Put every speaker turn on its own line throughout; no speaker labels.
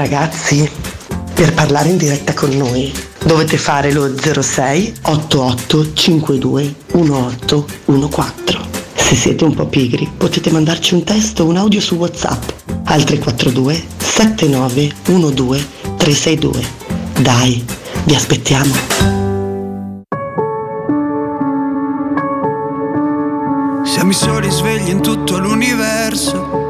Ragazzi, per parlare in diretta con noi dovete fare lo 06 88 52 1814. Se siete un po' pigri potete mandarci un testo o un audio su WhatsApp al 342 79 12 362. Dai, vi aspettiamo.
Siamo i soli svegli in tutto l'universo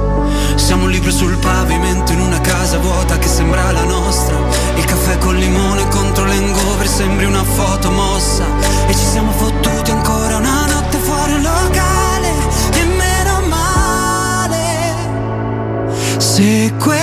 Siamo un libro sul pavimento in una casa vuota che sembra la nostra. Il caffè col limone contro l'engover sembri una foto mossa. E ci siamo fottuti ancora una notte fuori un locale. E meno male. Se que-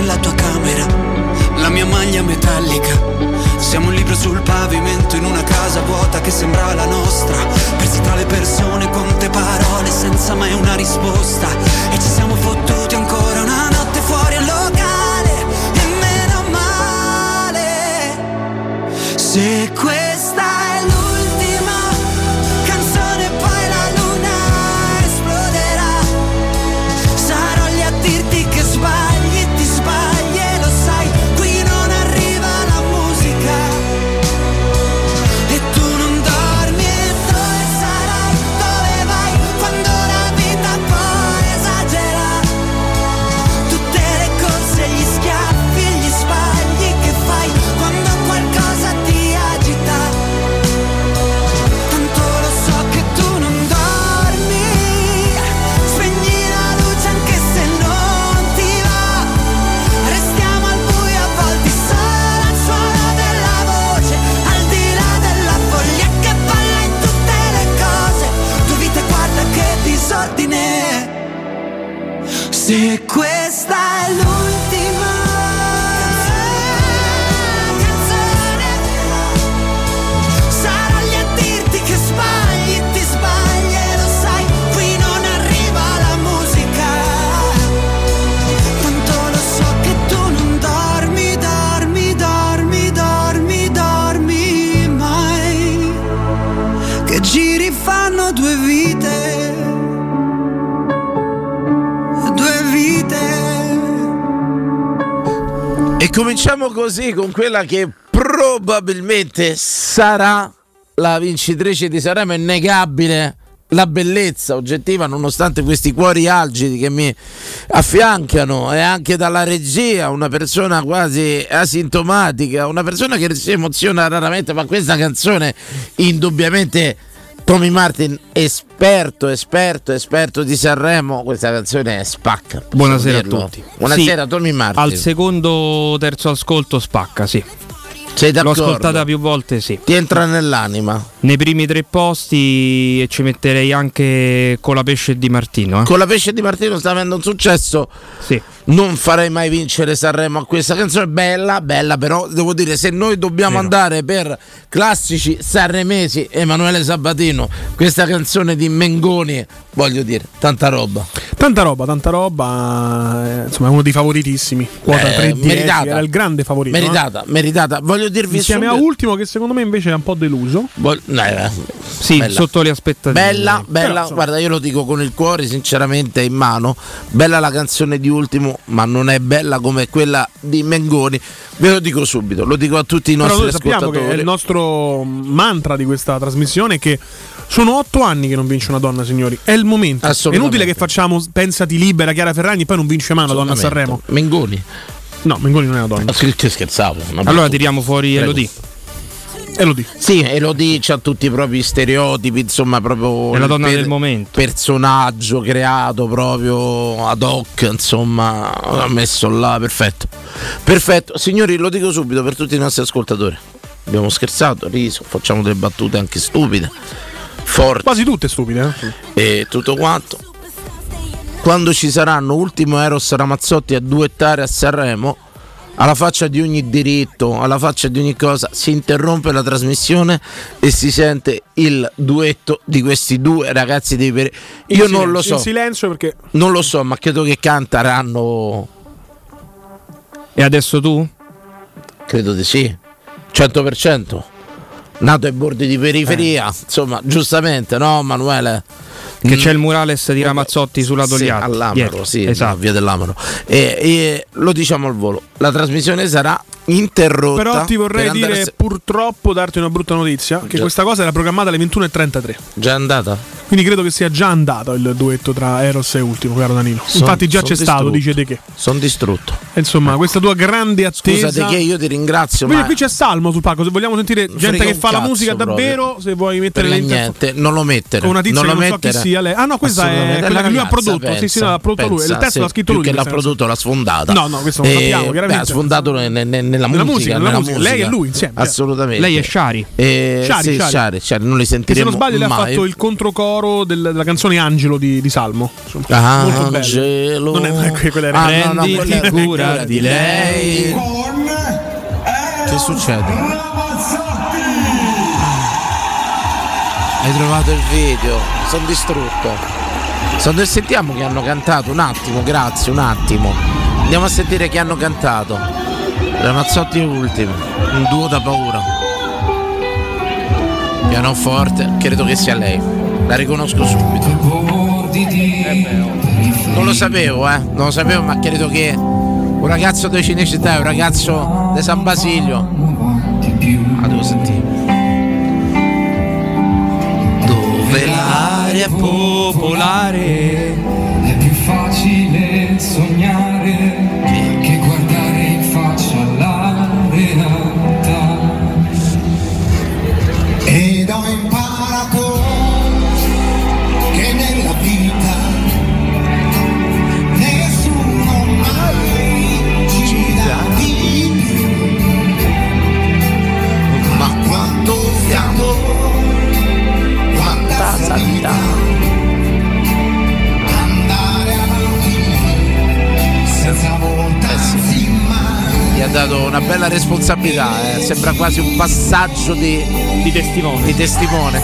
nella tua camera. La mia maglia metallica. Siamo un libro sul pavimento In una casa vuota che sembra la nostra. Persi tra le persone con te parole Senza mai una risposta. E ci siamo fottuti ancora una notte fuori al locale. E meno male. Se
cominciamo così con quella che probabilmente sarà la vincitrice di Sanremo, è innegabile la bellezza oggettiva nonostante questi cuori algidi che mi affiancano e anche dalla regia una persona quasi asintomatica, una persona che si emoziona raramente, ma questa canzone indubbiamente Tommy Martin, esperto, esperto, esperto di Sanremo, questa canzone è spacca.
Buonasera a
dirlo.
tutti.
Buonasera
Sì,
Tommy Martin.
Al secondo, terzo ascolto spacca, sì.
Sei
L'ho ascoltata più volte, sì.
Ti entra nell'anima.
Nei primi tre posti e ci metterei anche con la pesce di Martino. eh.
Con la pesce di Martino sta avendo un successo.
Sì.
Non farei mai vincere Sanremo a questa canzone. Bella, bella, però devo dire, se noi dobbiamo
Vero.
andare per classici sanremesi, Emanuele Sabatino, questa canzone di Mengoni, voglio dire, tanta roba.
Tanta roba, tanta roba. eh, insomma, è uno dei favoritissimi. Quota
Eh,
310
meritata.
era il grande favorito. no?
Meritata, meritata. Voglio dirvi
Insieme a
subito-
ultimo, che secondo me invece è un po' deluso.
Vol- eh,
Sì,
bella.
sotto le aspettative.
Bella, bella,
Però,
guarda, io lo dico con il cuore, sinceramente, in mano. Bella la canzone di ultimo, ma non è bella come quella di Mengoni. Ve lo dico subito, lo dico a tutti i
Però
nostri
noi sappiamo che è
ascoltatori.
il nostro mantra di questa trasmissione che sono otto anni che non vince una donna, signori. È il momento. È inutile che facciamo pensati libera Chiara Ferragni e poi non vince mai una donna a Sanremo.
Mengoni.
No, Mengoni non è una donna.
Che, che scherzavo.
Allora tiriamo fuori
Prego.
Elodie.
E lo dico.
Sì, Elodie c'ha tutti i propri stereotipi, insomma, proprio
È la donna
per-
del momento.
personaggio creato proprio ad hoc, insomma, ha messo là, perfetto. Perfetto, signori, lo dico subito per tutti i nostri ascoltatori. Abbiamo scherzato, riso, facciamo delle battute anche stupide, forti
Quasi tutte stupide. eh.
e tutto quanto. Quando ci saranno ultimo Eros Ramazzotti a duettare a Sanremo, alla faccia di ogni diritto, alla faccia di ogni cosa, si interrompe la trasmissione e si sente il duetto di questi due ragazzi dei per...
In
Io
silenzio,
non lo so.
In silenzio perché
Non lo so, ma credo che canteranno.
E adesso tu?
Credo di sì. 100%. Nato ai bordi di periferia. Insomma, giustamente, no, Manuele?
Che
Mm.
c'è il murales di Ramazzotti sulla
Sì,
Togliatti.
all'Amaro,
dietro.
sì,
esatto.
no, via dell'Amaro. E, e lo diciamo al volo. La trasmissione sarà interrotta.
Però ti vorrei
per andare
dire,
a se-
purtroppo, darti una brutta notizia: che
Già.
questa cosa era programmata alle 21.33.
Già andata?
Quindi credo che sia già andato il duetto tra Eros e Ultimo, caro Danilo.
Son-
Infatti, già c'è stato,
distrutto.
dice De che.
Sono distrutto.
E Insomma, questa tua grande attesa.
Scusate che io ti ringrazio,
Quindi
ma
qui c'è Salmo sul palco. Se vogliamo sentire gente
frega
che
un
fa la musica
proprio.
davvero, se vuoi mettere le
niente, non lo mettere.
con una tizia
non
che
lo
non so chi sia lei. Ah, no, questa è quella
La
che lui ha prodotto. Sì, sì,
pensa,
l'ha prodotto lui. Il
pensa,
testo
sì,
l'ha scritto
più
lui.
che l'ha
nel
prodotto, l'ha sfondata.
No, no, questo non lo sappiamo, chiaramente.
ha sfondato ne- ne- ne- nella,
Nella
musica,
musica, nella musica. Lei e lui insieme.
Assolutamente.
Lei è Shari.
Eh,
Shari,
sì,
Shari.
Shari, Shari, non li
Che se
sentiremo
non sbaglio, lei ha
mai.
fatto il controcoro del- della canzone Angelo di, di Salmo. Molto bello.
Angelo.
Non è, non è que- quella era
Ah, no, no,
Prenditi
quella è
cura di lei.
Che succede? Hai trovato il video? Sono distrutto. Sono- Sentiamo che hanno cantato. Un attimo, grazie, un attimo. Andiamo a sentire che hanno cantato. Ramazzotti e Ultimo. Un duo da paura. Pianoforte, credo che sia lei. La riconosco subito. Non lo sapevo, eh. Non lo sapevo, ma credo che un ragazzo di Cinecittà un ragazzo di San Basilio. La devo sentire. Dove l'aria
Popolare.
È più facile sognare
dato una bella responsabilità, eh. sembra quasi un passaggio di,
Di testimone.
di testimone.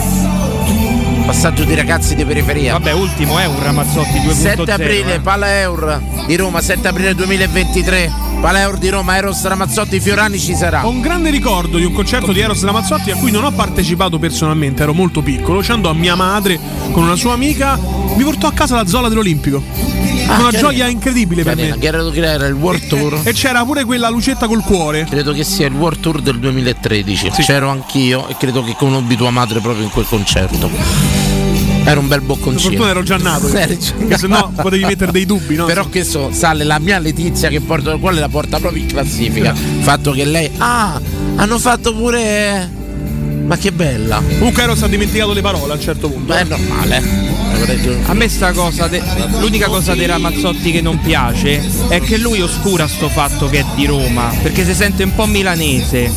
Passaggio di ragazzi di periferia.
Vabbè, ultimo è un Ramazzotti 2.0.
7 aprile,
eh.
Pala Eur di Roma, 7 aprile 2023. Pala Eur di Roma, Eros Ramazzotti, Fiorani ci sarà.
Ho un grande ricordo di un concerto di Eros Ramazzotti a cui non ho partecipato personalmente, ero molto piccolo. Ci andò mia madre con una sua amica, mi portò a casa la zola dell'Olimpico. Una
carino.
gioia incredibile per
Carina,
me.
credo che era il World Tour.
E c'era pure quella lucetta col cuore.
Credo che sia il World Tour del 2013. C'ero anch'io e credo che conobbi tua madre proprio in quel concerto. Era un bel
Per
bocconcino.
fortuna ero già nato. Perché se no potevi mettere dei dubbi, no?
Però che so, sale la mia Letizia che porta il quale la porta proprio in classifica. Fatto che lei. Ah, hanno fatto pure. Ma che bella!
Comunque Eros ha dimenticato le parole a un certo punto.
Ma è normale.
A me sta cosa, de- l'unica cosa di Ramazzotti che non piace è che lui oscura sto fatto che è di Roma, perché si sente un po' milanese.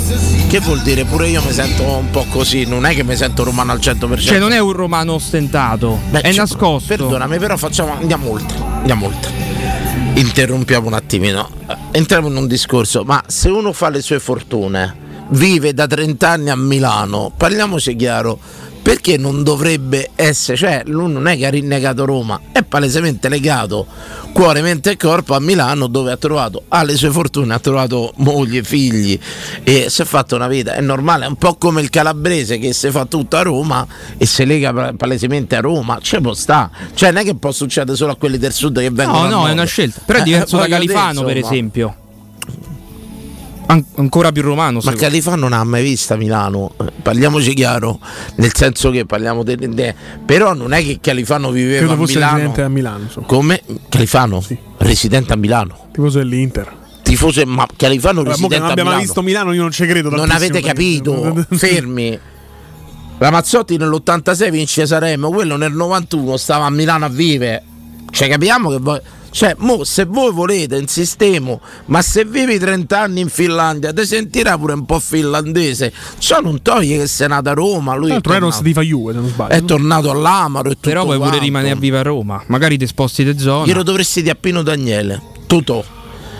Che vuol dire? Pure io mi sento un po' così, non è che mi sento romano al 100%.
Cioè non è un romano ostentato,
Beh,
è
cioè,
nascosto.
Perdonami, però facciamo. Andiamo oltre. Andiamo oltre. Interrompiamo un attimino. Entriamo in un discorso. Ma se uno fa le sue fortune, vive da 30 anni a Milano, parliamoci chiaro. Perché non dovrebbe essere, cioè lui non è che ha rinnegato Roma, è palesemente legato cuore, mente e corpo a Milano dove ha trovato, ha le sue fortune, ha trovato moglie, figli e si è fatto una vita, è normale, è un po' come il calabrese che si fa tutto a Roma e si lega pa- palesemente a Roma, c'è può sta, cioè non è che può succedere solo a quelli del sud che vengono
No, no, è
nord.
una scelta. Però è
Eh,
diverso da
voglio dire,
Califano, per
insomma.
esempio. An- ancora più romano.
Ma Califano non ha mai vista Milano, parliamoci chiaro, nel senso che parliamo de, de- però non è che Califano viveva
Credo
a
fosse
Milano
residente a Milano. insomma.
come Califano, residente a Milano.
Tifoso dell'Inter.
Tifoso, ma Califano
Vabbè, mo che
residente
non
a
abbiamo mai
Milano.
visto Milano, io non ci credo.
non avete capito, fermi. Ramazzotti nell'86 vince Saremo, quello nel 91 stava a Milano a vive. Cioè capiamo che voi... Cioè, mo, se voi volete, insistiamo, ma se vivi 30 anni in Finlandia, ti sentirà pure un po' finlandese. Ciò non toglie che sei nato a Roma, lui
l'altro Eros
tornato,
ti fa Juve, se non sbaglio.
è tornato all'Amaro e tutto
Però puoi pure rimanere a viva a Roma. Magari ti sposti di zona.
Glielo dovresti di a Pino Daniele, Totò.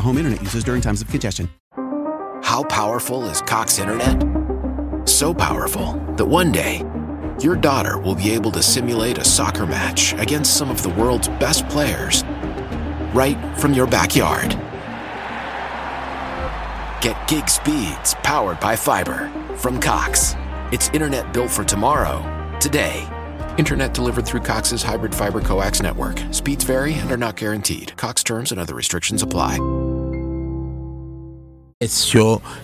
home internet users during times of congestion.
How powerful is Cox Internet? So powerful that one day, your daughter will be able to simulate a soccer match against some of the world's best players right from your backyard. Get gig speeds powered by fiber from Cox. It's internet built for tomorrow, today. Internet delivered through Cox's hybrid fiber coax network. Speeds vary and are not guaranteed. Cox terms and other restrictions apply.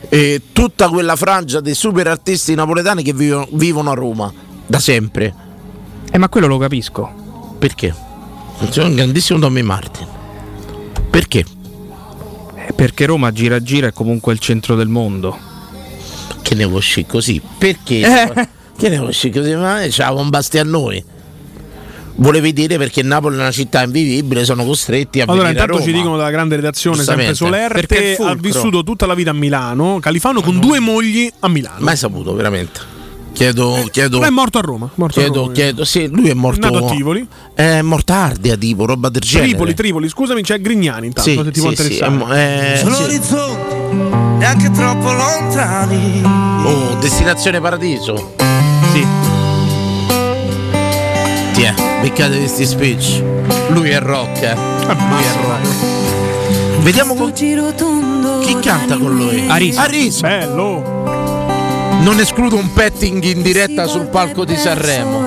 e tutta quella frangia dei super artisti napoletani che vivono, vivono a Roma da sempre.
Eh, ma quello lo capisco.
Perché? C'è un grandissimo Tommy Martin. Perché?
Eh, perché Roma gira gira è comunque il centro del mondo.
Che ne così? Perché?
Eh.
Che ne uscì così? Ma ce la bombasti a noi. Volevi dire perché Napoli è una città invivibile, sono costretti a
Allora,
venire a
intanto ci dicono dalla grande redazione, sempre Solerte, ha vissuto tutta la vita a Milano, Califano con due mogli a Milano.
Mai saputo, veramente. Chiedo, chiedo.
Però è morto a Roma. Morto a
chiedo,
Roma.
chiedo, sì, lui è morto.
Nato a Tivoli.
È morto a Ardea, tipo, roba del genere.
Tripoli, Tripoli, scusami, c'è Grignani intanto,
Sì,
se ti può
sì, sì,
interessare.
è mo- eh,
Sono
sì.
orizzonti neanche troppo lontani.
Oh, destinazione paradiso.
Sì.
Ti è, beccate questi speech. Lui è rock, eh. Lui è rock. Vediamo con... chi canta con lui.
Aris.
Aris.
Bello.
Non escludo un petting in diretta sul palco di Sanremo.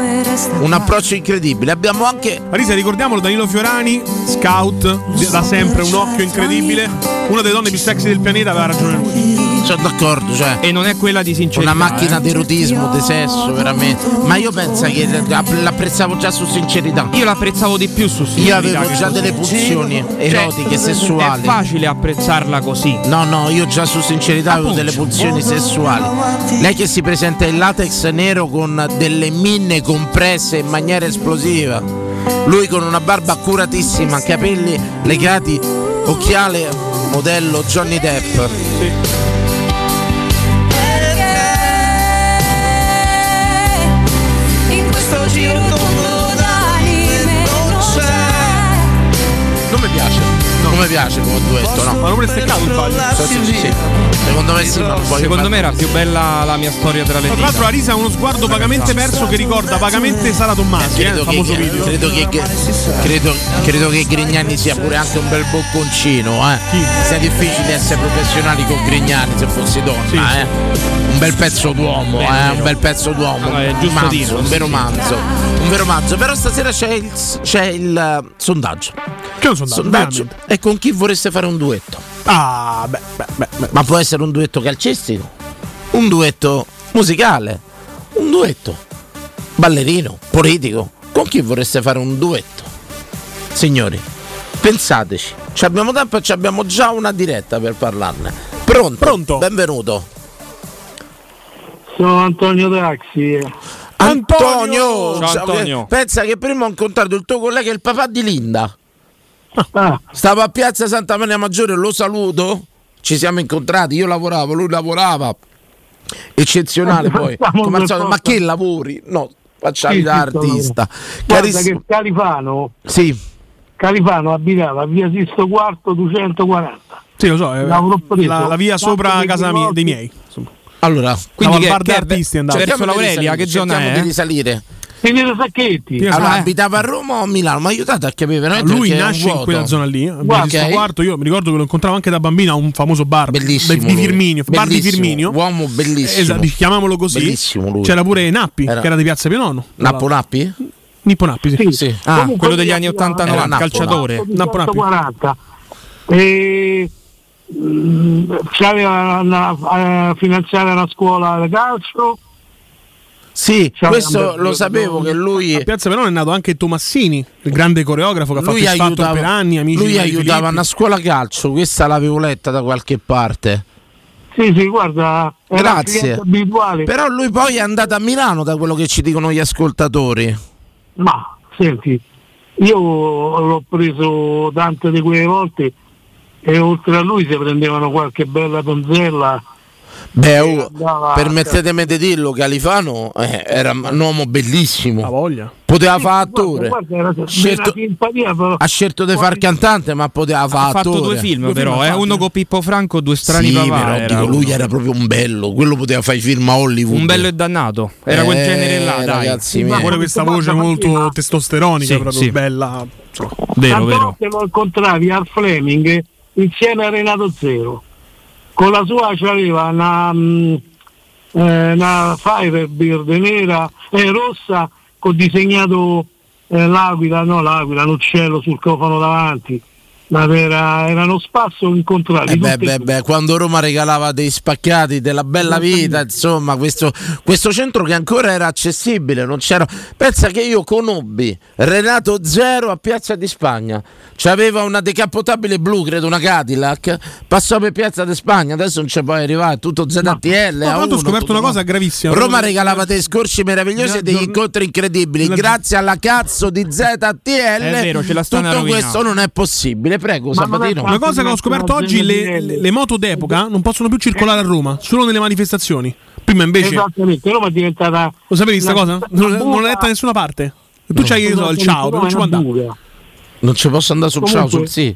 Un approccio incredibile. Abbiamo anche
Arisa, ricordiamolo, Danilo Fiorani, scout, da sempre un occhio incredibile. Una delle donne più sexy del pianeta aveva ragione lui.
Sono d'accordo, cioè.
E non è quella di sincerità.
Una macchina
eh.
di erotismo, di sesso, veramente. Ma io penso che l'apprezzavo già su sincerità.
Io l'apprezzavo di più su
Io
sincerità
avevo
che
già delle pulsioni
Cioè,
erotiche, sessuali.
È facile apprezzarla così.
No, no, io già su sincerità avevo delle pulsioni sessuali. Lei che si presenta in latex nero con delle minne compresse in maniera esplosiva. Lui con una barba accuratissima, capelli legati, occhiale modello Johnny Depp.
In
mi piace come duetto, no.
Ma non il ballo.
Sì, sì, sì. Secondo me sì, ma
Secondo me era più bella la mia storia tra le
Tra l'altro
dita.
Arisa ha uno sguardo vagamente perso che ricorda vagamente Sara Tommasi, eh, il
Credo che,
famoso video.
credo, che, che- credo, credo che Grignani sia pure anche un bel bocconcino, eh. Sia difficile essere professionali con Grignani se fossi donna, eh. Un bel pezzo d'uomo, eh. Un bel pezzo d'uomo.
È
un
giusto
manzo, un vero manzo. Un vero manzo. Però stasera c'è il, c'è il eh, sondaggio.
Che è un sondaggio,
Sondaggio. E con chi vorreste fare un duetto?
Ah, beh, beh, beh, beh.
Ma può essere un duetto calcistico, un duetto musicale, un duetto ballerino, politico. Con chi vorreste fare un duetto? Signori, pensateci. Ci abbiamo tempo e ci abbiamo già una diretta per parlarne. Pronto?
Pronto?
Benvenuto.
Sono Antonio Taxi.
Antonio!
Antonio.
eh, Pensa che prima ho incontrato il tuo collega, il papà di Linda.
Ah,
Stavo a Piazza Santa Maria Maggiore, lo saluto. Ci siamo incontrati, io lavoravo, lui lavorava. Eccezionale poi. Solito, ma che lavori? No, facciamo
Sì,
da artista.
guarda
Carissimo.
che Califano,
Sì,
Califano abitava a via Sisto Quarto 240.
Sì, lo so,
preso.
la, la via sopra casa
mi
mia, dei miei. insomma.
allora,
Quindi
Stavo
che, che
artisti
cerchiamo di
l'Aurelia, che zona è?
di risalire.
Tenere Sacchetti.
Sì,
Allora,
eh.
abitava a Roma o a Milano? Ma aiutate a capire veramente
Lui nasce in quella zona lì, a via
Guarda,
Sisto
ok.
Quarto. Io mi ricordo che lo incontravo anche da bambino a un famoso bar
Bellissimo.
di. Firminio. Bar di Firminio.
Uomo bellissimo.
Esatto, chiamiamolo così.
Bellissimo lui.
C'era pure Nappi,
Era-
che era di Piazza Pionono.
Nappo Nappi?
Nippo Nappi, sì.
Sì.
Sì.
Ah,
Comunque
quello degli anni
abitava
80
Era
90,
Napoli.
calciatore.
Napoli.
240. E mm, c'aveva a finanziare una scuola di calcio
Sì,
Ciao,
questo lo sapevo che lui
A Piazza Verona è nato anche Tomassini, il grande coreografo che ha fatto
lui
il fatto
aiutava,
per anni, amici
lui aiutava
Filippi.
una scuola calcio, questa l'avevo letta da qualche parte.
Sì, sì, guarda, era
Grazie. Però lui poi è andato a Milano da quello che ci dicono gli ascoltatori.
Ma senti, io l'ho preso tante di quelle volte e oltre a lui si prendevano qualche bella donzella.
Beh, oh, permettetemi di dirlo, Califano eh, era un uomo bellissimo.
voglia.
Poteva fare attore.
Guarda, era
Ha scelto,
però.
ha di fare cantante, ma poteva
Ha
fare
fatto
attore.
due film però, eh, uno con Pippo Franco, due strani
Sì,
papà.
però
era
dico, lui era proprio un bello, quello poteva fare i film a Hollywood.
Un bello e dannato. Era quel
Eh,
genere là, dai.
ragazzi
Ma pure questa voce molto testosteronica,
Sì,
proprio
sì.
bella. insomma.
Vero, vero.
lo incontravi al Fleming insieme a Renato Zero. Con la sua c'aveva una, mm, eh, una Firebird nera e rossa con disegnato eh, l'aquila, no l'aquila, l'uccello sul cofano davanti. Ma era, erano spasso incontrati.
Eh beh, beh, beh, quando Roma regalava dei spaccati della bella vita, insomma, questo, questo centro che ancora era accessibile, non c'era. Pensa che io conobbi Renato Zero a Piazza di Spagna. C'aveva una decapotabile blu, credo una Cadillac. Passò per Piazza di Spagna, adesso non c'è poi arrivare, tutto ZTL.
Tra l'altro ho
A1,
scoperto una cosa gravissima.
Roma regalava dei scorci meravigliosi e degli incontri incredibili. Grazie alla cazzo di ZTL.
È vero, ce la
tutto questo non è possibile. Prego,
Ma
Sabatino.
Una cosa che ho scoperto oggi, le, le- le moto d'epoca non possono più circolare a Roma, solo nelle manifestazioni. Prima invece,
Esattamente, Roma è diventata.
lo sapevi sta
una-
cosa? Non, non l'ho letta da nessuna parte. Tu c'hai che so, il ciao, non ci può andare.
buca.
Non ci posso andare sul ciao,
Comunque-
sul sì.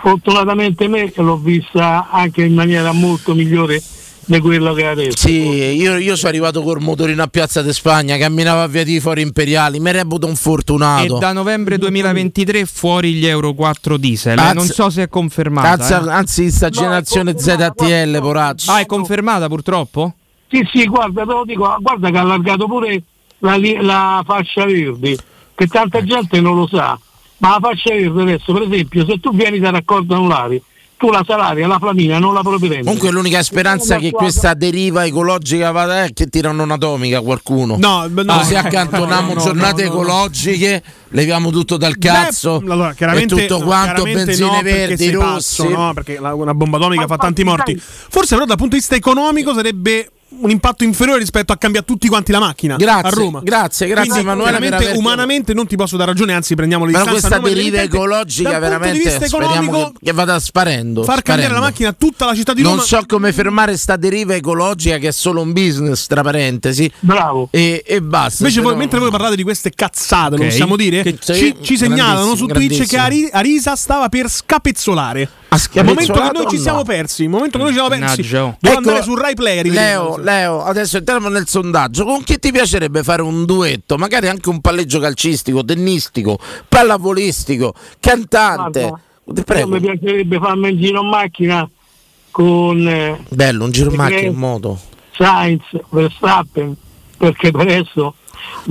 Fortunatamente me l'ho vista anche in maniera molto migliore di quello che è adesso.
Sì, io, io sono arrivato col motorino a Piazza di Spagna, camminavo a via di Fori Imperiali, mi reputo un
E
fortunato.
da novembre 2023 fuori gli Euro 4 diesel. eh,
Azz-
non so se è confermata.
Cazzo,
eh.
anzi, sta generazione ZTL, poraccio.
Ah, è confermata purtroppo?
Sì, sì, guarda, te lo dico, guarda che ha allargato pure la, la fascia verde, che tanta gente non lo sa, ma la fascia verde adesso, per esempio, se tu vieni da raccordo anulari, tu la salaria, la flamina non la prendere.
Comunque l'unica speranza che questa deriva ecologica vada è che tirano un'atomica qualcuno.
No, beh, no.
Così accantoniamo
No, no,
giornate
no, no, no.
ecologiche, leviamo tutto dal cazzo.
Beh, allora, chiaramente,
e tutto quanto, benzine verdi,
pazzo, no, perché la- una bomba atomica
Ma
fa tanti
infatti,
morti. Forse però dal punto di vista economico sarebbe un impatto inferiore rispetto a cambiare tutti quanti la macchina
Grazie,
a Roma.
grazie, grazie,
Quindi,
Emanuele,
veramente, umanamente non ti posso dare ragione, anzi prendiamo le
Però
distanze
questa
a nome
deriva ecologica
Dal punto di
veramente
vista
speriamo
economico,
che, che vada sparendo.
far cambiare
sparendo.
la macchina a tutta la città di Roma
Non so come fermare sta deriva ecologica che è solo un business, tra parentesi.
Bravo.
E, e basta.
Invece, voi,
no-
mentre voi parlate di queste cazzate, lo
Ok.
possiamo dire,
Che-
ci, ci segnalano su Twitch che Ari- Arisa stava per scapezzolare. Il momento che noi ci siamo
no?
persi, il momento che noi ci siamo persi, devo
Ecco,
andare su Rai Play a rivedere
Leo. Leo, adesso entriamo nel sondaggio. Con chi ti piacerebbe fare un duetto? Magari anche un palleggio calcistico, tennistico, pallavolistico, cantante.
Guarda,
prego.
mi piacerebbe farmi in giro in macchina con eh,
Bello, un giro in macchina in moto.
Sainz, Verstappen, perché per adesso...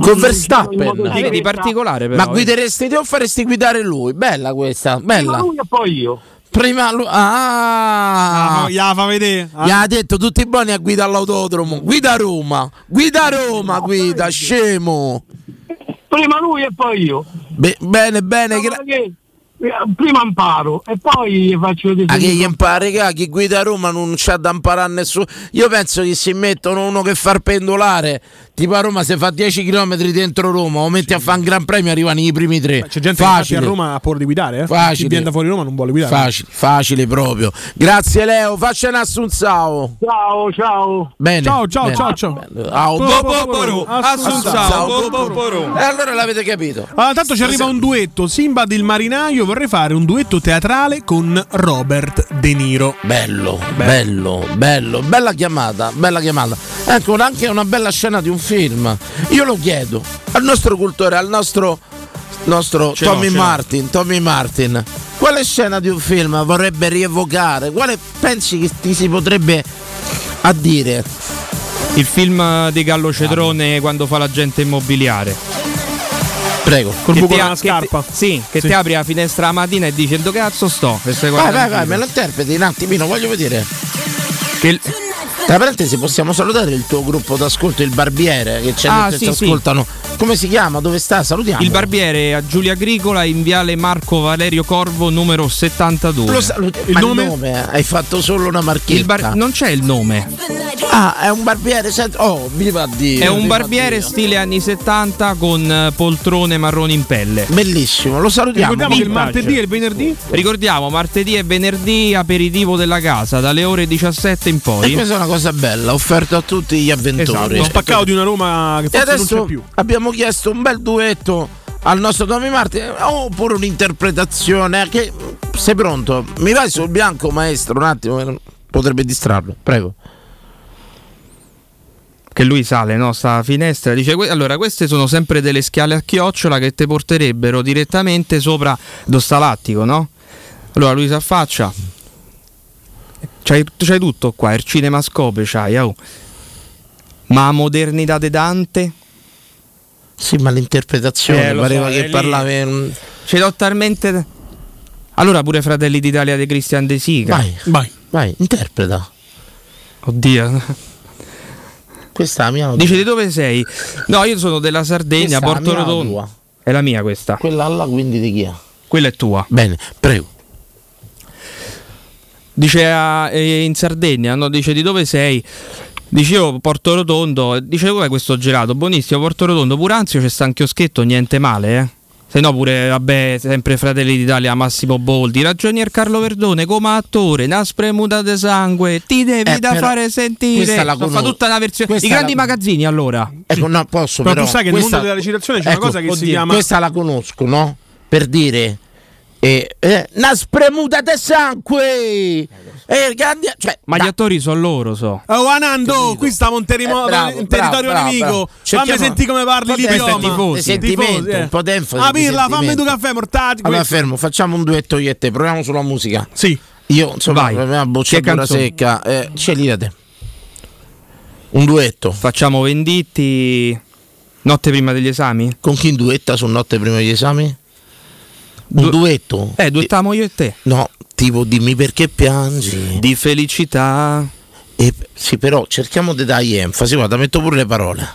Con Verstappen?
motocicletta-
Vedi particolare però.
Ma guideresti te o faresti guidare lui? Bella questa, bella.
lui e poi io.
Prima lui. Ah!
Ah, fa vedere. Ah,
Gli ha detto tutti buoni a guida all'autodromo. Guida Roma. Guida Roma, guida, scemo.
Prima lui e poi io.
Be- bene, bene. gra-
Perché, eh, prima imparo e poi faccio vedere.
a che gli impari, raga, chi guida Roma non c'ha da imparare a nessuno. Io penso che si mettono uno che fa il pendolare. Tipo a Roma se fa 10 km dentro Roma, o metti a fare un gran premio, arrivano i primi tre.
C'è gente che
Facile.
a Roma ha paura di guidare, eh?
Facile.
Chi viene da fuori Roma non vuole guidare.
Facile, facile proprio. Grazie Leo, faccia un assunzao.
Ciao, ciao.
Bene.
Ciao, ciao,
bene.
ciao, ciao.
Ah,
Assunzao, ro.
E allora l'avete capito.
Allora, tanto ci arriva un duetto. Simba del marinaio. Vorrei fare un duetto teatrale con Robert De Niro.
Bello, bello, bello, bella chiamata, bella chiamata. Ecco, anche una bella scena di un film. Io lo chiedo al nostro cultore, al nostro, nostro Tommy
l'ho.
Martin, Tommy Martin. Quale scena di un film vorrebbe rievocare? Quale pensi che ti si potrebbe a dire?
Il film di Gallo Cedrone quando fa l'agente immobiliare.
Prego.
Col buco
ti
nella
a- che
scarpa.
ti- sì, che
Sì.
ti apri la finestra la mattina e dici dove cazzo sto?
Vai, vai, vai,
film.
me lo interpreti un attimino, voglio vedere.
Che
Tra parentesi, possiamo salutare il tuo gruppo d'ascolto, il Barbiere, che c'è
Ah,
che
sì,
ci
sì.
ascoltano. Come si chiama? Dove sta? Salutiamo.
Il barbiere a Giulia Agricola in viale Marco Valerio Corvo numero 72.
Lo salutiamo. Ma il nome? eh? Hai fatto solo una marchetta.
Il bar- non c'è il nome.
Ah, è un barbiere. senti- Oh, viva Dio.
È un barbiere
Dio.
stile anni 70 con eh, poltrone marrone in pelle.
Bellissimo, lo salutiamo.
Ricordiamo che il martedì e il venerdì
Ricordiamo, martedì e venerdì aperitivo della casa dalle ore 17 in
E
poi.
questa è una cosa bella, offerto a tutti gli avventori.
Lo spaccato di una Roma che
E
forse non
adesso
c'è più.
abbiamo chiesto un bel duetto al nostro Tommy Martin oppure un'interpretazione che sei pronto? Mi vai sul bianco maestro un attimo potrebbe distrarlo prego
Che lui sale, no? Sta a finestra. Dice: "Que- Allora, queste sono sempre delle scale a chiocciola che ti porterebbero direttamente sopra do sta lattico, no? Allora lui si affaccia. C'hai, c'hai tutto qua, il cinemascope c'hai, oh. Ma modernità de Dante?
sì ma l'interpretazione
Eh,
pareva
so,
che
lì.
parlava in...
Ce l'ho talmente. Allora pure Fratelli d'Italia di Cristian De Sica.
vai
Vai.
vai interpreta
Oddio.
questa è la mia
Dice di dove sei? No, io sono della Sardegna,
Questa è la
Porto Rotondo. È la mia questa.
quella là quindi di chi è?
Quella è tua.
bene prego
Dice a- eh, in Sardegna, no? Dice di dove sei? Dice io Porto Rotondo. Dice com'è questo gelato? Buonissimo, Porto Rotondo. Pure Anzio c'è sta un chioschetto, niente male, eh. Se no pure, vabbè, sempre Fratelli d'Italia, Massimo Boldi. Ragionier Carlo Verdone come attore, una spremuta di sangue, ti devi
Eh,
da fare sentire.
questa la
So, fa
conosco.
tutta una versione. I grandi
la-
magazzini allora.
ecco no posso
Però
però,
tu sai che nel
questa-
mondo della recitazione c'è una
ecco,
cosa che si
oddio,
chiama
questa la conosco no? per dire eh, eh, una spremuta di sangue eh, grandi- cioè,
Ma
da-
gli attori sono loro, so.
Oh Anando, qui stiamo in, terimo-
Eh, bravo,
in territorio
bravo,
nemico.
bravo.
Fammi
Cerchiamo-
sentire come parli
un di-
l'idioma.
tifosi.
di sentimento,
Tifosi, eh.
un po' d'enfasi
Ah, Pirla, fammi due caffè mortati.
allora fermo facciamo un duetto io e te proviamo sulla musica
Sì.
io insomma
Vai.
la mia
Che
bocciatura secca eh, scegli da te un duetto
Facciamo Venditti notte prima degli esami?
con chi duetta su notte prima degli esami? Un
Du-
duetto?
Eh, duettiamo io e te.
no tipo dimmi perché piangi
Di felicità.
E- sì, però cerchiamo di dargli enfasi. Guarda, metto pure le parole.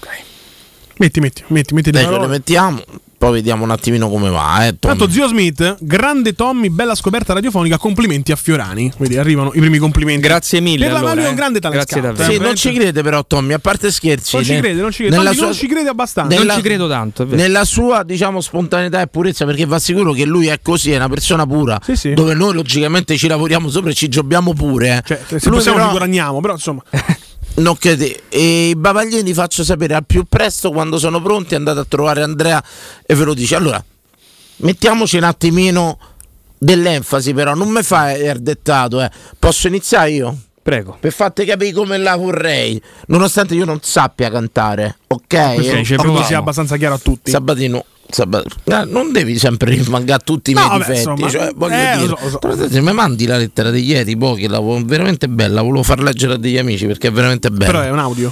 Metti, metti, metti, metti le
Ecco, le
parole.
mettiamo, poi vediamo un attimino come va. Eh, Tommy.
Tanto zio Smith, grande Tommy, bella scoperta radiofonica, complimenti a Fiorani. Vedi, arrivano i primi complimenti.
Grazie mille.
Per la
allora,
è un
eh.
grande talent
Grazie davvero.
Sì,
eh,
non ci crede però Tommy, a parte scherzi.
Non ci
ne-
crede, non ci crede. Tommy
sua,
non ci crede abbastanza.
Non
nella-
ci credo tanto. è vero.
nella sua, diciamo, spontaneità e purezza, perché va sicuro che lui è così, è una persona pura.
Sì, sì.
Dove noi logicamente ci lavoriamo sopra e ci giobbiamo pure. eh.
Cioè, se
Lui
possiamo
però-
ci guadagniamo, però insomma.
Non crede. E i bavaglieni faccio sapere al più presto quando sono pronti. Andate a trovare Andrea e ve lo dice. Allora, mettiamoci un attimino dell'enfasi, però non mi fai il dettato. Eh. Posso iniziare io?
Prego.
Per farti capire come la vorrei, nonostante io non sappia cantare, ok?
Questo
ci
credo
proviamo.
sia abbastanza chiaro a tutti.
Sabatino, Sabat- eh, non devi sempre rimangare tutti i
No,
miei
vabbè,
difetti.
insomma,
cioè, voglio
eh,
dire,
so, so.
Se mi mandi la lettera di ieri, poi che la vo- veramente bella, volevo far leggere a degli amici perché è veramente bella.
Però è un audio.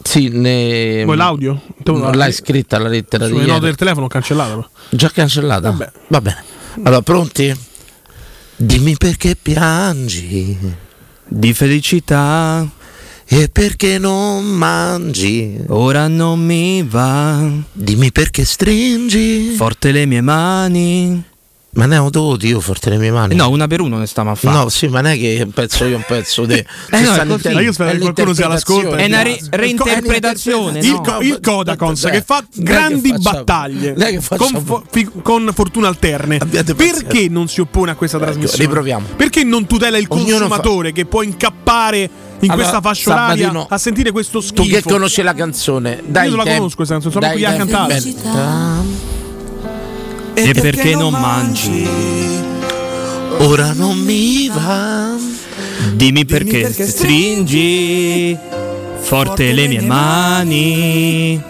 Sì, ne...
Vuoi l'audio? Tu
Non l'hai scritta la lettera di
Sulle
ieri.
note del telefono però.
Già cancellata?
Vabbè.
Va bene. Allora, pronti? Dimmi perché piangi
Di felicità.
E perché non mangi.
Ora non mi va.
Dimmi perché stringi.
Forte le mie mani.
Ma ne ho dovuti io forte le mie mani?
No, una per uno ne stiamo a fare.
No, sì, ma non è che un pezzo io un pezzo di.
Eh no.
Ma io spero che qualcuno sia all'ascolto.
È una re-
Il co-
reinterpretazione.
Il,
no?
co- il Codacons che fa
è che
grandi
facciamo-
battaglie con, fo- fi- con fortuna alterne.
Abbiate.
Perché non si oppone a questa trasmissione?
riproviamo.
Perché non tutela il
Ognuno
consumatore che può incappare in
Allora,
questa fascia oraria a sentire questo schifo?
Tu che conosci la canzone, dai.
Io non la conosco questa canzone, so
dai
manco chi
E perché non mangi?
Ora non mi va.
Dimmi perché stringi forte le mie mani.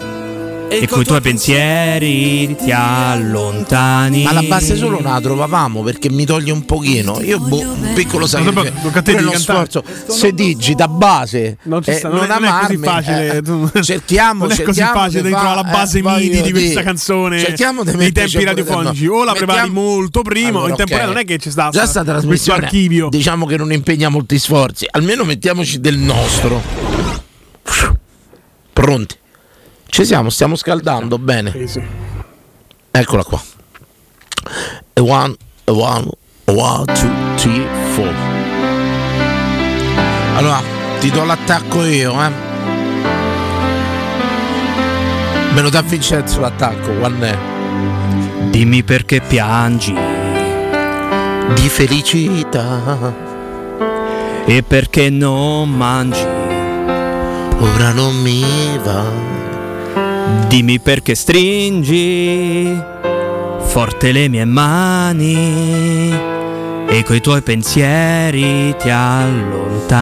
E coi tuoi pensieri ti allontani.
Ma la base solo non la trovavamo perché mi toglie un pochino. Io, boh, un piccolo sacrificio. Pure
cantare.
sforzo. Se digita base,
Non ci
eh,
sta, non è- non è così
amarmi,
facile,
eh, cerchiamo,
non è così
cerchiamo
facile di trovare la base
eh,
MIDI di questa canzone
cerchiamo di
nei
metterci
tempi radiofonici.
no,
O la prepari
mettiamo-
molto prima, o
Allora,
in tempo
ok.
reale non è che ci sta
Già
sta-
trasmissione,
archivio.
diciamo che non impegna molti sforzi. Almeno mettiamoci del nostro. Pronti? Ci siamo, stiamo scaldando bene. Eccola qua. A one, a one, a one, two, three, four. Allora, ti do l'attacco io, eh. Me lo dà Vincenzo l'attacco, one è.
Dimmi perché piangi
Di felicità.
e perché non mangi.
Ora non mi va.
Dimmi perché stringi forte le mie mani e coi tuoi pensieri ti allontani.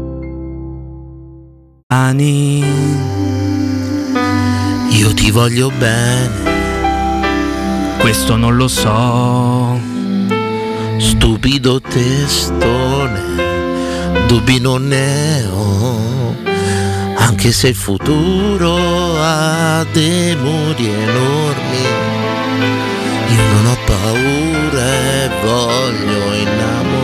Io ti voglio bene.
Questo non lo so.
Stupido testone, dubbi non ne ho, anche se il futuro ha dei enormi. Io non ho paura e voglio innamorarmi.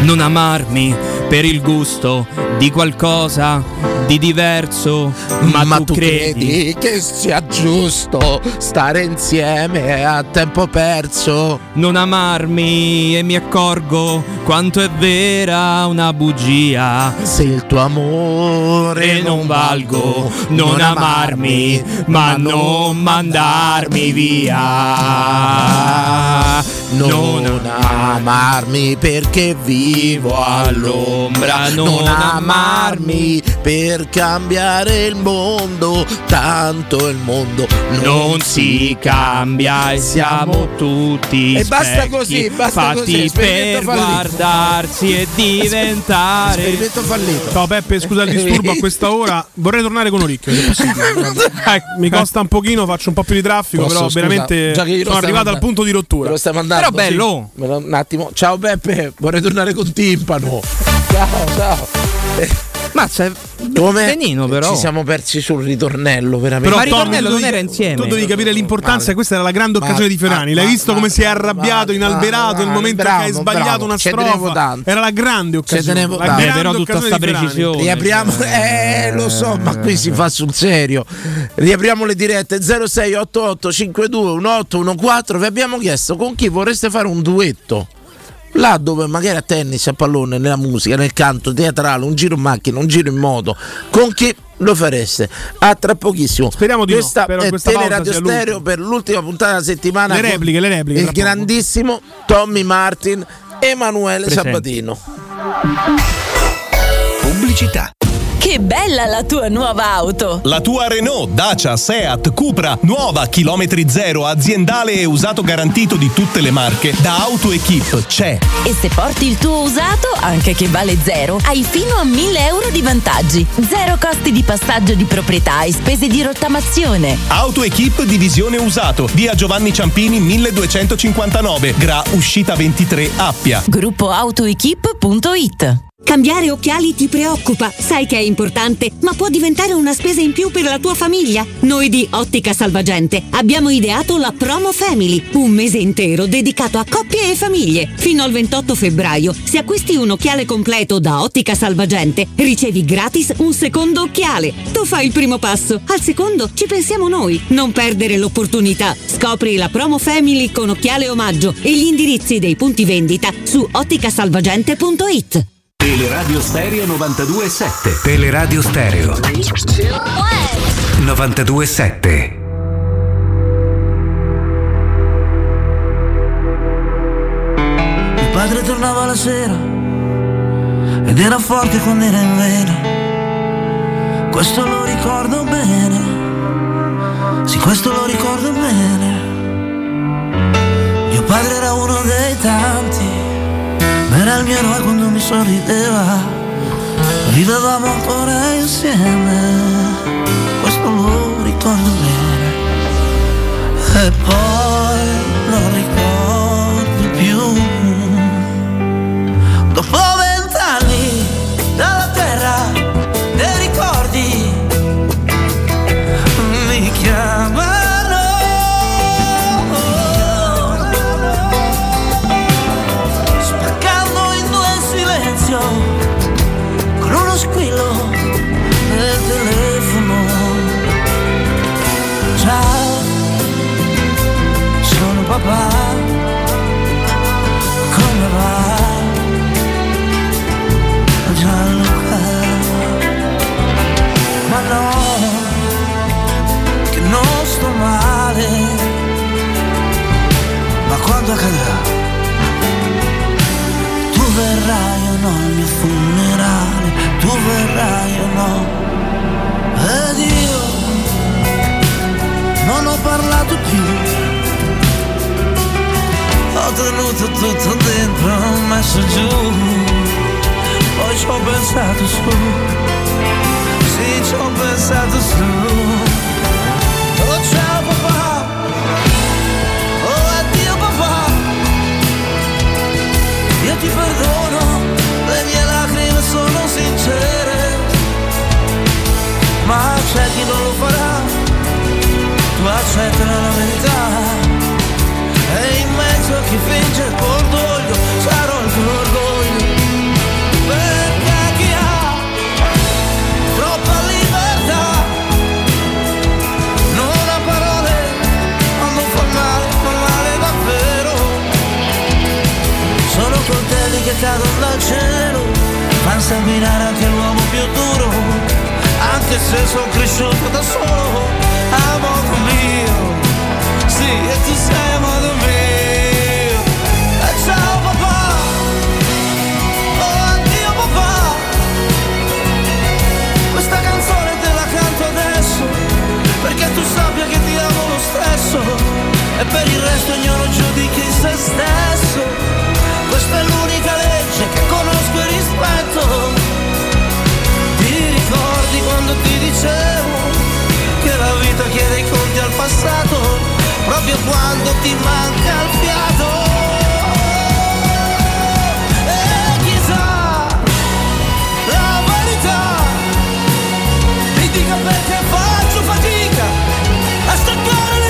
Non amarmi per il gusto di qualcosa di diverso, ma, tu, credi.
che sia giusto stare insieme a tempo perso?
Non amarmi e mi accorgo quanto è vera una bugia.
Se il tuo amore
non valgo, non amarmi, ma non mandarmi via.
Non amarmi perché vivo all'ombra, non amarmi per cambiare il mondo, tanto il mondo
Non si cambia e siamo tutti
E basta
specchi,
così, basta
fatti
così,
per
fallito.
guardarsi e diventare
Esperimento fallito.
Ciao Peppe, scusa il disturbo a questa ora. Vorrei tornare con Oricchio, se possibile. Eh, Mi costa un pochino, faccio un po' più di traffico,
Posso,
però
scusa,
veramente sono arrivato al
andando-
punto di rottura.
Mandando.
Però bello.
Sì. Un attimo. Ciao Beppe, vorrei tornare con timpano. Ciao, ciao.
Mazza,
Come
benino però.
Ci siamo persi sul ritornello, veramente.
Ma
Tommy,
ritornello non era insieme.
Tu devi capire l'importanza,
Male.
questa era la grande occasione
Male,
di Ferrani. L'hai
male,
visto come
male,
si è arrabbiato, inalberato nel momento
bravo,
che hai sbagliato
bravo.
una strofa?
tanto.
Era la grande occasione. la
tanto.
Eh,
grande
però tutta
occasione
sta
di Ferrani.
precisione.
Riapriamo, eh, lo so, ma qui si fa sul serio. Riapriamo le dirette 0688 52 1814. Vi abbiamo chiesto con chi vorreste fare un duetto. Là dove magari a tennis, a pallone, nella musica, nel canto, teatrale, un giro in macchina, un giro in moto, con chi lo fareste? A tra pochissimo.
Speriamo di no,
questa
spero
è
questa
Teleradio Stereo per l'ultima puntata della settimana.
Le repliche, le repliche,
Il grandissimo Tommy Martin, Emanuele
Presente.
Sabatino.
Pubblicità.
Che bella la tua nuova auto!
La tua Renault, Dacia, Seat, Cupra, nuova, chilometri zero, aziendale e usato garantito di tutte le marche, da AutoEquip c'è.
E se porti il tuo usato, anche che vale zero, hai fino a 1000 euro di vantaggi. Zero costi di passaggio di proprietà e spese di rottamazione.
AutoEquip Divisione Usato, via Giovanni Ciampini 1259, Gra Uscita 23 Appia.
Gruppo autoequip.it
Cambiare occhiali ti preoccupa, sai che è importante, ma può diventare una spesa in più per la tua famiglia. Noi di Ottica Salvagente abbiamo ideato la Promo Family, un mese intero dedicato a coppie e famiglie. Fino al 28 febbraio, se acquisti un occhiale completo da Ottica Salvagente, ricevi gratis un secondo occhiale. Tu fai il primo passo, al secondo ci pensiamo noi. Non perdere l'opportunità. Scopri la Promo Family con occhiale omaggio e gli indirizzi dei punti vendita su otticasalvagente.it.
Teleradio Stereo 92.7 Teleradio Stereo 92.7
Mio padre tornava la sera ed era forte quando era in vena. Questo lo ricordo bene. Sì, questo lo ricordo bene. Mio padre era uno dei tanti, era il mio eroe quando mi sorrideva. Vivevamo ancora insieme. Questo lo ricordo bene. E poi non ricordo Ma quando accadrà Tu verrai o no al mio funerale Tu verrai o no. Ed io Non ho parlato più. Ho tenuto tutto dentro, ho messo giù, poi ci ho pensato su, sì ci ho pensato su. Perdono, le mie lacrime sono sincere, ma c'è chi non lo farà, tu accettala la verità. E in mezzo a chi finge orgoglio sarò cadono dal cielo Fan sanguinare anche l'uomo più duro Anche se sono cresciuto da solo A modo mio sì, e tu sei a modo mio. E ciao papà, oh addio papà. Questa canzone te la canto adesso, perché tu sappia che ti amo lo stesso. E per il resto ognuno giudichi se stesso. Questa è l'unica dicevo che la vita chiede i conti al passato? proprio quando ti manca il fiato. E chissà la verità mi perché faccio fatica a staccare le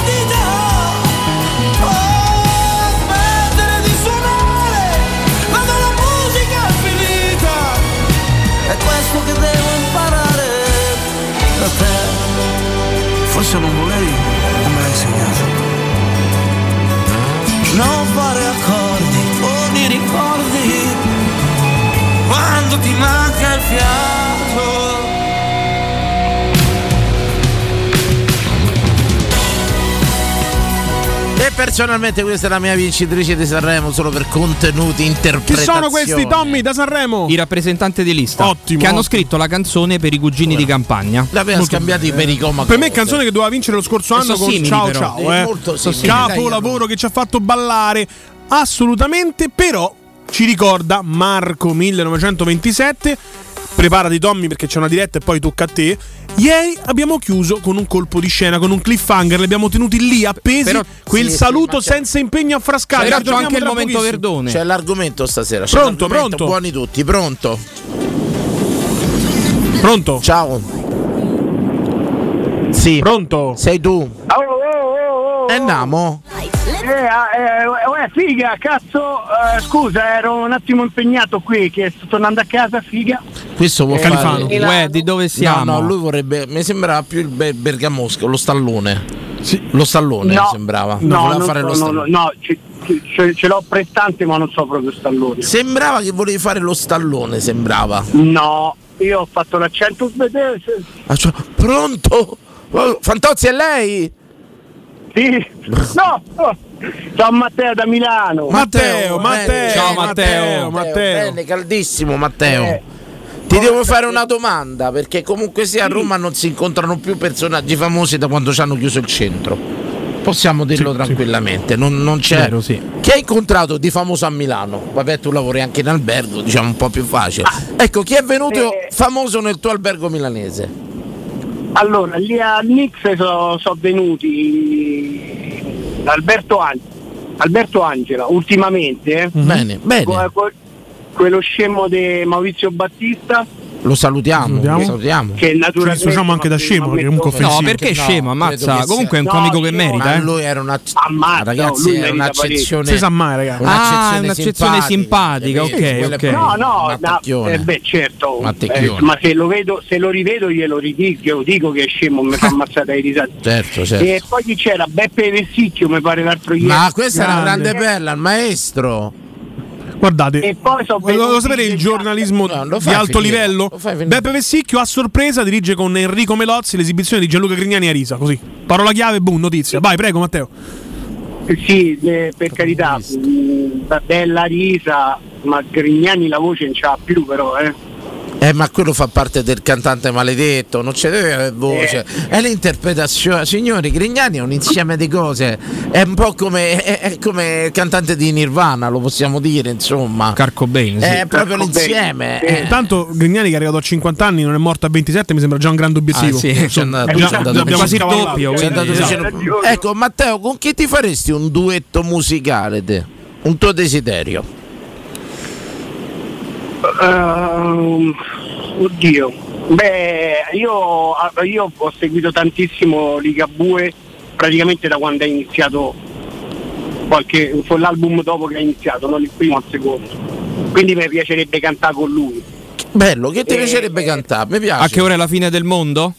personalmente questa è la mia vincitrice di Sanremo solo per contenuti,
Chi
interpretazioni.
sono questi Tommy da Sanremo?
I rappresentanti di lista
Ottimo,
che hanno scritto la canzone per i cugini di campagna.
L'aveva scambiati per i coma
Per me è canzone che doveva vincere lo scorso
E
anno con
simili,
Ciao
però.
Ciao. Eh.
molto simili.
Capolavoro che ci ha fatto ballare assolutamente, però ci ricorda Marco 1927 preparati Tommy perché c'è una diretta e poi tocca a te. Ieri abbiamo chiuso con un colpo di scena, con un cliffhanger, li abbiamo tenuti lì appesi.
Però-
quel
sì, sì,
saluto
c'è-
senza impegno a frascare.
C'è anche il momento
pochissimo.
Verdone.
C'è l'argomento stasera. C'è
Pronto,
l'argomento.
pronto.
Buoni tutti, pronto.
Pronto?
Ciao. Sì.
Pronto?
Sei tu.
Oh.
E andiamo.
Eh, eh, eh, figa, cazzo, eh, scusa, ero un attimo impegnato qui, che sto tornando a casa, figa.
Questo vuol
Califano.
fare.
Uè, di dove siamo?
No, no, lui vorrebbe. Mi sembrava più il Ber- Bergamosco, lo stallone. Lo stallone
no,
mi sembrava.
No, non
fare
so,
lo
no,
stallone.
no, no, ce, ce- ce l'ho prestante ma non so proprio stallone.
Sembrava che volevi fare lo stallone, sembrava.
No, io ho fatto l'accento svedese.
Ah, cioè, pronto? Oh, Fantozzi è lei?
Sì. No, no. Ciao Matteo da Milano.
Matteo,
bene,
Matteo,
ciao,
Matteo, Matteo.
Bene, caldissimo Matteo.
Eh.
Ti devo fare una domanda perché comunque sia a Roma non si incontrano più personaggi famosi da quando ci hanno chiuso il centro. Possiamo dirlo tranquillamente, non, non c'è.
Vero, sì.
Chi hai incontrato di famoso a Milano? Vabbè, tu lavori anche in albergo, diciamo un po' più facile. Ecco, chi è venuto
Eh.
famoso nel tuo albergo milanese?
Allora, lì a Nix sono venuti Alberto, An- Alberto Angela, ultimamente. eh.
Bene, bene.
Que- que- quello scemo di Maurizio Battista.
Lo salutiamo,
Salutiamo.
lo salutiamo.
Che naturalmente
Ci dissociamo anche da scemo, che comunque
messo-
No,
offensivo.
perché scemo, ammazza. Comunque è un comico
No,
che merita,
Ma
eh.
lui era una
Ammazza,
ragazzi,
lui
era un'accezione
Si sa mai, ragazzi.
Ah, è un'accezione simpatica,
capito?
ok, ok.
No, no, eh, beh certo, eh, ma se lo, vedo, se lo rivedo glielo ridico, dico che è scemo, mi fa ammazzare ai risate.
Certo, certo.
E poi chi c'era? Beppe Vessicchio mi pare l'altro ieri.
Ma questa è una
Grande.
grande perla, il maestro.
Guardate,
E poi so venuti-
sapere il giornalismo
No, lo
di alto
finire,
livello?
lo.
Beppe Vessicchio a sorpresa dirige con Enrico Melozzi l'esibizione di Gianluca Grignani a Risa, così. Parola chiave, boom, notizia. Vai, prego Matteo.
Sì, eh, per carità, mh, bella risa, ma Grignani la voce non ce l'ha più però, eh.
Eh, ma quello fa parte del cantante maledetto, non c'è deve avere voce. È l'interpretazione. Signori, Grignani è un insieme di cose. È un po' come, è, è come il cantante di Nirvana, lo possiamo dire, insomma.
Carco Bane, sì.
È proprio
Cobain.
l'insieme. Eh.
Intanto Grignani che è arrivato a 50 anni, non è morto a 27, mi sembra già un grande obiettivo.
Ah, sì.
C'è andato,
Eh,
c'è
già-
andato
abbiamo
quasi il doppio,
C'è
quindi-
andato vicino. Ecco, Matteo, con chi ti faresti un duetto musicale? Te? Un tuo desiderio?
Ehm, oddio, beh, io, io ho seguito tantissimo Ligabue praticamente da quando è iniziato qualche, fu l'album dopo che è iniziato, non il primo o il secondo. Quindi mi piacerebbe cantare con lui.
Bello, che ti
Eh,
piacerebbe cantare? Mi piace.
A che ora è la fine del mondo?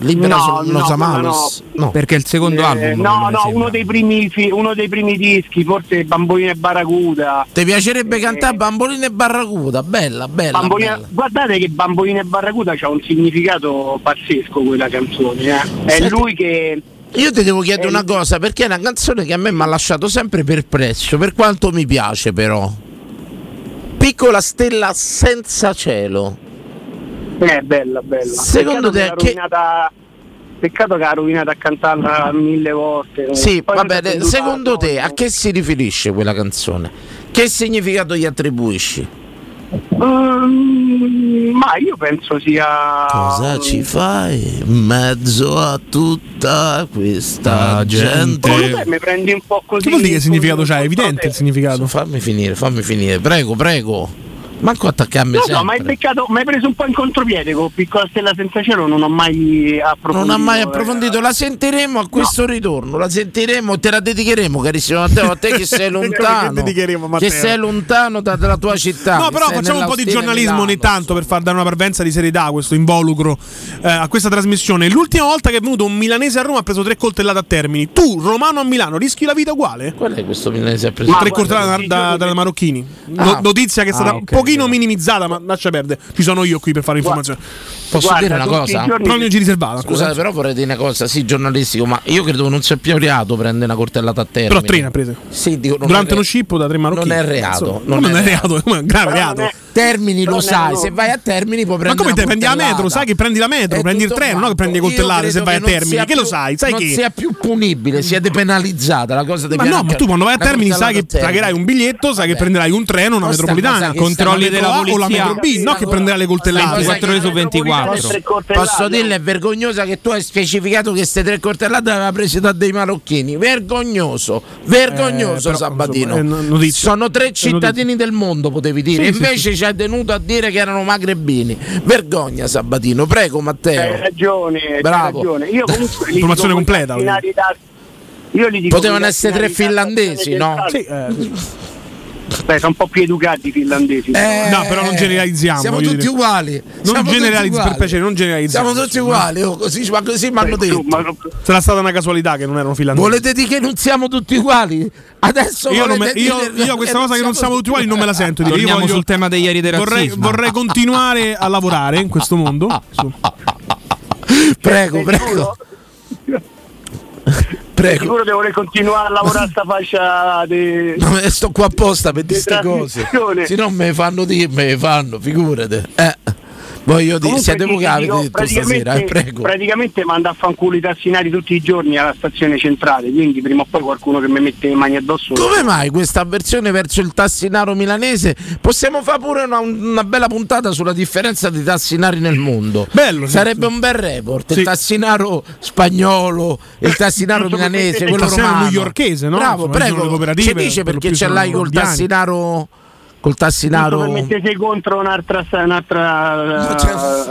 Libera
No, no,
Los
no.
No.
Perché è il secondo
Eh,
album.
no, no, uno dei, primi, uno dei primi dischi, forse Bambolina e Barracuda.
Ti piacerebbe cantare Bambolina e Barracuda? Bella, bella.
Bambolina-
bella.
guardate che Bambolina e Barracuda c'ha un significato pazzesco quella canzone. eh. È
Senti-
lui che.
Io ti devo chiedere
Eh,
una cosa, perché è una canzone che a me mi ha lasciato sempre perplesso, per quanto mi piace però. Piccola stella senza cielo.
È bella, bella.
Secondo
Peccato
te
che rovinata- Peccato che ha rovinato a cantarla mille volte.
Sì,
Poi
va
mi è
bene.
venuta
Secondo te a che si riferisce quella canzone? Che significato gli attribuisci?
Mm, ma io penso sia.
Cosa ci fai in mezzo a tutta questa
Ah, gente.
gente?
Mi prendi un po' così.
Che vuol dire che significato c'ha? È evidente
te.
il significato.
Fammi finire, fammi finire, prego, prego. Manco attaccarmi
No,
sempre.
no, ma hai beccato, mi hai preso un po' in contropiede con Piccola Stella Senza Cielo, non ho mai approfondito.
Non ha mai
eh.
approfondito, la sentiremo a questo ritorno, la sentiremo e te la dedicheremo, carissimo Matteo, a te che sei lontano.
Che
sei lontano da- dalla tua città.
No, però facciamo un po' di giornalismo
Milano.
ogni tanto per far dare una parvenza di serietà a questo involucro eh, a questa trasmissione. L'ultima volta che è venuto un milanese a Roma ha preso tre coltellate a Termini. Tu, romano a Milano, rischi la vita uguale?
Qual è questo milanese ha preso?
Ma
tre coltellate da, da- da marocchini.
Ah.
No- notizia che è stata
Ah,
un
ok,
pochino minimizzata, ma lascia perdere. Ci sono io qui per fare informazione.
Posso
Guarda,
dire una cosa?
giorni-
Però non ci riservata.
Scusate, però vorrei dire una cosa, sì, giornalistico, ma io credo che non sia più reato prendere una coltellata a terra.
Però tre ne ha prese.
Sì, dico, non
Durante uno scippo da tre marocchini.
Non è reato.
Insomma, Non, è reato, è un grave
non
reato.
Termini lo
Non
sai, se vai a Termini puoi
Ma
prendere
come te prendi la metro? Sai che prendi la metro, prendi il treno, non che prendi le coltellate se vai a
non
Termini. Che lo sai? Sai
non
che
sia più punibile, sia depenalizzata la cosa di
Ma no, ma tu quando vai a Termini sai che pagherai un biglietto, sai che prenderai un treno, una metropolitana,
che
controlli della
la metro A
o la
polizia-
metro B, no che prenderai le coltellate.
24 ore su 24.
Posso dirle è vergognosa che tu hai specificato che queste tre coltellate le aveva prese da dei marocchini. Vergognoso, vergognoso
Eh, però,
Sabatino.
insomma.
Sono tre cittadini del mondo, potevi dire.
Sì, sì,
Invece ci hai tenuto a dire che erano magrebini. Vergogna Sabatino, prego Matteo.
Hai ragione, hai
Bravo.
ragione. Io comunque
Informazione completa,
Potevano essere tre finlandesi, no?
stazione centrale. Beh, sono un po' più educati i finlandesi.
Eh,
No, però non generalizziamo.
Siamo tutti
dire.
uguali.
Non generalizziamo, per piacere, non generalizziamo.
Siamo tutti uguali, oh, così, ma così mi hanno detto.
Sarà stata una casualità che non erano finlandesi.
Volete dire che non siamo tutti uguali? Adesso
Io, non me- io- io questa cosa che non siamo tutti uguali non me la sento. dire. Io
Torniamo
voglio-
sul tema degli ieri del
vorrei, vorrei continuare a lavorare in questo mondo. Su.
Prego, prego. Prego.
Sicuro devo continuare a lavorare a sta fascia di...
No, ma sto qua apposta per dire queste cose. Se no me fanno dire, me fanno, figurate. Eh. Voglio dire, siete voi che avete detto stasera, eh, prego.
praticamente manda a fanculo i tassinari tutti i giorni alla stazione centrale, quindi prima o poi qualcuno che mi mette le mani addosso.
Come mai questa avversione verso il tassinaro milanese? Possiamo fare pure una, una bella puntata sulla differenza di tassinari nel mondo.
Bello, sì,
Sarebbe un bel report.
Sì.
Il tassinaro spagnolo, il tassinaro milanese,
Il
quello
tassinaro
romano.
newyorkese, no?
Bravo,
Insomma,
prego. Ci dice perché ce l'hai col tassinaro col tassinaro
per mettersi contro un'altra, un'altra,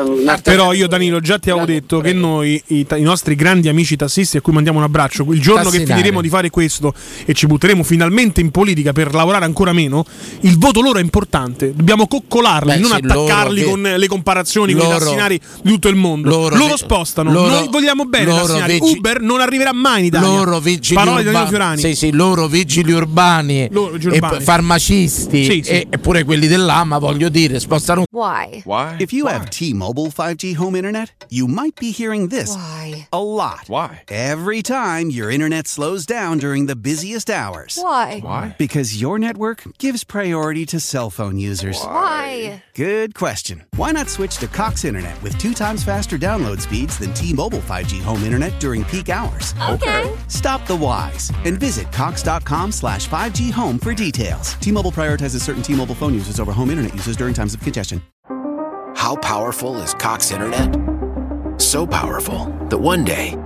un'altra
Però io Danilo già ti avevo detto che noi, i, ta- i nostri grandi amici tassisti a cui mandiamo un abbraccio, il giorno che
Tassinari.
finiremo di fare questo e ci butteremo finalmente in politica per lavorare ancora meno, il voto loro è importante, dobbiamo coccolarli,
Beh,
non
sì,
attaccarli
loro
con
che-
le comparazioni con i
loro-
tassinari di tutto il mondo.
loro
Loro,
vi-
spostano,
loro-
noi vogliamo bene i
loro
tassinari.
vigi-
Uber non arriverà mai in Italia.
loro vigili
Parole di Danilo
urbani,
Fiorani.
sì, sì, loro vigili urbani,
Loro vigili
e
urbani.
p- farmacisti
Sì, sì.
E, e pure quelli dell'AMA, voglio dire, spostano
Why?
Why? If you have T-Mobile 5G home internet, you might be hearing this
Why?
a lot. Why? Every time your internet slows down during the busiest hours.
Why?
Why? Because your network gives priority to cell phone users.
Why?
Good question. Why not switch to Cox Internet with two times faster download speeds than T-Mobile 5G home internet during peak hours?
Okay.
Stop the whys and visit cox.com slash 5G home for details. T-Mobile prioritizes certain T-Mobile phone users over home internet users during times of congestion.
How powerful is Cox Internet? So powerful that one day,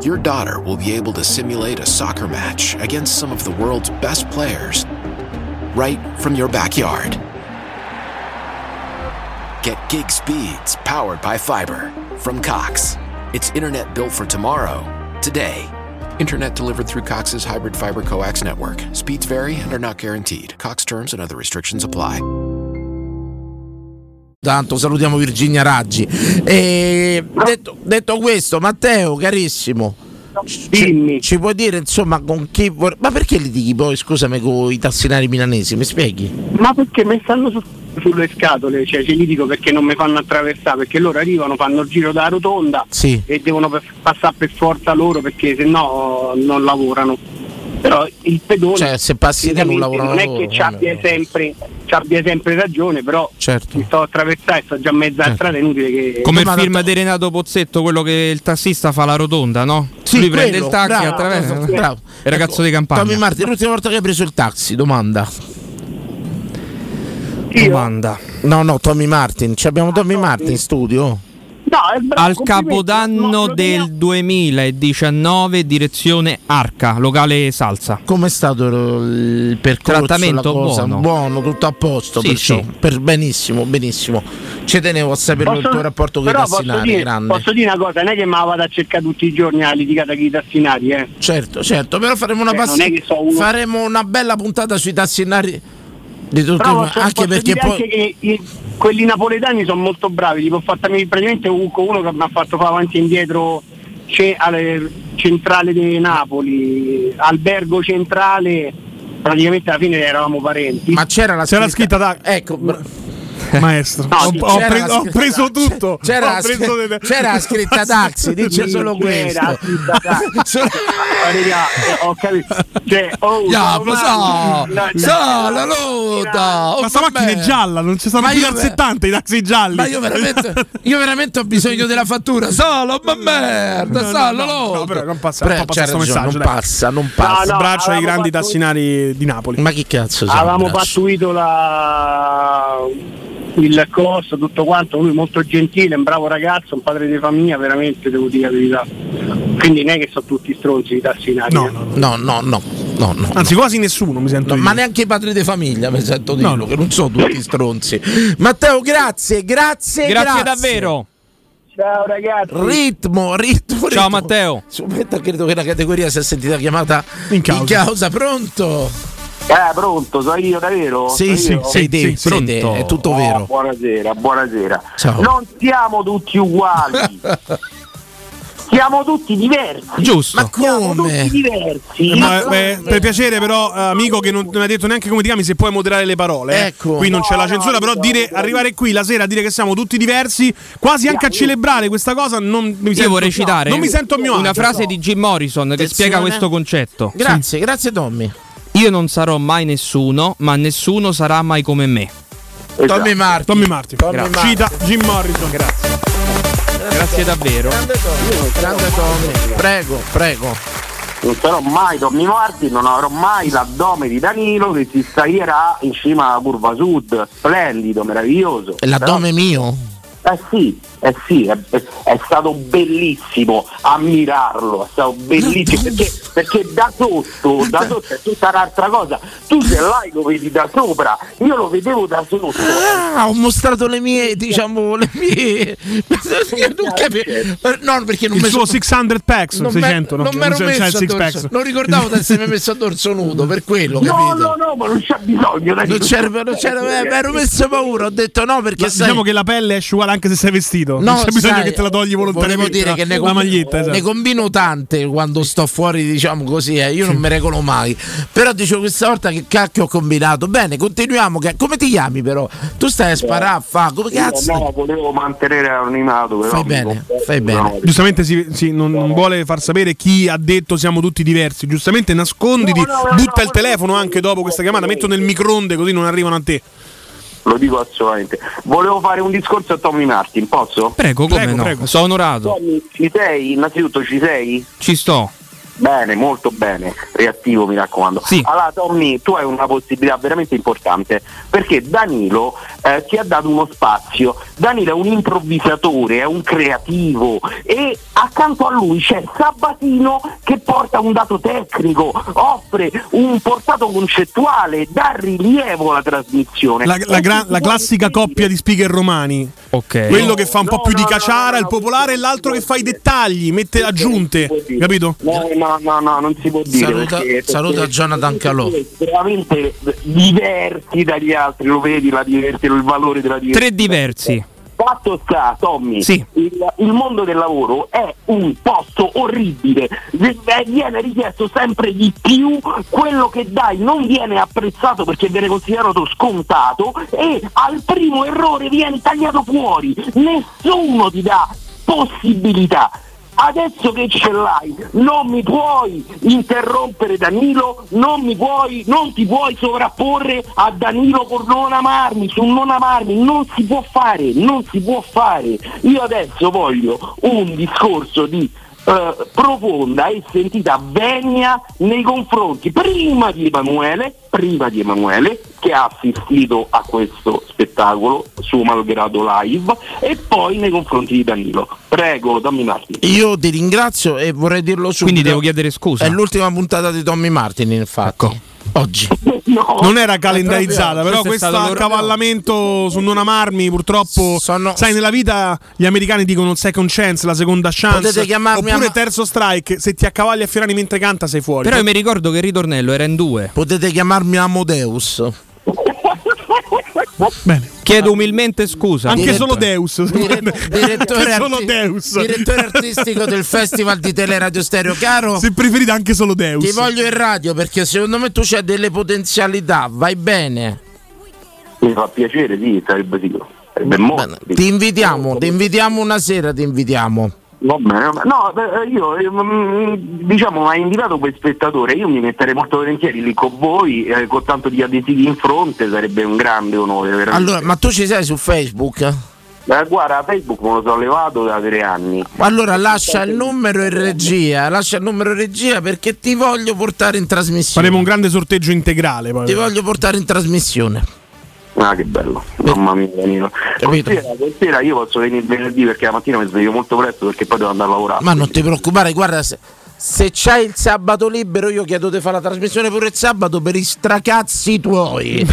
your daughter will be able to simulate a soccer match against some of the world's best players right from your backyard. Get gig speeds powered by fiber from Cox. It's internet built for tomorrow, today. Internet delivered through Cox's hybrid fiber coax network. Speeds vary and are not guaranteed. Cox terms and other restrictions apply.
Tanto salutiamo Virginia Raggi. E detto, detto questo, Matteo, carissimo. Ci, ci puoi dire insomma con chi vor- Ma perché litighi poi, scusami, con i tassinari milanesi? Mi spieghi?
Ma perché mi stanno su- sulle scatole, cioè ci li dico perché non mi fanno attraversare, perché loro arrivano, fanno il giro della rotonda
Sì.
e devono per- passare per forza loro perché se no non lavorano. Però il pedone
Cioè, se passi te non lavorano
non è che ci abbia sempre, ci abbia sempre ragione, però
Certo.
mi sto attraversando e sto già a mezza strada, è inutile che.
Come il film di Renato Pozzetto, quello che il tassista fa la rotonda, no?
Sì,
Lui prende
quello,
il taxi
bravo,
attraverso.
bravo.
Il ragazzo di campagna.
Tommy Martin, l'ultima volta che hai preso il taxi, domanda.
Domanda.
No, no, Tommy Martin. Ci abbiamo Tommy Martin in studio.
No, è bravo,
Al capodanno
no,
del 2019, direzione Arca, locale Salsa.
Com'è stato il percorso?
Trattamento
la cosa?
buono.
tutto a posto.
Sì,
perciò.
sì.
Per benissimo, benissimo. Ci tenevo a sapere il
Posso-
tuo rapporto con i
però posso
tassinari,
dire, posso dire una cosa, non è che me la vado a cercare tutti i giorni a litigata con i tassinari, eh.
Certo, certo, però faremo una,
Cioè,
passi-
non è che so uno-
faremo una bella puntata sui tassinari anche
posso
perché
dire
poi
anche che i- quelli napoletani sono molto bravi, tipo ho fatto praticamente uno che mi ha fatto fare avanti e indietro c'è alle centrale di Napoli, albergo centrale, praticamente alla fine eravamo parenti.
Ma c'era la
C'era scritta da.
Ecco, bra-
Maestro,
No,
ho, ho
la
ho preso tutto.
C'era,
Ho preso delle-
c'era scritta taxi, dice solo questo.
Ho capito. Cioè, oh,
Ya,
sono
lo so, so, la lotta.
Ma sta macchina è gialla, non ci
Ma
più dal
ve-
70 i taxi gialli.
Ma io veramente, io veramente ho bisogno della fattura. Solo, ma merda,
No, no,
solo,
no, no, però non passa,
Pre-
non passa
c'hai
sto
ragione,
messaggio.
non passa, non passa.
No,
Braccio ai grandi tassinari di Napoli.
Ma chi cazzo?
Avevamo pattuito la... il costo, tutto quanto, lui molto gentile, un bravo ragazzo, un padre di famiglia, veramente devo dire la verità. Quindi non è che sono tutti stronzi i tassinari.
No,
eh.
no,
No, no, no, no, no.
Anzi, quasi nessuno mi sento
No, ma neanche i padri di famiglia mi sento dirlo,
No, no.
che non sono tutti stronzi. Matteo, grazie, grazie,
Grazie davvero.
Ciao ragazzi.
Ritmo, ritmo,
Ciao
ritmo.
Matteo.
Subito credo che la categoria sia sentita chiamata
In causa.
pronto?
Eh, pronto, sono io davvero?
Sì,
Sono
sì,
io?
sei te,
sì,
sei te,
pronto.
è tutto
Oh,
vero.
Buonasera, buonasera.
Ciao.
Non siamo tutti uguali. siamo tutti diversi.
Giusto.
Ma
Siamo
come?
tutti diversi.
Eh, ma, beh, per piacere, però, eh, amico, che non, non hai detto neanche come ti chiami, se puoi moderare le parole. eh.
Ecco.
Qui non c'è
No,
la
no,
censura, però
no,
dire,
no.
arrivare qui la sera a dire che siamo tutti diversi, quasi anche a celebrare questa cosa, non mi sento,
vorrei citare
non mi sento a mio
una frase di Jim Morrison che
Attenzione.
spiega questo concetto.
Grazie, grazie Tommy.
Io non sarò mai nessuno, ma nessuno sarà mai come me.
Esatto.
Tommy Martin.
Tommy Martin.
Tommy
Grazie.
Martin.
Cita Jim Morrison, grazie.
Grazie davvero.
Grande Tommy, grande Tommy. Prego, prego.
Non sarò mai Tommy Martin, non avrò mai l'addome di Danilo che si staglierà in cima alla curva sud. Splendido, meraviglioso.
E l'addome mio?
Eh sì, eh sì, è, è- è stato bellissimo ammirarlo, è stato bellissimo perché, perché da sotto, da sotto è tutta un'altra cosa. Tu se l'hai lo vedi da sopra, io lo vedevo da sotto.
Ah, ho mostrato le mie, diciamo, le mie. Non capivo. No, perché non
Il
mi
suo
sono-
600 packs,
non
600,
me-
no?
non mi ero messo a
six
dorso-
packs.
non ricordavo di essermi messo a dorso nudo per quello
No,
capito
no, no, ma non c'è bisogno.
non c'era, non c'era eh, mi ero messo paura ho detto no perché sai
diciamo che la pelle esce uguale anche se sei vestito. non c'è bisogno
sai,
che te la togli volontariamente.
dire che ne,
la
com-
maglietta, esatto.
ne combino tante quando sto fuori diciamo così eh, io non mi regolo mai però dicevo questa volta che cacchio ho combinato bene continuiamo che- come ti chiami però tu stai a sparare a fa come cazzo
no, volevo mantenere anonimato. Però
Fai bene, fai bene.
no.
Giustamente si, si- non, non vuole far sapere chi ha detto siamo tutti diversi. Giustamente nasconditi,
No, no, no,
butta
no,
il telefono anche dopo questa chiamata, metto nel microonde così non arrivano a te.
Lo dico assolutamente. Volevo fare un discorso a Tommy Martin, posso?
Prego, come
Prego,
no?
prego.
Sono onorato.
Tommy, ci sei? Innanzitutto ci sei?
Ci sto.
Bene, molto bene, reattivo mi raccomando.
Sì.
Allora Tommy, tu hai una possibilità veramente importante perché Danilo eh, ti ha dato uno spazio, Danilo è un improvvisatore, è un creativo e accanto a lui c'è Sabatino che porta un dato tecnico, offre un portato concettuale, dà rilievo alla trasmissione.
La, la gra- la classica coppia di speaker romani.
Ok.
Quello che fa un po'
No,
più di
no, no,
caciara,
no,
il
no,
popolare, e l'altro che fa i dettagli, mette aggiunte. Capito?
No, no, no, no, non si può dire.
Saluta-
perché-
saluta
perché
Jonathan Calò.
Estremamente diversi dagli altri, lo vedi la diversità, il valore della diversità.
Tre diversi.
Fatto sta, Tommy,
Sì.
il, il mondo del lavoro è un posto orribile, eh, viene richiesto sempre di più, quello che dai non viene apprezzato perché viene considerato scontato e al primo errore vieni tagliato fuori, nessuno ti dà possibilità. Adesso che ce l'hai, non mi puoi interrompere Danilo, non mi puoi, non ti puoi sovrapporre a Danilo con non amarmi, su non amarmi, non si può fare, non si può fare. Io adesso voglio un discorso di eh, profonda e sentita venia nei confronti prima di Emanuele, prima di Emanuele che ha assistito a questo spettacolo suo malgrado live e poi nei confronti di Danilo. Prego, Tommy Martin.
io ti ringrazio e vorrei dirlo subito
Quindi devo chiedere scusa.
è l'ultima puntata di Tommy Martin infatti
Ecco.
oggi
No.
Non era calendarizzata, però
questo
accavallamento su non amarmi, purtroppo,
Sono-
sai, nella vita gli americani dicono second chance, la seconda chance,
Potete chiamarmi
oppure
ama-
terzo strike, se ti accavalli a Fiorani mentre canta sei fuori.
Però io mi ricordo che il ritornello era in due.
potete chiamarmi Amodeus
Bene.
Chiedo umilmente scusa.
Anche
Diretto-
solo Deus.
Dire- direttore,
Anche solo Deus.
direttore artistico del Festival di Teleradio Stereo caro
Se preferite anche solo Deus.
ti voglio in radio perché secondo me tu c'hai delle potenzialità vai bene
Mi fa piacere, sì, sarebbe sicuro. Sarebbe molto.
Ti invitiamo, ti invitiamo una sera, ti invitiamo.
Va bene, va bene. no, beh, io eh, mm, diciamo mi hai invitato quel spettatore, io mi metterei molto volentieri lì con voi, eh, con tanto di adesivi in fronte, sarebbe un grande onore. veramente.
Allora, ma tu ci sei su Facebook?
Eh, guarda, Facebook me lo sono levato da tre anni.
Allora lascia il numero in regia, lascia il numero in regia perché ti voglio portare in trasmissione.
Faremo un grande sorteggio integrale poi.
Ti voglio portare in trasmissione.
Ah, che bello, mamma mia, Danilo. Stasera, stasera io posso venire venerdì perché la mattina mi sveglio molto presto perché poi devo andare a lavorare.
Ma non ti preoccupare, guarda, se, se c'hai il sabato libero io chiedo di fare la trasmissione pure il sabato per i stracazzi tuoi.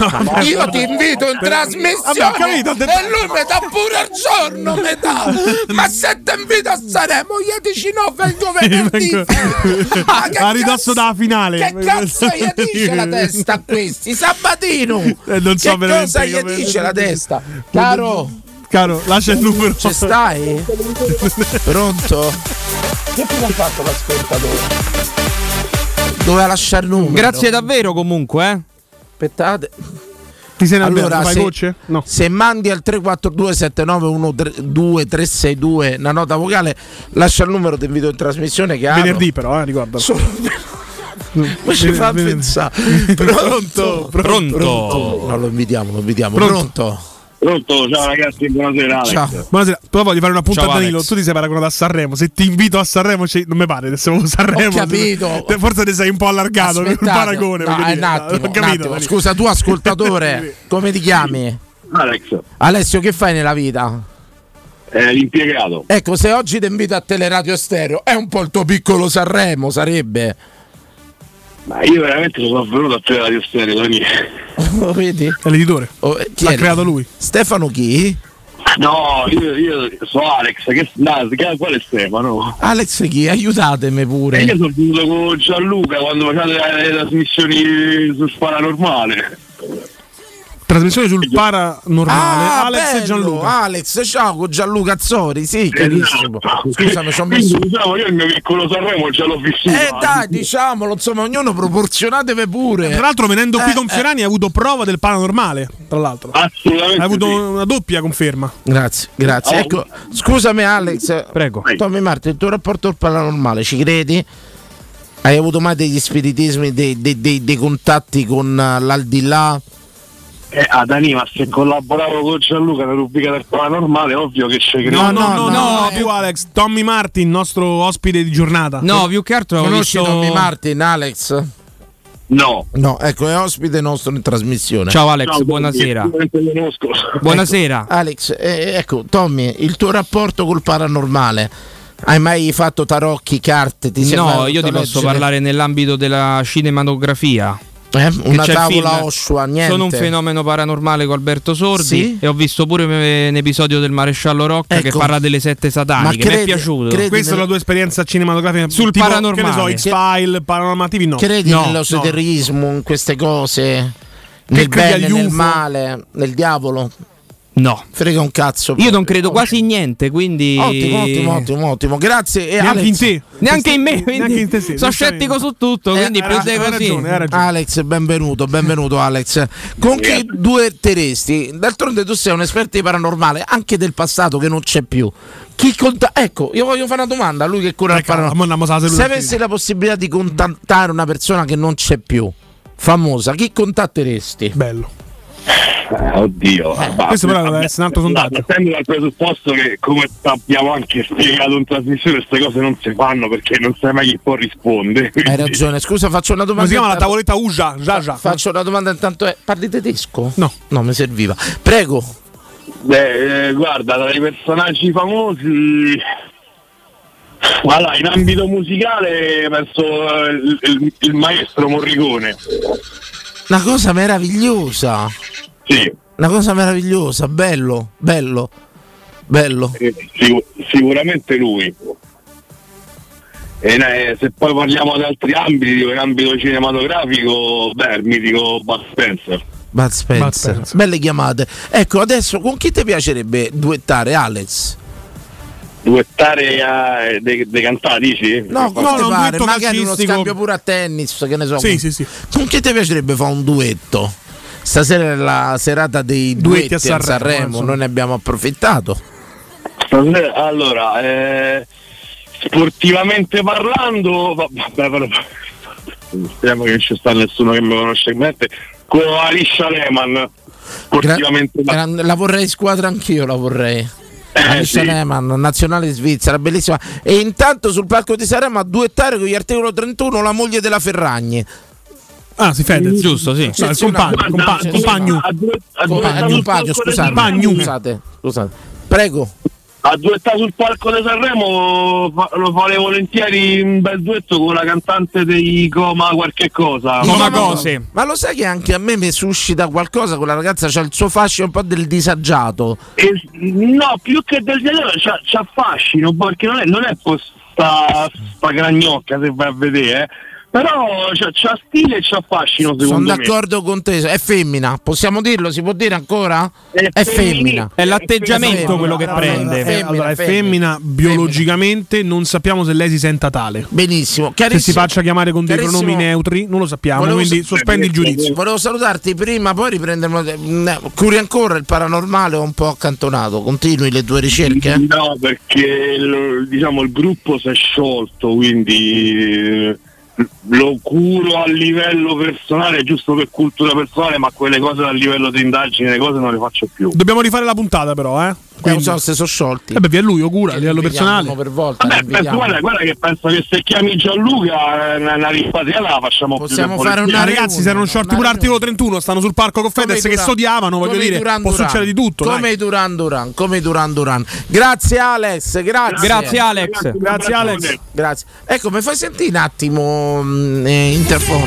io ti invito in trasmissione
capito,
e lui mi dà pure il giorno, mi dà. Ma se ti invito a Sanremo io dici no, vengo venerdì. Ma che
a ridosso dalla finale.
Che cazzo gli dice la testa a questi? Sabatino!
Eh, non so
che cosa gli dice la testa? Caro,
Caro, lascia il numero.
ci stai? Pronto? Che cosa ha fatto l'ascoltatore? Doveva lasciare il numero.
Grazie davvero comunque, eh.
Aspettate.
Ti sei
Allora, se,
voce? No.
se mandi al 342 7912 362 una nota vocale, lascia il numero, ti invito in trasmissione che.
Venerdì però, eh, ricorda.
Ma ci fa pensare. Pronto?
Pronto?
No, lo invitiamo, lo invitiamo.
Pronto?
Pronto?
Pronto, ciao ragazzi, buonasera Alex.
Ciao.
Buonasera, però voglio fare una punta
Ciao,
a Danilo.
Alex.
Tu ti sei paragonato a Sanremo. Se ti invito a Sanremo, ci- non mi pare, adesso siamo a Sanremo.
Ho capito.
Te- Forse ti sei un po' allargato il
Aspettate.
paragone.
No, eh, un attimo,
Ho
un
capito,
attimo.
Danilo.
Scusa, tu ascoltatore, come ti chiami?
Alex,
Alessio, che fai nella vita?
eh, l'impiegato.
Ecco, se oggi ti invito a Teleradio Stereo, è un po' il tuo piccolo Sanremo, sarebbe.
Ma io veramente sono venuto a te radio stereo, Danilo.
Lo vedi?
È l'editore.
Oh, eh, chi
L'ha
era?
creato lui.
Stefano chi?
No, io, io sono Alex, che, no, quale Stefano?
Alex chi? Aiutatemi
E
pure.
io sono venuto con Gianluca quando facevate le, le trasmissioni su Paranormale.
Trasmissione sul paranormale.
Ah,
Alex e
bello,
Gianluca.
Alex, ciao con Gianluca Azzori, sì, carissimo. Scusami, ci ho
Quindi,
messo.
diciamo, io il mio piccolo Sanremo già l'ho vissuto.
Eh dai, diciamolo, insomma, ognuno proporzionatevi pure.
Tra l'altro, venendo qui
Eh,
con
eh.
Fiorani, ha avuto prova del paranormale. Tra l'altro,
Assolutamente.
ha avuto
sì.
una doppia conferma.
Grazie, grazie.
Oh.
Ecco, scusami Alex.
Prego.
Tommy Martin, il tuo rapporto al paranormale, ci credi? Hai avuto mai degli spiritismi, dei, dei- dei- dei contatti con eh, l'aldilà?
Eh, ah, Dani, ma se collaboravo con Gianluca nella rubrica del paranormale, ovvio che ci credo.
No, no,
no,
no, no,
eh.
più Alex. Tommy Martin, nostro ospite di giornata.
No, più che altro
Conosci
visto...
Tommy Martin, Alex?
No.
No, ecco, è ospite nostro in trasmissione.
Ciao Alex,
Ciao,
buonasera. Buonasera.
Alex, eh, ecco, Tommy, il tuo rapporto col paranormale. Hai mai fatto tarocchi, carte? Ti
No, io ti posso
leggere?
parlare nell'ambito della cinematografia.
Eh? Una
Che
tavola. Oshua, niente.
Sono un fenomeno paranormale con Alberto Sordi
Sì?
e ho visto pure un episodio del Maresciallo Rocca che
Ecco.
parla delle sette sataniche.
Ma
Mi è
credi-
piaciuto.
credi-
Questa è la tua esperienza cinematografica
Sul
tipo,
paranormale.
Che ne so, X-File, Paranormal TV, no.
Credi
no, no.
nell'esoterismo, in queste cose? Nel
credi
bene, nel male, nel diavolo?
No.
Frega un cazzo.
Io non credo quasi in niente, quindi.
Ottimo, ottimo, ottimo, ottimo. Grazie. E
Neanche
Alex,
in te.
Neanche in me, quindi
Neanche in te, sì,
sono scettico su tutto,
Eh,
quindi
hai
più
ra-
di
hai
così.
ragione, hai ragione.
Alex, benvenuto, benvenuto Alex. Con chi due teresti? D'altronde tu sei un esperto di paranormale, anche del passato che non c'è più. Chi conta? Ecco, io voglio fare una domanda a lui che cura il paranormale. Se avessi la possibilità di contattare una persona che non c'è più, famosa, chi contatteresti?
Bello.
Eh, oddio. ma-
questo però deve essere un altro sondaggio.
Partendo dal presupposto che, come abbiamo anche spiegato in trasmissione, queste cose non si fanno perché non sai mai chi può rispondere.
Hai ragione, scusa, faccio una
Come
domanda.
si chiama la tavoletta Uja? Già, già.
Faccio una domanda intanto. eh, Parli tedesco?
No.
No, mi serviva. Prego.
Beh, eh, guarda, tra i personaggi famosi. Allora, in ambito musicale penso eh, il, il- il maestro Morricone.
Una cosa meravigliosa.
Sì,
Una cosa meravigliosa, bello, bello, bello.
eh, sicu- sicuramente lui. E eh, se poi parliamo di altri ambiti, tipo in ambito cinematografico, beh, il mitico Bud Spencer.
Bud Spencer.
Bud Spencer.
Belle chiamate. Ecco, adesso con chi ti piacerebbe duettare, Alex?
Duettare eh, dei, dei cantati, dici?
No,
no,
ti
un
pare?
duetto
Magari uno scambio pure a tennis, che ne so.
Sì,
con,
sì, sì.
con chi ti piacerebbe fare un duetto? Stasera è la serata dei
Duetti
duetti,
a
a
Sanremo,
Sanremo,
insomma.
noi ne abbiamo approfittato.
Stasera- Allora, eh, sportivamente parlando, va- vabbè, però- speriamo che non ci sta nessuno che mi conosce in mente, con Alicia Lehman, sportivamente
Gra- la vorrei squadra anch'io, la vorrei. Alicia
sì.
Lehmann, nazionale svizzera, bellissima. E intanto sul palco di Sanremo a duettare con gli articolo 31 la moglie della Ferragni.
Ah, si Fedez.
Giusto, sì.
No, il compagno, compa-
Sì, sì.
compagno.
a due, a due
Compagno, compagno, scusate, scusate. Prego.
A duettare sul palco di Sanremo fa- lo farei volentieri un bel duetto con la cantante dei Coma qualche cosa.
Coma cose.
Ma lo sai che anche a me mi suscita qualcosa? Quella ragazza c'ha il suo fascino un po' del disagiato.
E- no, più che del genere c'ha, c'ha fascino, perché non è, non è po' sta, sta gragnocca se vai a vedere, eh. Però c'ha, c'ha stile e c'ha fascino
Sono
secondo me.
d'accordo con te. È femmina, possiamo dirlo? Si può dire ancora? È, femmina.
È l'atteggiamento quello che prende.
Eh, allora, è femmina, biologicamente non sappiamo se lei si senta tale.
Benissimo.
Se si faccia chiamare con dei
Chiarissimo.
pronomi neutri, non lo sappiamo,
Volevo
quindi
sa-
sospendi il giudizio.
Volevo salutarti prima, poi riprenderlo. Mm, Curi ancora il paranormale o un po' accantonato? Continui le tue ricerche?
No, perché il, diciamo, il gruppo si è sciolto, quindi eh, lo curo a livello personale, giusto per cultura personale, ma quelle cose a livello di indagine, le cose non le faccio più.
Dobbiamo rifare la puntata, però, eh.
Non so se sono sciolti.
Eh beh, via lui, lo cura a livello personale.
per volta.
Vabbè, penso, guarda, guarda che penso che se chiami Gianluca eh, una, una la facciamo più
Possiamo
che
fare
volentieri.
Ah, ragazzi, si erano sciolti pure articolo 31, stanno sul parco con Fedez che sodiavano, voglio dire,
Duran
può
Duran.
succedere di tutto.
Come
dai.
i Duran Duran, come i Duran Duran. Grazie Alex, grazie.
Grazie Alex.
Grazie Alex.
Grazie. Ecco, mi fai sentire un attimo mm, eh, interfono.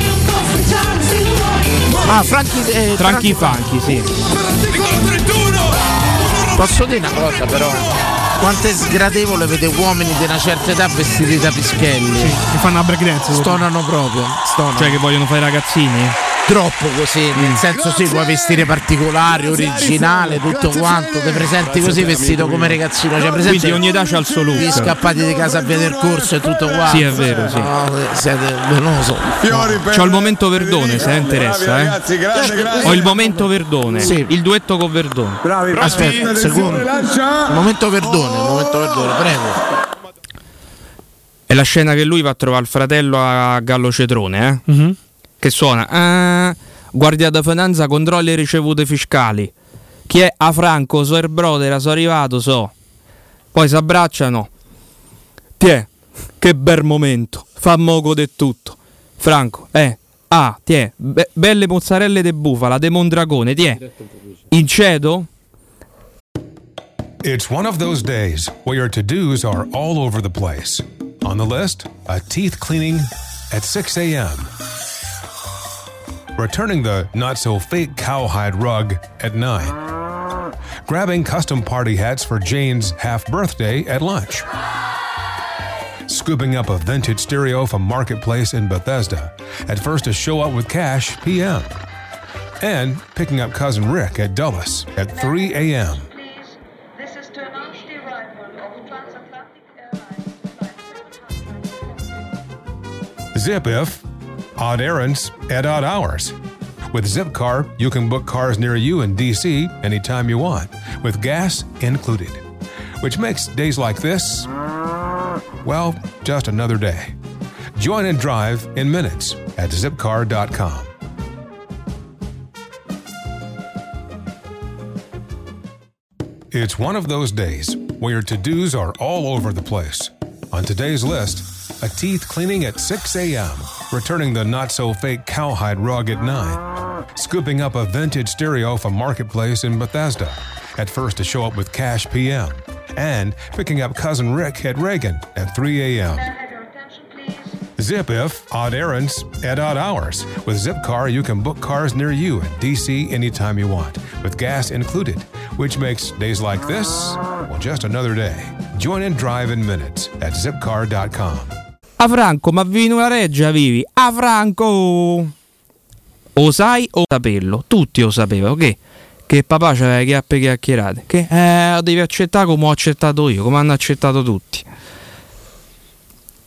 Ah, Franchi eh, Franchi-
Funky, sì.
Posso dire una cosa però? Quanto è sgradevole vedere uomini di una certa età vestiti da pischelli.
Che fanno la breakdance.
Stonano proprio. Stonano.
Cioè che vogliono fare i ragazzini?
Troppo così, nel
Mm.
senso sì, puoi vestire particolare, originale, tutto quanto, ti presenti così vestito come ragazzino, cioè presenti
Quindi ogni età c'ha il suo look.
Gli scappati di casa a via del corso e tutto qua.
Sì, è vero, sì.
No, siete, non lo so.
C'ho il momento Verdone, se interessa, eh. Ho il momento Verdone.
Sì.
Il duetto con Verdone.
Aspetta, un secondo. Il momento Verdone, il momento Verdone, prego.
È la scena che lui va a trovare il fratello a Gallo Cetrone, eh? Che suona. "Ah, guardia da finanza controlla le ricevute fiscali. Chi è a Franco, so il brother, sono arrivato, so. Poi si abbracciano. Tiè, che bel momento. Fa moco di tutto. Franco, eh. Ah, tiè, be- belle mozzarelle de bufala, de Mondragone, tiè. In cedo?
It's one of those days where your to dos are all over the place. On the list, a teeth cleaning at 6 a.m., returning the not so fake cowhide rug at 9, grabbing custom party hats for Jane's half birthday at lunch, scooping up a vintage stereo from Marketplace in Bethesda. At first to show up with cash p.m., and picking up cousin Rick at Dulles at 3 a.m. Zip if odd errands at odd hours. With Zipcar, you can book cars near you in DC anytime you want, with gas included. Which makes days like this, well, just another day. Join and drive in minutes at zipcar.com. It's one of those days where your to dos are all over the place. On today's list, a teeth cleaning at 6 a.m., returning the not so fake cowhide rug at 9, scooping up a vintage stereo from Marketplace in Bethesda, at first to show up with cash p.m., and picking up cousin Rick at Reagan at 3 a.m. Zip if odd errands at odd hours. With Zipcar, you can book cars near you in DC anytime you want, with gas included, which makes days like this, well, just another day. Join and drive in minutes at zipcar.com.
A Franco, ma vivi in una reggia, vivi? A Franco! O sai o saperlo, tutti lo sapevano, che? Che papà c'aveva le chiappe chiacchierate. Che eh, devi accettare come ho accettato io, come hanno accettato tutti.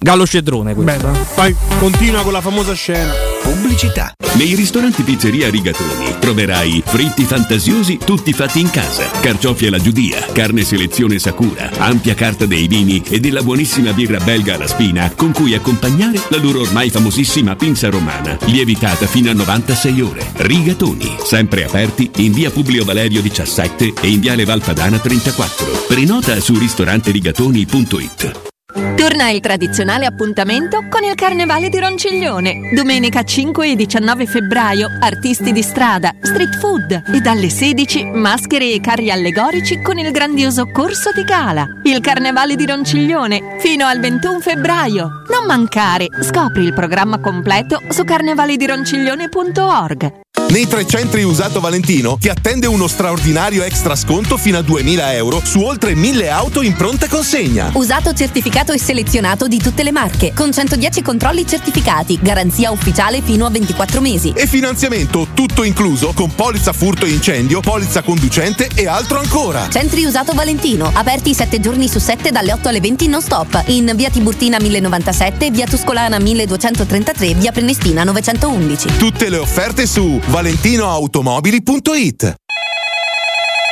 Gallo Cedrone questo.
Bella. Poi continua con la famosa scena.
Pubblicità. Nei ristoranti Pizzeria Rigatoni troverai fritti fantasiosi tutti fatti in casa, carciofi alla giudia, carne selezione Sakura, ampia carta dei vini e della buonissima birra belga alla spina con cui accompagnare la loro ormai famosissima pinza romana, lievitata fino a 96 ore. Rigatoni, sempre aperti in via Publio Valerio 17 e in viale Valpadana 34. Prenota su ristoranterigatoni.it.
Torna il tradizionale appuntamento con il Carnevale di Ronciglione. Domenica 5 e 19 febbraio, artisti di strada, street food e dalle 16 maschere e carri allegorici con il grandioso corso di gala. Il Carnevale di Ronciglione fino al 21 febbraio. Non mancare, scopri il programma completo su carnevaledironciglione.org.
Nei tre centri usato Valentino ti attende uno straordinario extra sconto fino a 2000 euro su oltre 1000 auto in pronta consegna.
Usato certificato e selezionato di tutte le marche, con 110 controlli certificati, garanzia ufficiale fino a 24 mesi.
E finanziamento tutto incluso con polizza furto e incendio, polizza conducente e altro ancora.
Centri usato Valentino, aperti 7 giorni su 7 dalle 8 alle 20 non stop, in via Tiburtina 1097, via Tuscolana 1233, via Prenestina 911.
Tutte le offerte su valentinoautomobili.it.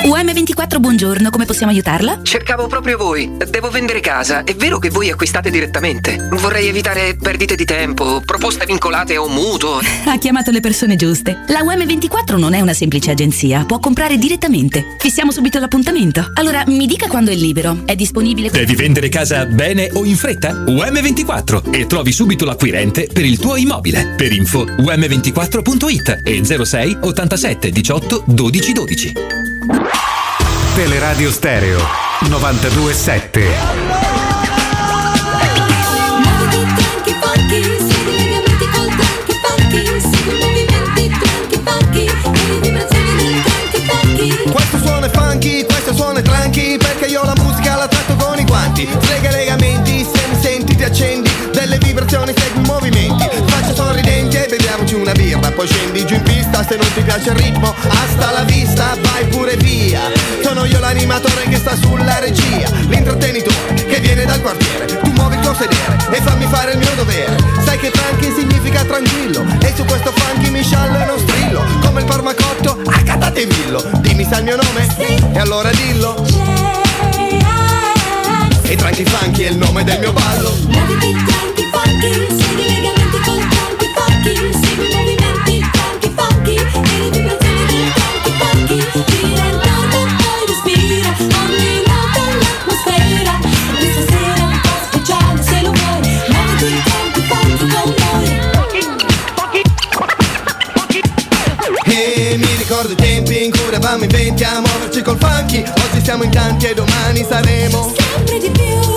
UM24, buongiorno, come possiamo aiutarla?
Cercavo proprio voi. Devo vendere casa. È vero che voi acquistate direttamente? Vorrei evitare perdite di tempo, proposte vincolate o mutuo.
Ha chiamato le persone giuste. La UM24 non è una semplice agenzia, può comprare direttamente. Fissiamo subito l'appuntamento. Allora, mi dica quando è libero. È disponibile.
Devi vendere casa bene o in fretta? UM24 e trovi subito l'acquirente per il tuo immobile. Per info um24.it e 06 87 18 12 12.
Teleradio Stereo 927.
Questo suono è funky, questo suono è tranqui Perché io la musica la tratto con i guanti. Slega i legamenti, se mi senti ti accendi. Delle vibrazioni segui i movimenti. Faccia sorridenti e beviamoci una birra Poi scendi giù in pista se non ti piace il ritmo. Hasta la vista, pure via. Sono io l'animatore che sta sulla regia. L'intrattenitore che viene dal quartiere. Tu muovi il tuo sedere e fammi fare il mio dovere. Sai che tranqui significa tranquillo. E su questo funky mi sciallo e non strillo. Come il farmacotto, accatate in villo. Dimmi sai il mio nome? E allora dillo. E tranqui funky è il nome del mio ballo. E tempi in cui eravamo in venti a muoverci col funky. Oggi siamo in tanti e domani saremo Sempre di più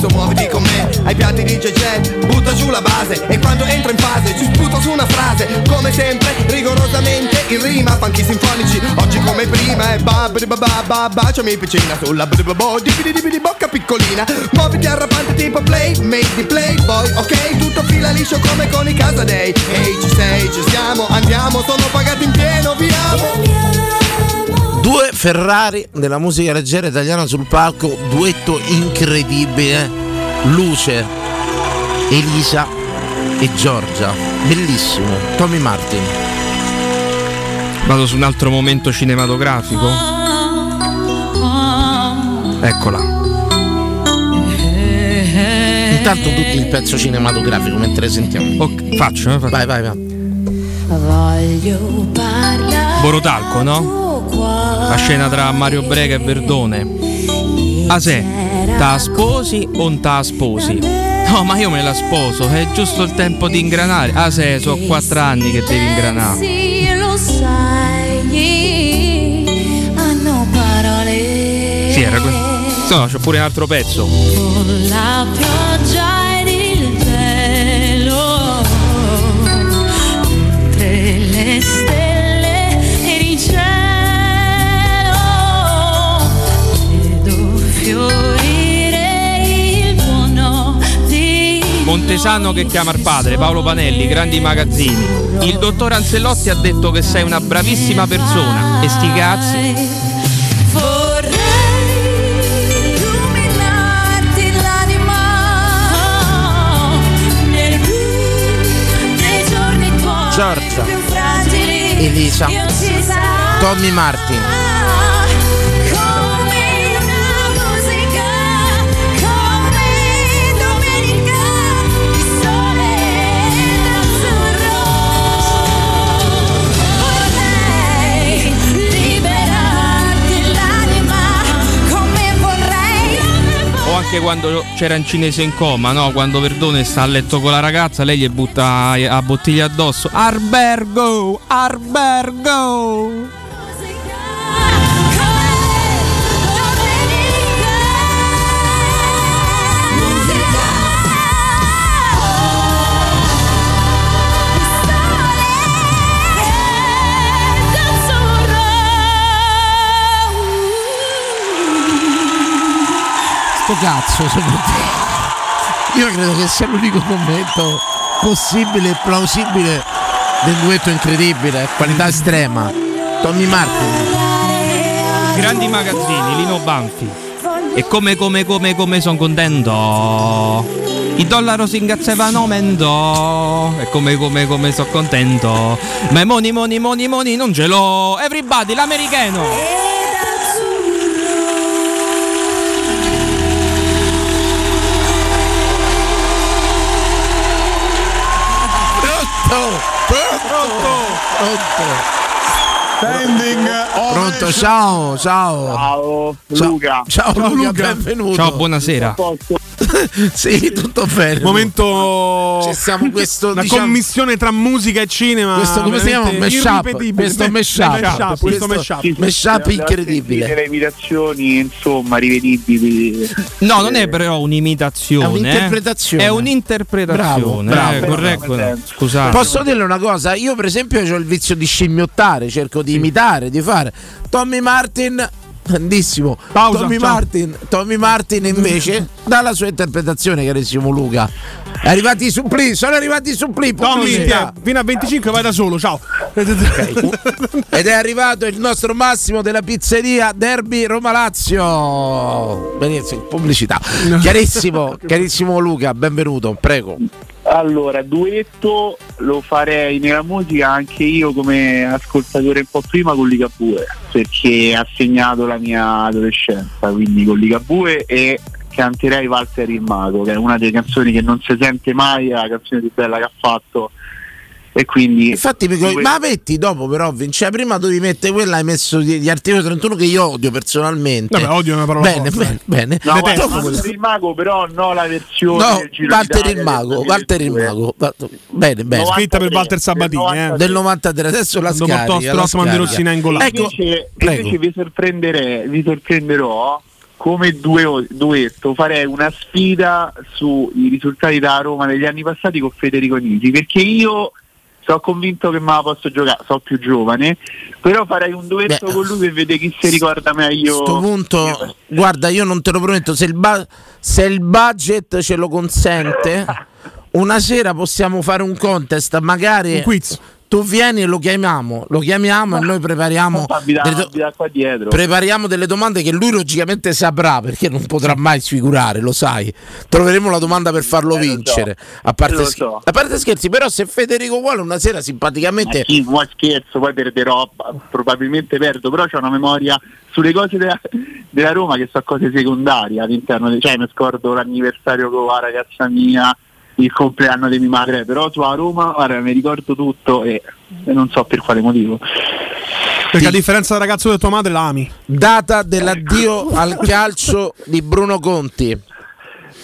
adesso muoviti con me. Ai piatti di JJ Butta giù la base. E quando entro in fase Ci sputo su una frase. Come sempre, rigorosamente in rima Funky sinfonici, oggi come prima E babà babà Baciami piccina sulla bribabo dibidi bocca piccolina. Muoviti arrapante tipo play, made di playboy Ok, tutto fila liscio come con i Casadei. Ehi ci sei, ci siamo, andiamo Sono pagati in pieno, viamo
Due Ferrari della musica leggera italiana sul palco, duetto incredibile. Luce, Elisa e Giorgia. Bellissimo. Tommy Martin.
Vado su un altro momento cinematografico. Eccola.
Intanto tutti il pezzo cinematografico mentre sentiamo.
Ok, faccio, eh, faccio.
Vai, vai, vai.
Voglio parlare
Borotalco, no? La scena tra Mario Brega e Verdone. Ah se, ta sposi o non ta sposi? No, ma io me la sposo, è giusto il tempo di ingranare. Ah se, sono quattro anni che devi ingranare.
Sì, lo sai Hanno parole
Sì, era questo. No, c'ho pure un altro pezzo.
Con la pioggia
Montesano che chiama il padre, Paolo Panelli, grandi magazzini. Il dottor Anzellotti ha detto che sei una bravissima persona. E sti cazzi.
Giorgia Elisa Tommy Martin
anche quando c'era in cinese in coma, no? Quando Verdone sta a letto con la ragazza, lei gli butta a bottiglia addosso. Arbergo! Arbergo!
Sto cazzo, te? Io credo che sia l'unico momento possibile e plausibile del duetto incredibile, qualità estrema. Tommy Martin.
Grandi magazzini, Lino Banfi. E come, come, come, come sono contento. I dollaro si ingazzevano mendo. E come, come, come sono contento. Ma i money, money, money, money non ce l'ho. Everybody, l'americano.
Pronto!
Standing
Pronto, ciao, ciao.
Ciao
Luca. Ciao,
Ciao,
Luca,
Luca.
benvenuto.
Ciao, buonasera.
sì, tutto bene.
Momento.
Ci siamo questo
La
diciamo,
commissione tra musica e cinema.
questo come si chiama? Mashup. Questo mashup.
questo mashup.
mashup
Le
incredibile.
le imitazioni, insomma, rivedibili.
No, non è però un'imitazione.
È un'interpretazione.
eh. È un'interpretazione.
Bravo,
eh,
bravo.
corretto. Scusate.
Posso dirle una cosa? Io, per esempio, ho il vizio di scimmiottare, cerco di imitare, di fare. Tommy Martin. Grandissimo
Pausa,
Tommy. Martin, Tommy Martin invece dà la sua interpretazione, carissimo Luca. È arrivati i suppli, sono arrivati i suppli.
Tommy, fino a 25 vai da solo, ciao.
Ed è arrivato il nostro Massimo della pizzeria Derby Roma Lazio. Benissimo, pubblicità. Chiarissimo, chiarissimo Luca, benvenuto, prego.
Allora, duetto lo farei nella musica anche io come ascoltatore un po' prima con Ligabue, perché ha segnato la mia adolescenza, quindi con Ligabue e canterei Walter il Mago, che è una delle canzoni che non si sente mai, è la canzone più bella che ha fatto. E quindi
Infatti, mi ma metti dopo, però, Vince, cioè, prima dovevi mettere quella, hai messo di, di articolo 31 che io odio personalmente.
Vabbè, odio una parola
Bene,
forte.
bene, bene.
No,
Ma
guarda, Walter il Mago però no la versione
No,
del Giro
Walter il Mago,
del
Walter il
2002.
Mago. Bene, bene.
Scritta per Walter Sabatini, eh.
Del 93, adesso la scarica. la
Strossman di. Rossina.
Ecco,
invece, vi, sorprenderei- vi sorprenderò come due- duetto farei una sfida sui risultati da Roma degli anni passati con Federico Nisi perché io sono convinto che me la posso giocare sono più giovane però farei un duetto
Beh,
con lui per vedere chi si ricorda meglio
A questo punto, guarda, io non te lo prometto, se il, ba- se il budget ce lo consente, una sera possiamo fare un contest, magari
Un quiz.
Tu vieni e lo chiamiamo, lo chiamiamo e noi prepariamo
dà-
delle, do- prepariamo delle domande che lui logicamente saprà perché non potrà mai sfigurare, lo sai. Troveremo la domanda per farlo
Eh, lo so.
vincere. A parte,
Lo
scher-
so.
a parte scherzi, però se Federico vuole una sera simpaticamente...
sì, ma scherzo, poi perderò, probabilmente perdo, però ho una memoria sulle cose della, della Roma che sono cose secondarie all'interno, cioè mi scordo l'anniversario con la ragazza mia, il compleanno di mia madre, però sulla Roma, guarda, mi ricordo tutto e, e non so per quale motivo.
Perché a differenza del ragazzo di tua madre la ami.
Data dell'addio al calcio di Bruno Conti.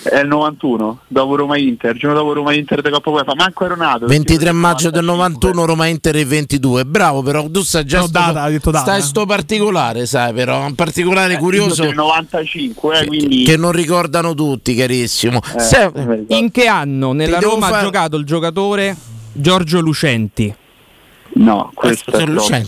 È il 91, dopo Roma Inter, il giorno dopo Roma Inter di Coppa UEFA, manco ero nato.
23 maggio del 91 Roma Inter il 22 bravo però tu sai già
No,
sto,
data, ha detto data.
stai sto particolare sai però un particolare
Eh,
curioso
del 95, eh, quindi
che non ricordano tutti carissimo
Eh,
Se-
In che anno nella Roma
fare-
ha giocato il giocatore Giorgio Lucenti?
No, questo
Aspetta,
è.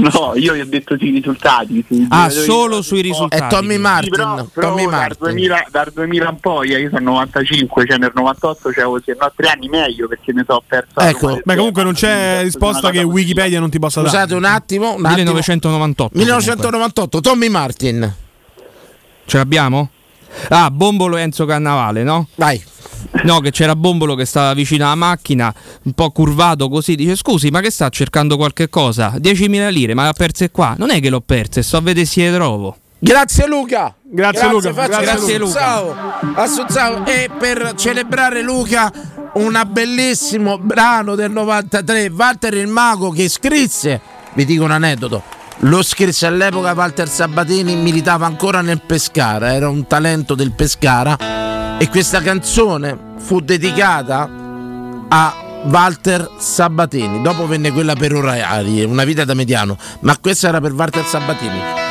No, io gli ho detto sui risultati. sui
Ah, solo sui risultati.
è Tommy. Martin
Sì, però, però
Tommy
dal,
Martin
2000, dal 2000 in poi, eh, io sono 95, cioè nel 98 c'avevo se no tre anni meglio perché mi sono perso.
Ecco.
Beh, comunque non c'è risposta che Wikipedia non ti possa dare.
scusate un attimo, un attimo.
1998.
1998 Tommy Martin
Ce l'abbiamo? Ah, Bombolo e Enzo Cannavale, no?
vai
No, che c'era Bombolo che stava vicino alla macchina, un po' curvato così. Dice: Scusi, ma che sta cercando qualche cosa? 10.000 lire, ma le ha perse qua. Non è che l'ho perse, sto a vedere se le trovo.
Grazie Luca.
Grazie, Luca.
faccio
Grazie,
a Suzzao, a Suzzao. E per celebrare Luca, un bellissimo brano del 93, Walter il Mago che scrisse, vi dico un aneddoto, lo scrisse all'epoca Walter Sabatini, militava ancora nel Pescara, era un talento del Pescara e questa canzone fu dedicata a Walter Sabatini. Dopo venne quella per Orari, una vita da mediano, ma questa era per Walter Sabatini.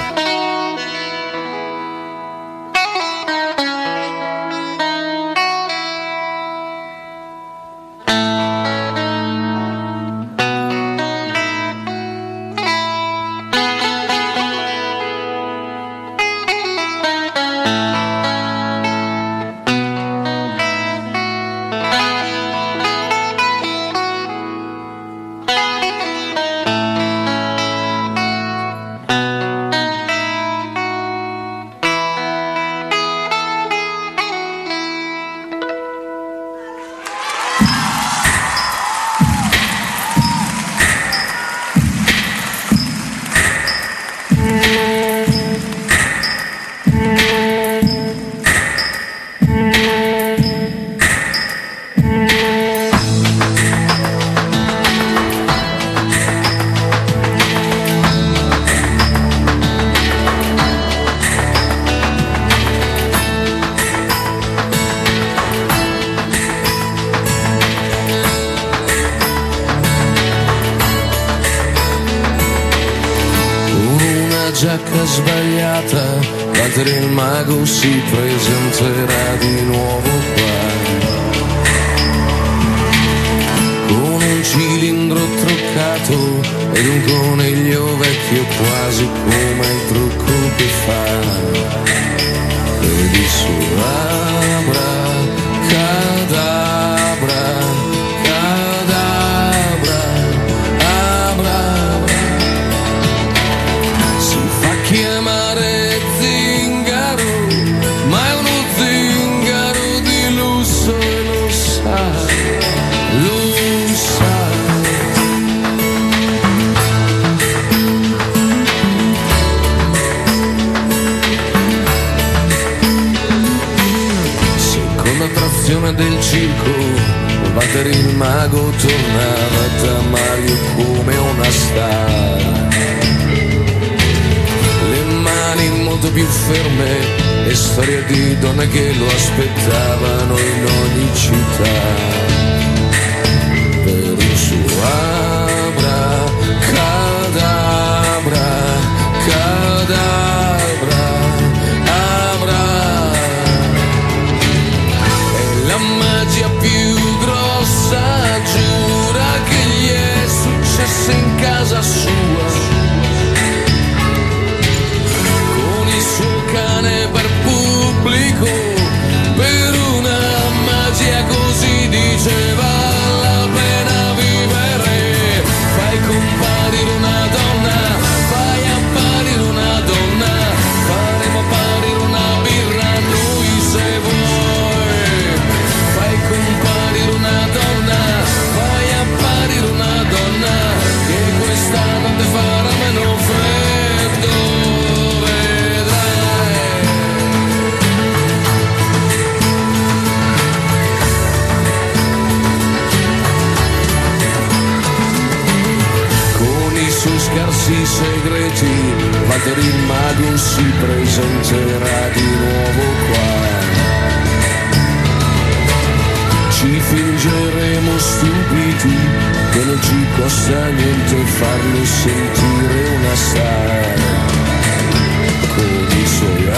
E storie di donne che lo aspettavano in ogni città. Per un suo Walter il mago si presenterà di nuovo qua. Ci fingeremo stupiti che non ci costa niente farlo sentire una star. Con i suoi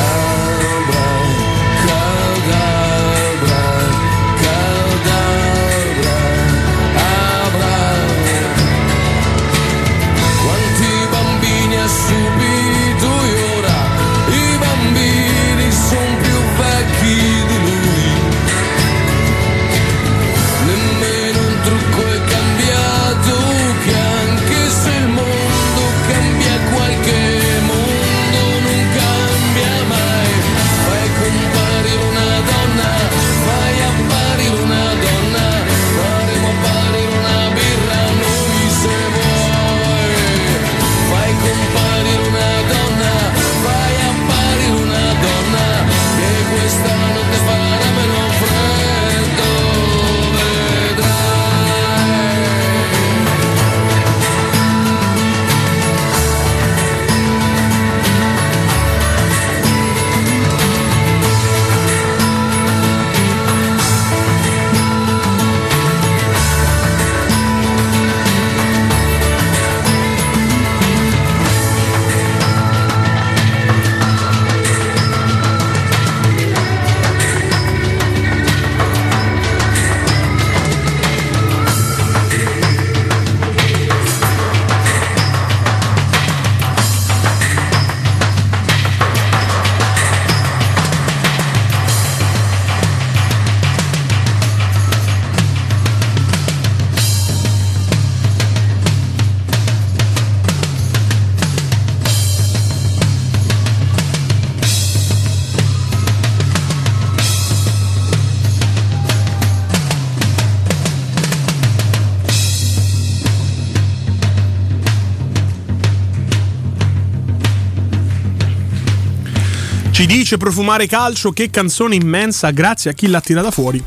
dice profumare calcio, che canzone immensa, grazie a chi l'ha tirata fuori.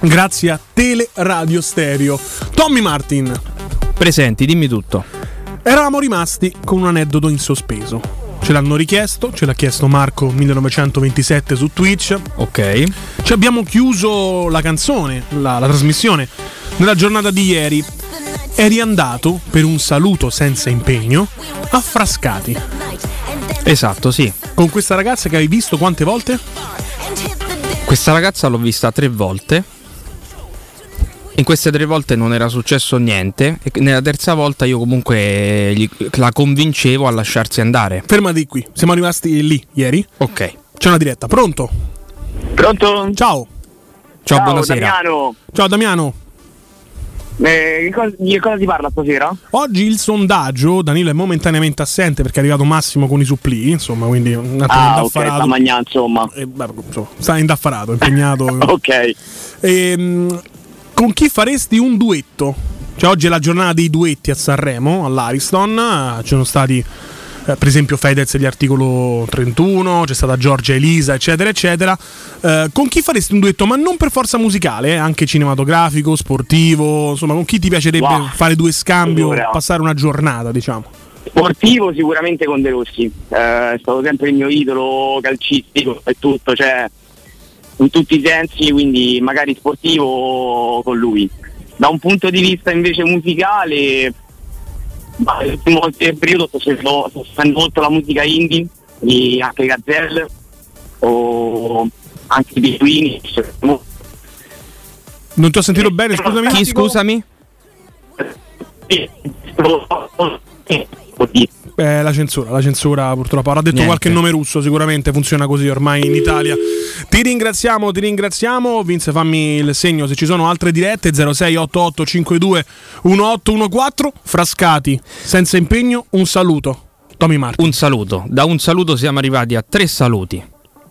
Grazie a Tele Radio Stereo. Tommy Martin.
Presenti, dimmi tutto.
Eravamo rimasti con un aneddoto in sospeso. Ce l'hanno richiesto, ce l'ha chiesto Marco 1927 su Twitch.
Ok.
Ci abbiamo chiuso la canzone, la, la trasmissione, nella giornata di ieri. Eri andato per un saluto senza impegno a Frascati.
Esatto, sì.
Con questa ragazza che hai visto quante volte?
Questa ragazza l'ho vista tre volte. In queste tre volte non era successo niente. E nella terza volta io comunque gli- la convincevo a lasciarsi andare.
Fermati qui, siamo rimasti lì ieri.
Ok.
C'è una diretta, pronto?
Pronto?
Ciao.
Ciao, buonasera.
Damiano.
Ciao Damiano.
Eh, di, cosa, di cosa si parla stasera?
Oggi il sondaggio, Danilo è momentaneamente assente perché è arrivato Massimo con i supplì, insomma, quindi un attimo
Ah,
indaffarato.
sta mangiando, insomma.
Eh, beh, insomma, sta indaffarato, impegnato.
ok.
Ehm, con chi faresti un duetto? Cioè, oggi è la giornata dei duetti a Sanremo, all'Ariston. eh, Ci sono stati, eh, per esempio, Fedez gli articolo 31, c'è stata Giorgia Elisa, eccetera, eccetera. Eh, con chi faresti un duetto? Ma non per forza musicale, eh, anche cinematografico, sportivo, insomma, con chi ti piacerebbe
Wow.
fare due scambio,
Allora.
passare una giornata, diciamo?
Sportivo sicuramente con De Rossi, Eh, è stato sempre il mio idolo calcistico e tutto, cioè in tutti i sensi, quindi magari sportivo con lui. Da un punto di vista invece musicale, ma nell'ultimo periodo sto seguendo molto la musica indie, di anche Gazelle o anche di Queen.
Non ti ho sentito bene, scusami.
Chi, scusami?
Eh, la censura, la censura purtroppo avrà detto
Niente.
qualche nome russo, sicuramente funziona così ormai in Italia. Ti ringraziamo, ti ringraziamo. Vince, fammi il segno se ci sono altre dirette 068852 1814 Frascati, senza impegno, un saluto. Tommy Martin.
Un saluto. Da un saluto siamo arrivati a tre saluti.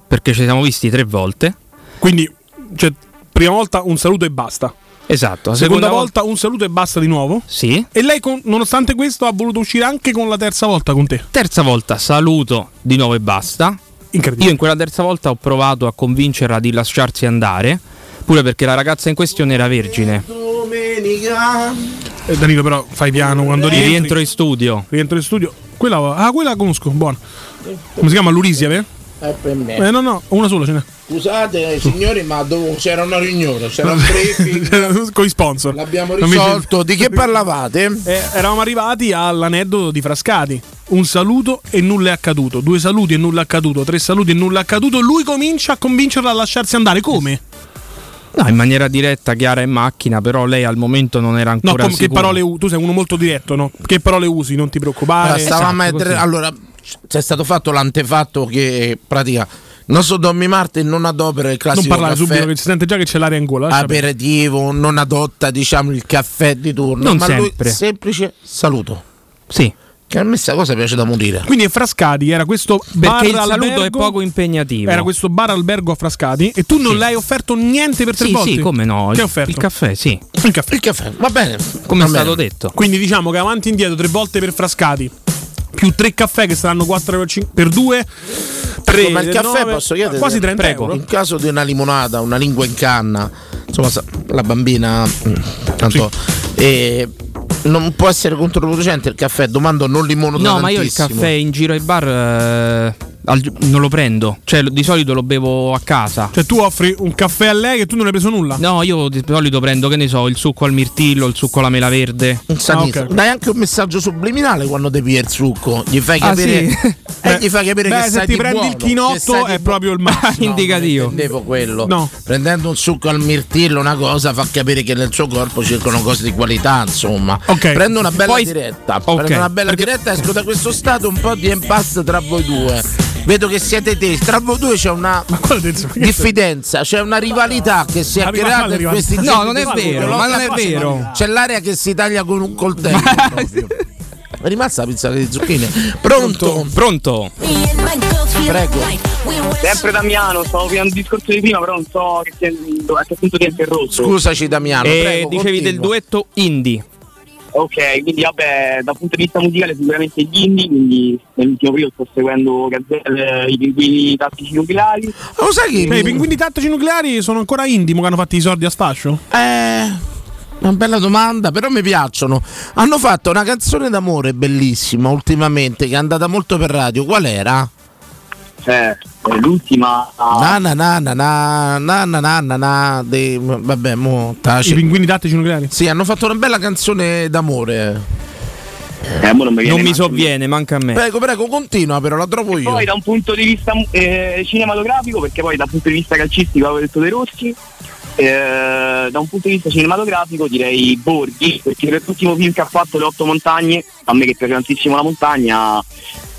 Perché ci siamo visti tre volte.
Quindi, cioè, prima volta un saluto e basta.
Esatto. La
Seconda, volta un saluto e basta di nuovo.
Sì.
E lei, con- nonostante questo, ha voluto uscire anche con la terza volta con te.
Terza volta saluto di nuovo e basta.
Incredibile.
Io in quella terza volta ho provato a convincerla di lasciarsi andare. Pure perché la ragazza in questione era vergine.
Domenica.
Eh, Danilo, però, fai piano quando rientri.
Rientro in studio.
Rientro in studio. Quella, ah, quella la conosco, buona. Come si chiama? L'Urisia, vero?
È per me.
Eh, no, no, una sola ce n'è.
Scusate signori, ma dove c'era una riunione, c'era un briefing.
Con i sponsor.
L'abbiamo risolto. Di che parlavate?
Eh, eravamo arrivati all'aneddoto di Frascati. Un saluto e nulla è accaduto. Due saluti e nulla è accaduto. Tre saluti e nulla è accaduto. Lui comincia a convincerla a lasciarsi andare. Come?
No, in maniera diretta, chiara in macchina, però lei al momento non era
No,
ancora
com- che parole usi? Tu sei uno molto diretto, no? Che parole usi? Non ti preoccupare.
Allora, stavamo a
Esatto,
mettere-
così.
allora, c'è stato fatto l'antefatto che pratica il nostro Tommy Martin non adopera il
non
classico
parlare
caffè
subito che si sente già che c'è l'aria in gola.
aperitivo, non adotta diciamo il caffè di turno,
Non
ma lui
sempre.
semplice saluto.
Sì.
Che a me questa cosa piace da morire.
Quindi a Frascati era questo bar
Perché il saluto è
albergo-
poco impegnativo.
Era questo bar albergo a Frascati e tu non
Sì.
le hai offerto niente per tre
Sì,
volte?
sì, come no.
Che
Il-
hai offerto?
Il caffè, sì.
Il caffè.
Il caffè, va bene.
Come
Va
è stato
bene.
detto.
Quindi diciamo che avanti e indietro tre volte per Frascati più tre caffè che saranno 4 euro per due? Tre
ma il caffè
nove,
posso chiedere?
quasi 30
Prego.
euro.
In caso di una limonata, una lingua in canna, insomma, la bambina mm, tanto eh, non può essere controproducente il caffè, domando non limono
No, ma io il caffè in giro ai bar eh, al- non lo prendo. Cioè, di solito lo bevo a casa.
cioè tu offri un caffè a lei e tu non hai preso nulla
No, io di solito prendo, che ne so, il succo al mirtillo, il succo alla mela verde.
Ah, ok.
Dai anche un messaggio subliminale quando pigli il succo, gli fai
Ah,
capire,
sì?
eh, gli fai capire
Beh,
che
se ti
di
prendi
buono,
il chinotto è proprio il massimo.
indicativo.
Non intendevo quello.
No.
Prendendo un succo al mirtillo, una cosa fa capire che nel suo corpo circolano cose di qualità, insomma.
Ok.
Prendo una bella
Poi-
diretta.
Ok.
Prendo una bella diretta, esco da questo stato un po' di impasse tra voi due. Vedo che siete tesi, tra voi due c'è una diffidenza, c'è una rivalità che si è creata in questi
No,
giorni
non è vero, ma non è vero.
C'è l'aria che si taglia con un coltello. proprio. È rimasta la pizza di zucchine. Pronto?
Pronto?
Prego.
Sempre Damiano, stavo finendo il discorso di prima, però non so a che punto ti è interrotto.
Scusaci Damiano.
E
prego,
dicevi del
continua.
duetto indie.
Ok, quindi vabbè, dal punto di vista musicale sicuramente gli indie, quindi nell'ultimo periodo sto seguendo Gazzelle, i pinguini tattici nucleari.
Lo sai che
Beh, I pinguini tattici nucleari sono ancora indie, che hanno fatto i sordi a sfascio?
Eh, una bella domanda, però mi piacciono. Hanno fatto una canzone d'amore bellissima ultimamente che è andata molto per radio. Qual era?
Eh, l'ultima...
Na na na na na na na na na na dei- vabbè, mo taci.
I pinguini tattici nucleari?
Sì, hanno fatto una bella canzone d'amore.
Eh, non mi, viene
Non mi sovviene, manca a me.
Prego, prego, continua, però la trovo io.
Poi da un punto di vista eh, cinematografico, perché poi dal punto di vista calcistico avevo detto De Rossi, eh, da un punto di vista cinematografico direi Borghi, perché l'ultimo film che ha fatto, Le Otto Montagne, a me che piace tantissimo la montagna,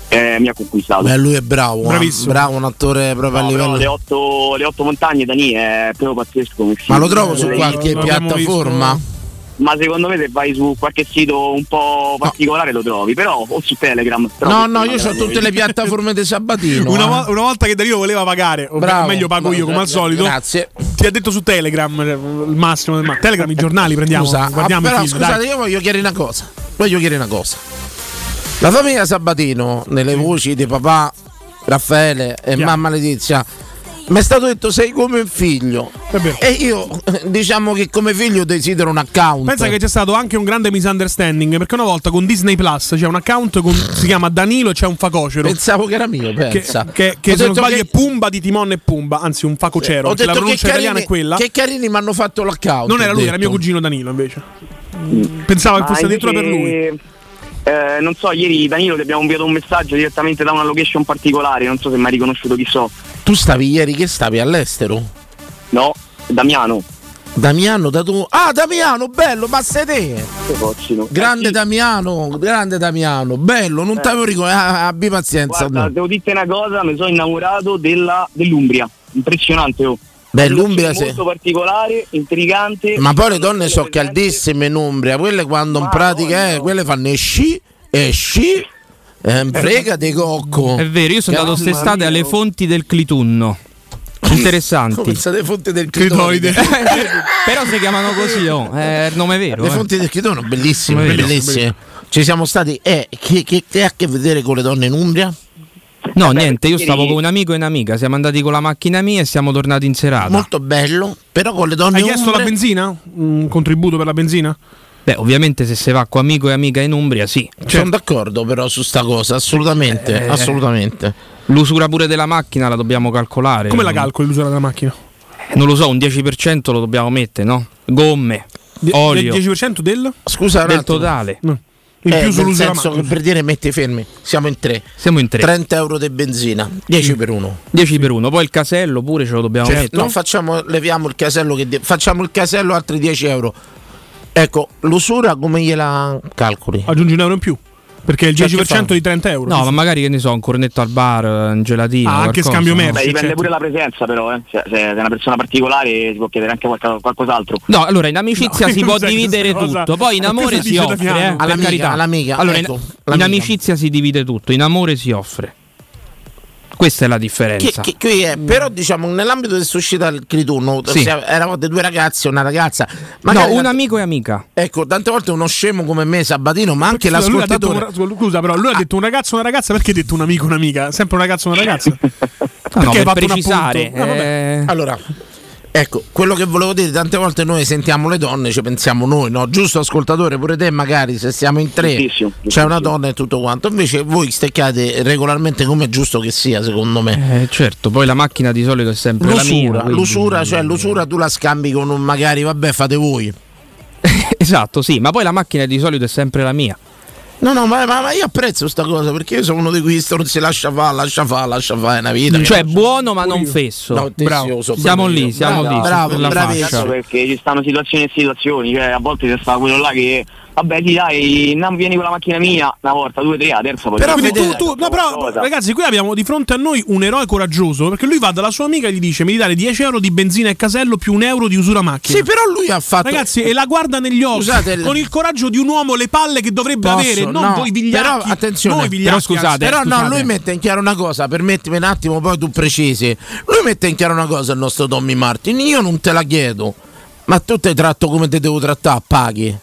eh, mi ha conquistato.
Beh, lui è bravo, eh.
Bravissimo.
bravo, un attore proprio
No,
a livello.
le, otto, le otto montagne Dani è proprio pazzesco.
Ma lo trovo su
Eh,
qualche
abbiamo
piattaforma?
Ma secondo me se vai su qualche sito un po' particolare lo trovi, però o su Telegram.
No, no, io ho tutte le piattaforme di Sabatino.
Una,
eh.
vo- una volta che Danilo voleva pagare, o
Bravo.
meglio pago io come al solito.
Grazie.
Ti ha detto su Telegram eh, il massimo del ma- Telegram, i giornali prendiamo.
Scusa,
guardiamo
ah, però
film,
scusate,
dai.
io voglio chiedere una cosa. Voglio chiedere una cosa. La famiglia Sabatino, nelle voci di papà Raffaele e mamma Letizia, mi è stato detto sei come un figlio. E io diciamo che come figlio desidero un account.
Pensa che c'è stato anche un grande misunderstanding perché una volta con Disney Plus c'è un account con, si chiama Danilo e c'è un facocero.
Pensavo che era mio,
Che,
pensa.
che- che
Ho
se non sbaglio
che-
è Pumba di Timon e Pumba, anzi un facocero.
Ho
perché la
detto che
pronuncia italiana è quella.
Che carini mi hanno fatto l'account.
non era lui, era
detto.
mio cugino Danilo invece. Pensavo che fosse addirittura per lui.
Eh, non so, ieri Danilo ti abbiamo inviato un messaggio direttamente da una location particolare, non so se mi hai riconosciuto chi so.
Tu stavi ieri che stavi all'estero?
No, Damiano.
Damiano da tu. Ah, Damiano, bello, ma sei te. Grande Damiano, grande Damiano, bello, non
Eh.
t'avevo ricordato. Ah, abbi pazienza.
Guarda, devo dirti una cosa, mi sono innamorato della- dell'Umbria. Impressionante, oh.
Beh, l'Umbria
molto particolare, intrigante.
Ma poi le donne sono caldissime in Umbria, quelle quando in pratica eh, quelle fanno sci e sci. Eh, frega di cocco.
È vero, io sono andato quest'estate alle fonti del Clitunno. Interessanti.
Come state fonti del clitoride?
Però si chiamano così, oh. è il nome vero.
Le
eh.
fonti del bellissime,
Bellissime,
bellissime. Ci siamo stati. Eh, che, che- che ha a che vedere con le donne in Umbria?
No, niente, io stavo con un amico e un'amica, siamo andati con la macchina mia e siamo tornati in serata.
Molto bello, però con le donne
Hai chiesto la
umbre-
benzina? Un contributo per la benzina?
Beh, ovviamente se si va con amico e amica in Umbria, sì.
Sono d'accordo però su sta cosa, assolutamente,
Eh,
assolutamente.
L'usura pure della macchina la dobbiamo calcolare.
Come la calcoli l'usura della macchina?
Non lo so, un 10% lo dobbiamo mettere, no? Gomme, olio.
del 10% del?
Scusa,
del
attimo.
totale.
In
Eh,
più sull'uso
per dire metti fermi, siamo in tre.
Siamo in tre.
30 euro di benzina, 10 per uno.
10 per uno, poi il casello pure ce lo dobbiamo
Cioè,
mettere.
no, facciamo, leviamo il casello che di- facciamo il casello altri 10 euro. Ecco, l'usura come gliela calcoli?
Aggiungi un euro in più. Perché è il
Cioè,
10%
che fa?
di 30 euro.
No, ma magari che ne so, un cornetto al bar, un gelatino.
Ah, anche scambio
no?
merci.
Beh, dipende
certo.
pure la presenza però, eh. Cioè, se sei una persona particolare si può chiedere anche qualcosa- qualcos'altro.
No, allora in amicizia
No,
si può dividere
cosa?
tutto, poi in amore si
dice
offre, eh,
All'amica,
carità.
all'amica,
allora, in-
ecco,
in,
l'amica.
amicizia si divide tutto, in amore si offre. Questa è la
Che,
differenza.
che- qui è, però diciamo nell'ambito del suscita il Criturno
Sì.
eravate due ragazzi e una ragazza
No, un amico e amica.
ecco tante volte uno scemo come me Sabatino ma anche
lui detto
l'ascoltatore
un scusa, però lui ha detto un ragazzo e una ragazza, perché ha detto un amico e un'amica? Sempre un ragazzo e una ragazza?
Ah, no,
Perché hai
per precisare.
Ah,
eh,
allora ecco quello che volevo dire tante volte noi sentiamo le donne ci pensiamo noi no giusto ascoltatore pure te magari se siamo in tre
Giustissimo,
c'è una donna e tutto quanto invece voi stecchiate regolarmente come è giusto che sia secondo me
eh, certo, poi la macchina di solito è sempre la mia.
l'usura,
quindi-
l'usura, cioè l'usura tu la scambi con un magari vabbè fate voi
Esatto, sì, ma poi la macchina di solito è sempre la mia.
No, no, ma, ma- ma io apprezzo sta cosa perché io sono uno di questi non si lascia fare, lascia fare, lascia fare è una vita.
Cioè, buono ma non fesso.
No, tezioso,
Siamo lì, siamo
Bravo,
lì.
bravo,
fascia.
perché ci stanno situazioni e situazioni, cioè a volte c'è stato quello là che vabbè ti dai, non vieni con la macchina mia una volta, due, tre, la terza poi
Però,
ti-
quindi tu, tu- no, però, ragazzi, qui abbiamo di fronte a noi un eroe coraggioso perché lui va dalla sua amica e gli dice: Mi devi dare 10 euro di benzina e casello più un euro di usura macchina.
Sì, però lui ha fatto
Ragazzi, e la guarda negli occhi
Scusate,
con il coraggio di un uomo le palle che dovrebbe
Posso?
avere, non
No,
voi vigliacchi.
Però attenzione,
Noi vigliacchi, anzi.
però no, lui mette in chiaro una cosa, permettimi un attimo, poi tu precisi. Lui mette in chiaro una cosa il nostro Tommy Martin, io non te la chiedo. Ma tu ti tratto come ti devo trattare, paghi.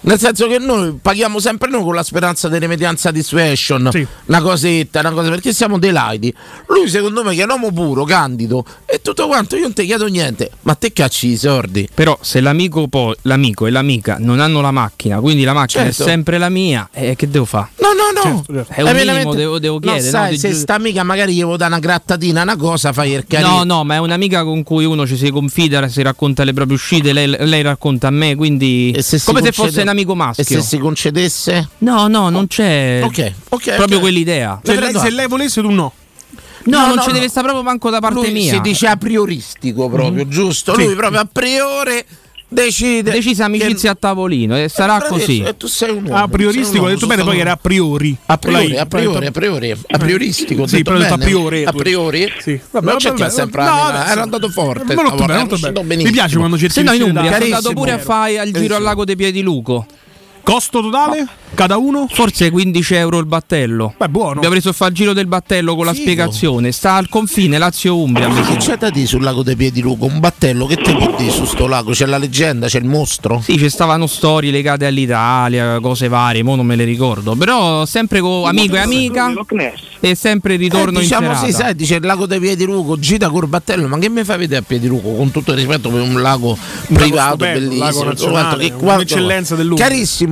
Nel senso che noi paghiamo sempre noi con la speranza di remediare satisfaction, una cosetta, una cosa, perché siamo dei laidi. Lui secondo me che è un uomo puro, candido e tutto quanto, io non ti chiedo niente, ma te cacci i sordi.
Però se l'amico, poi, l'amico e l'amica non hanno la macchina, quindi la macchina
Certo.
è sempre la mia, eh, che devo fare?
No, no, no.
È un
Eh,
minimo devo, devo
No,
chiedere.
sai,
no?
Se
giu-
sta amica magari gli vuoi dare una grattatina, una cosa, fai il carino.
No, no, ma è un'amica con cui uno ci si confida, si racconta le proprie uscite, lei, lei racconta a me, quindi
se
come se
concede-
fosse un amico maschio.
E se si concedesse?
No, no, non c'è
Ok, ok.
proprio
ok.
quell'idea.
Se lei, se lei volesse, tu no.
No,
No,
non
no,
ci
no.
deve stare proprio manco da parte
Lui
mia.
si dice a prioristico proprio, giusto?
Sì.
Lui proprio a priori decide.
Decisa amicizia a tavolino e sarà
Però
così.
E tu sei un uomo.
A prioristico,
sei un
ha detto bene, poi era a priori.
A priori, a priori, a priori, a prioristico.
Sì,
detto
a priori.
A priori?
Sì.
Vabbè, non c'è che sempre
no,
era,
adesso-
era andato forte.
Ma molto
stavolta,
bene. Mi piace quando cerchi
Se no in Umbria sono andato pure a fare al giro al lago dei Piediluco.
Costo totale? Cada uno?
Forse 15 euro il battello.
Beh, buono.
Abbiamo preso a fare il giro del battello con la
Figo.
spiegazione. Sta al confine Lazio-Umbria. mi
Che c'è da dire sul lago dei Piedi Luco? Un battello, che te può dire su sto lago? C'è la leggenda, c'è il mostro?
Sì, ci stavano storie legate all'Italia, cose varie, mo non me le ricordo. Però sempre con amico e amica e sempre ritorno
Eh, diciamo
in serata.
sì, sai, dice il lago dei Piedi Luco, gita col battello, ma che mi fai vedere a Piedi Luco? Con tutto il rispetto per un lago privato, bellissimo.
lago nazionale,
quanto, che
un'eccellenza dell'Umbria.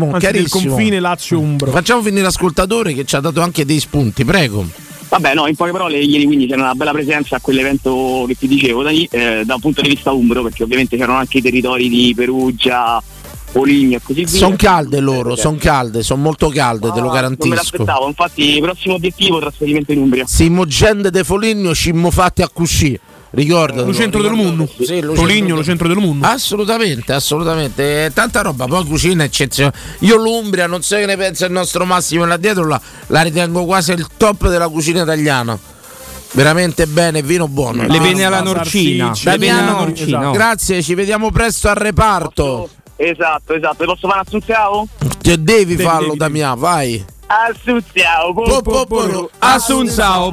Chiarissimo,
Anzi, del
chiarissimo.
confine Lazio-Umbro.
Facciamo finire l'ascoltatore che ci ha dato anche dei spunti, prego.
Vabbè, no, in poche parole, ieri quindi c'era una bella presenza a quell'evento che ti dicevo, Dani, eh, da un punto di vista umbro, perché ovviamente c'erano anche i territori di Perugia, Poligno e così via.
Sono calde loro, sono calde, sono molto calde, te lo
Non me
garantisco.
l'aspettavo, infatti prossimo obiettivo trasferimento in Umbria.
Siamo gente de Foligno, cimmo fatti a cuscì. Ricordatelo.
Lo centro del mondo.
Sì, centro
lo centro del mondo.
Assolutamente, assolutamente. Eh, Tanta roba, poi cucina eccezionale. Io l'Umbria, non so che ne pensa il nostro Massimo là dietro, la, la ritengo quasi il top della cucina italiana. Veramente bene, vino buono.
Le pene alla norcina. Le pene alla
Damiano,
norcina.
esatto. grazie, ci vediamo presto al reparto.
Esatto, esatto. Posso fare Assunziao?
Che devi
Devi,
farlo,
devi,
Damiano, vai.
Assunziao,
Assunzao,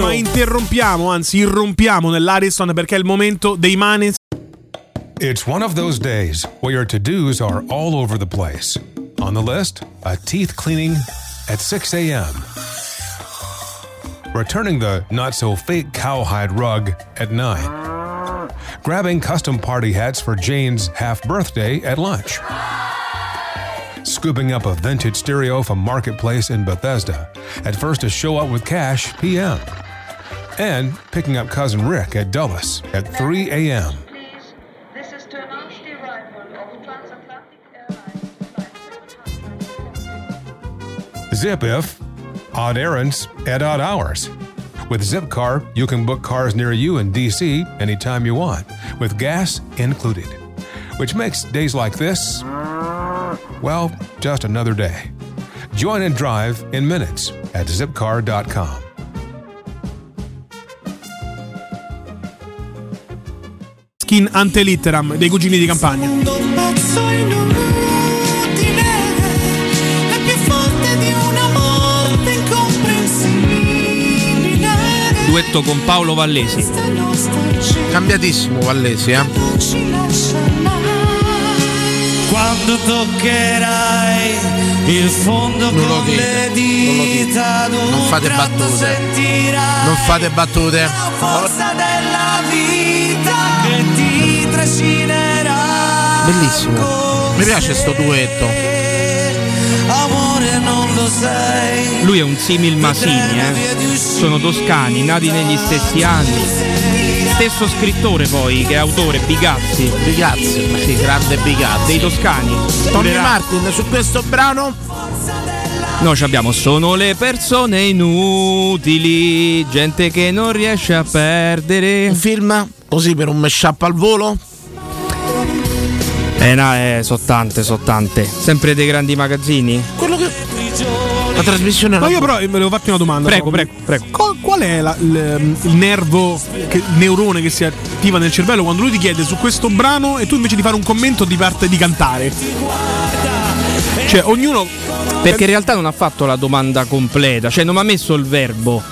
Ma interrompiamo, anzi irrompiamo nell'Ariston perché è il momento dei manes.
It's one of those days where your to dos are all over the place. On the list, a teeth cleaning at 6 a.m., returning the not so fake cowhide rug at 9, grabbing custom party hats for Jane's half birthday at lunch, scooping up a vintage stereo from Marketplace in Bethesda at first to show up with cash p.m., and picking up cousin Rick at Dulles at 3 a.m. Zip if odd errands at odd hours. With Zipcar, you can book cars near you in DC anytime you want, with gas included. Which makes days like this, well, just another day. Join and drive in minutes at zipcar.com.
Skin ante litteram dei cugini di campagna.
Un pezzo inutile, è più forte di una morte incomprensibile.
Duetto con Paolo Vallesi.
Cambiatissimo Vallesi, eh.
Quando toccherai il fondo
Non lo
con
dite,
le
non
dita,
Non fate
d'un tratto
battute.
sentirai
Non fate battute.
la forza della vita che ti trascinerà.
Bellissimo. Mi piace sto duetto.
Amore non lo sei.
Lui è un simil Masini, eh. Sono toscani, nati negli stessi anni. Stesso scrittore poi, che è autore, Bigazzi.
Bigazzi, sì, grande Bigazzi.
Dei toscani.
Tony
Durerà-
Martin su questo brano
Noi ci abbiamo sono le persone inutili, gente che non riesce a perdere.
un film così per un mashup al volo.
Eh no, eh, so tante, so tante. Sempre dei grandi magazzini?
Quello che la trasmissione
Ma io però eh, volevo farti una domanda.
Prego, prego, prego.
Qual, qual è la- il, il nervo, che- il neurone che si attiva nel cervello quando lui ti chiede su questo brano e tu invece di fare un commento ti parte di cantare? Cioè, ognuno.
Perché in realtà non ha fatto la domanda completa, cioè non mi ha messo il verbo.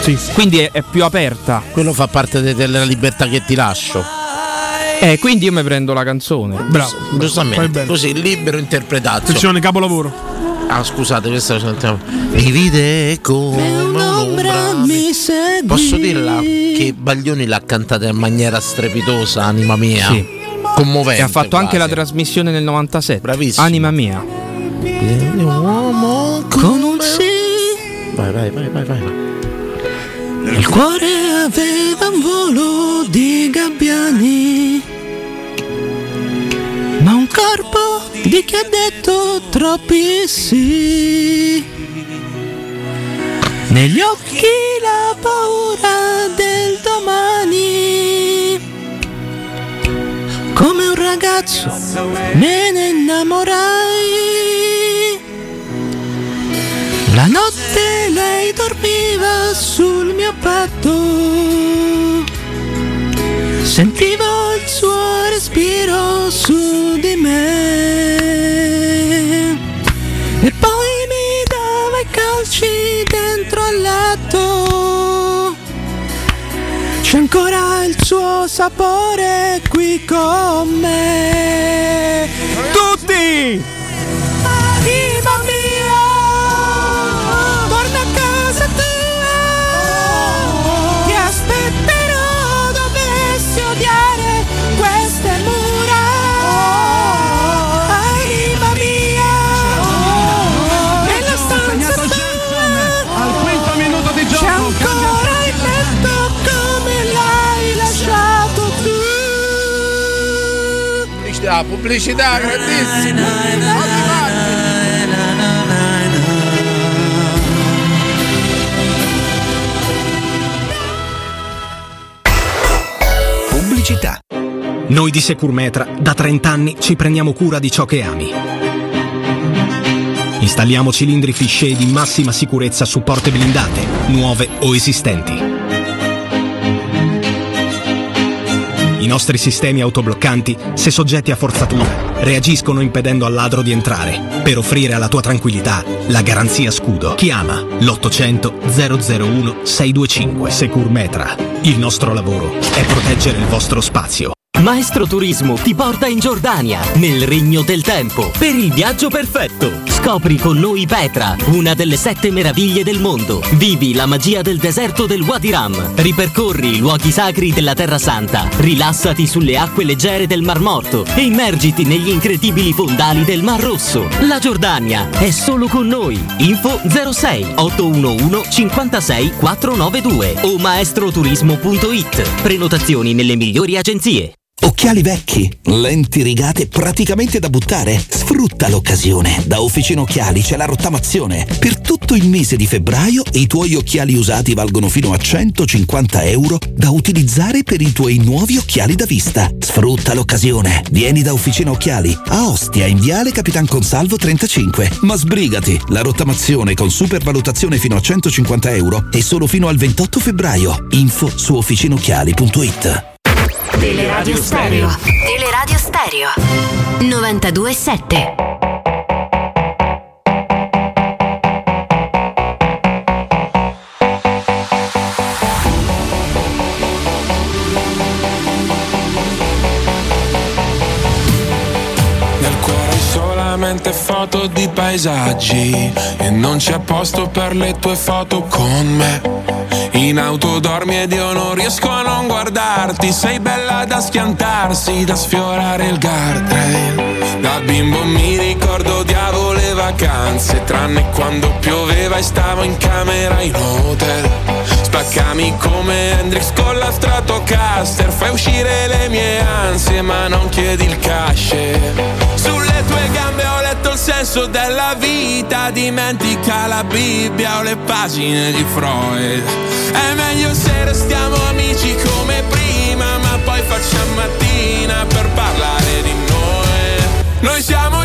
Sì.
Quindi è, è più aperta.
quello fa parte de- della libertà che ti lascio.
Eh, quindi io mi prendo la canzone.
Bravo.
Giustamente, così libero interpretazione.
Attenzione, capolavoro.
Ah, scusate, questa la sentiamo. Mi vide come un'ombra.
mi segui.
Posso dirla che Baglioni l'ha cantata in maniera strepitosa, anima mia.
Sì.
Commovente.
E ha fatto anche la
quasi.
trasmissione nel 97.
Bravissimo.
Anima mia.
Con un sì,
Vai, vai, vai, vai, vai.
il cuore aveva un volo di gabbiani. Di chi ha detto troppi sì. Negli occhi la paura del domani. Come un ragazzo me ne innamorai. La notte lei dormiva sul mio petto. Sentivo il suo respiro su di me. C'è ancora il suo sapore qui con me.
Pubblicità, pubblicità, grandissima.
Pubblicità. Noi di Securmetra da 30 anni ci prendiamo cura di ciò che ami. Installiamo cilindri fisce di massima sicurezza su porte blindate, nuove o esistenti. Nostri sistemi autobloccanti, se soggetti a forzatura, reagiscono impedendo al ladro di entrare, per offrire alla tua tranquillità la garanzia scudo. Chiama l'800 001 625 Securmetra. Il nostro lavoro è proteggere il vostro spazio.
Maestro Turismo ti porta in Giordania, nel Regno del Tempo, per il viaggio perfetto. Scopri con noi Petra, una delle sette meraviglie del mondo. Vivi la magia del deserto del Wadi Ram. Ripercorri i luoghi sacri della Terra Santa. Rilassati sulle acque leggere del Mar Morto e immergiti negli incredibili fondali del Mar Rosso. La Giordania è solo con noi. Info 06 811 56 492 o maestroturismo.it. Prenotazioni nelle migliori agenzie.
Occhiali vecchi, lenti rigate praticamente da buttare? Sfrutta l'occasione. Da Officina Occhiali c'è la rottamazione. Per tutto il mese di febbraio i tuoi occhiali usati valgono fino a 150 euro da utilizzare per i tuoi nuovi occhiali da vista. Sfrutta l'occasione. Vieni da Officina Occhiali a Ostia in Viale Capitan Consalvo 35. Ma sbrigati, la rottamazione con supervalutazione fino a 150 euro è solo fino al 28 febbraio. Info su officinocchiali.it.
Teleradio Stereo. Teleradio Stereo. 92.7.
Nel cuore solamente foto di paesaggi E non c'è posto per le tue foto con me in auto dormi ed io non riesco a non guardarti. Sei bella da schiantarsi, da sfiorare il guardrail. Da bimbo mi ricordo odiavo le vacanze Tranne quando pioveva e stavo in camera in hotel. Spaccami come Hendrix con la Stratocaster Fai uscire le mie ansie ma non chiedi il cash. Sulle tue gambe ho letto senso della vita Dimentica la Bibbia o le pagine di Freud. È meglio se restiamo amici come prima Ma poi facciamo mattina per parlare di noi. Noi siamo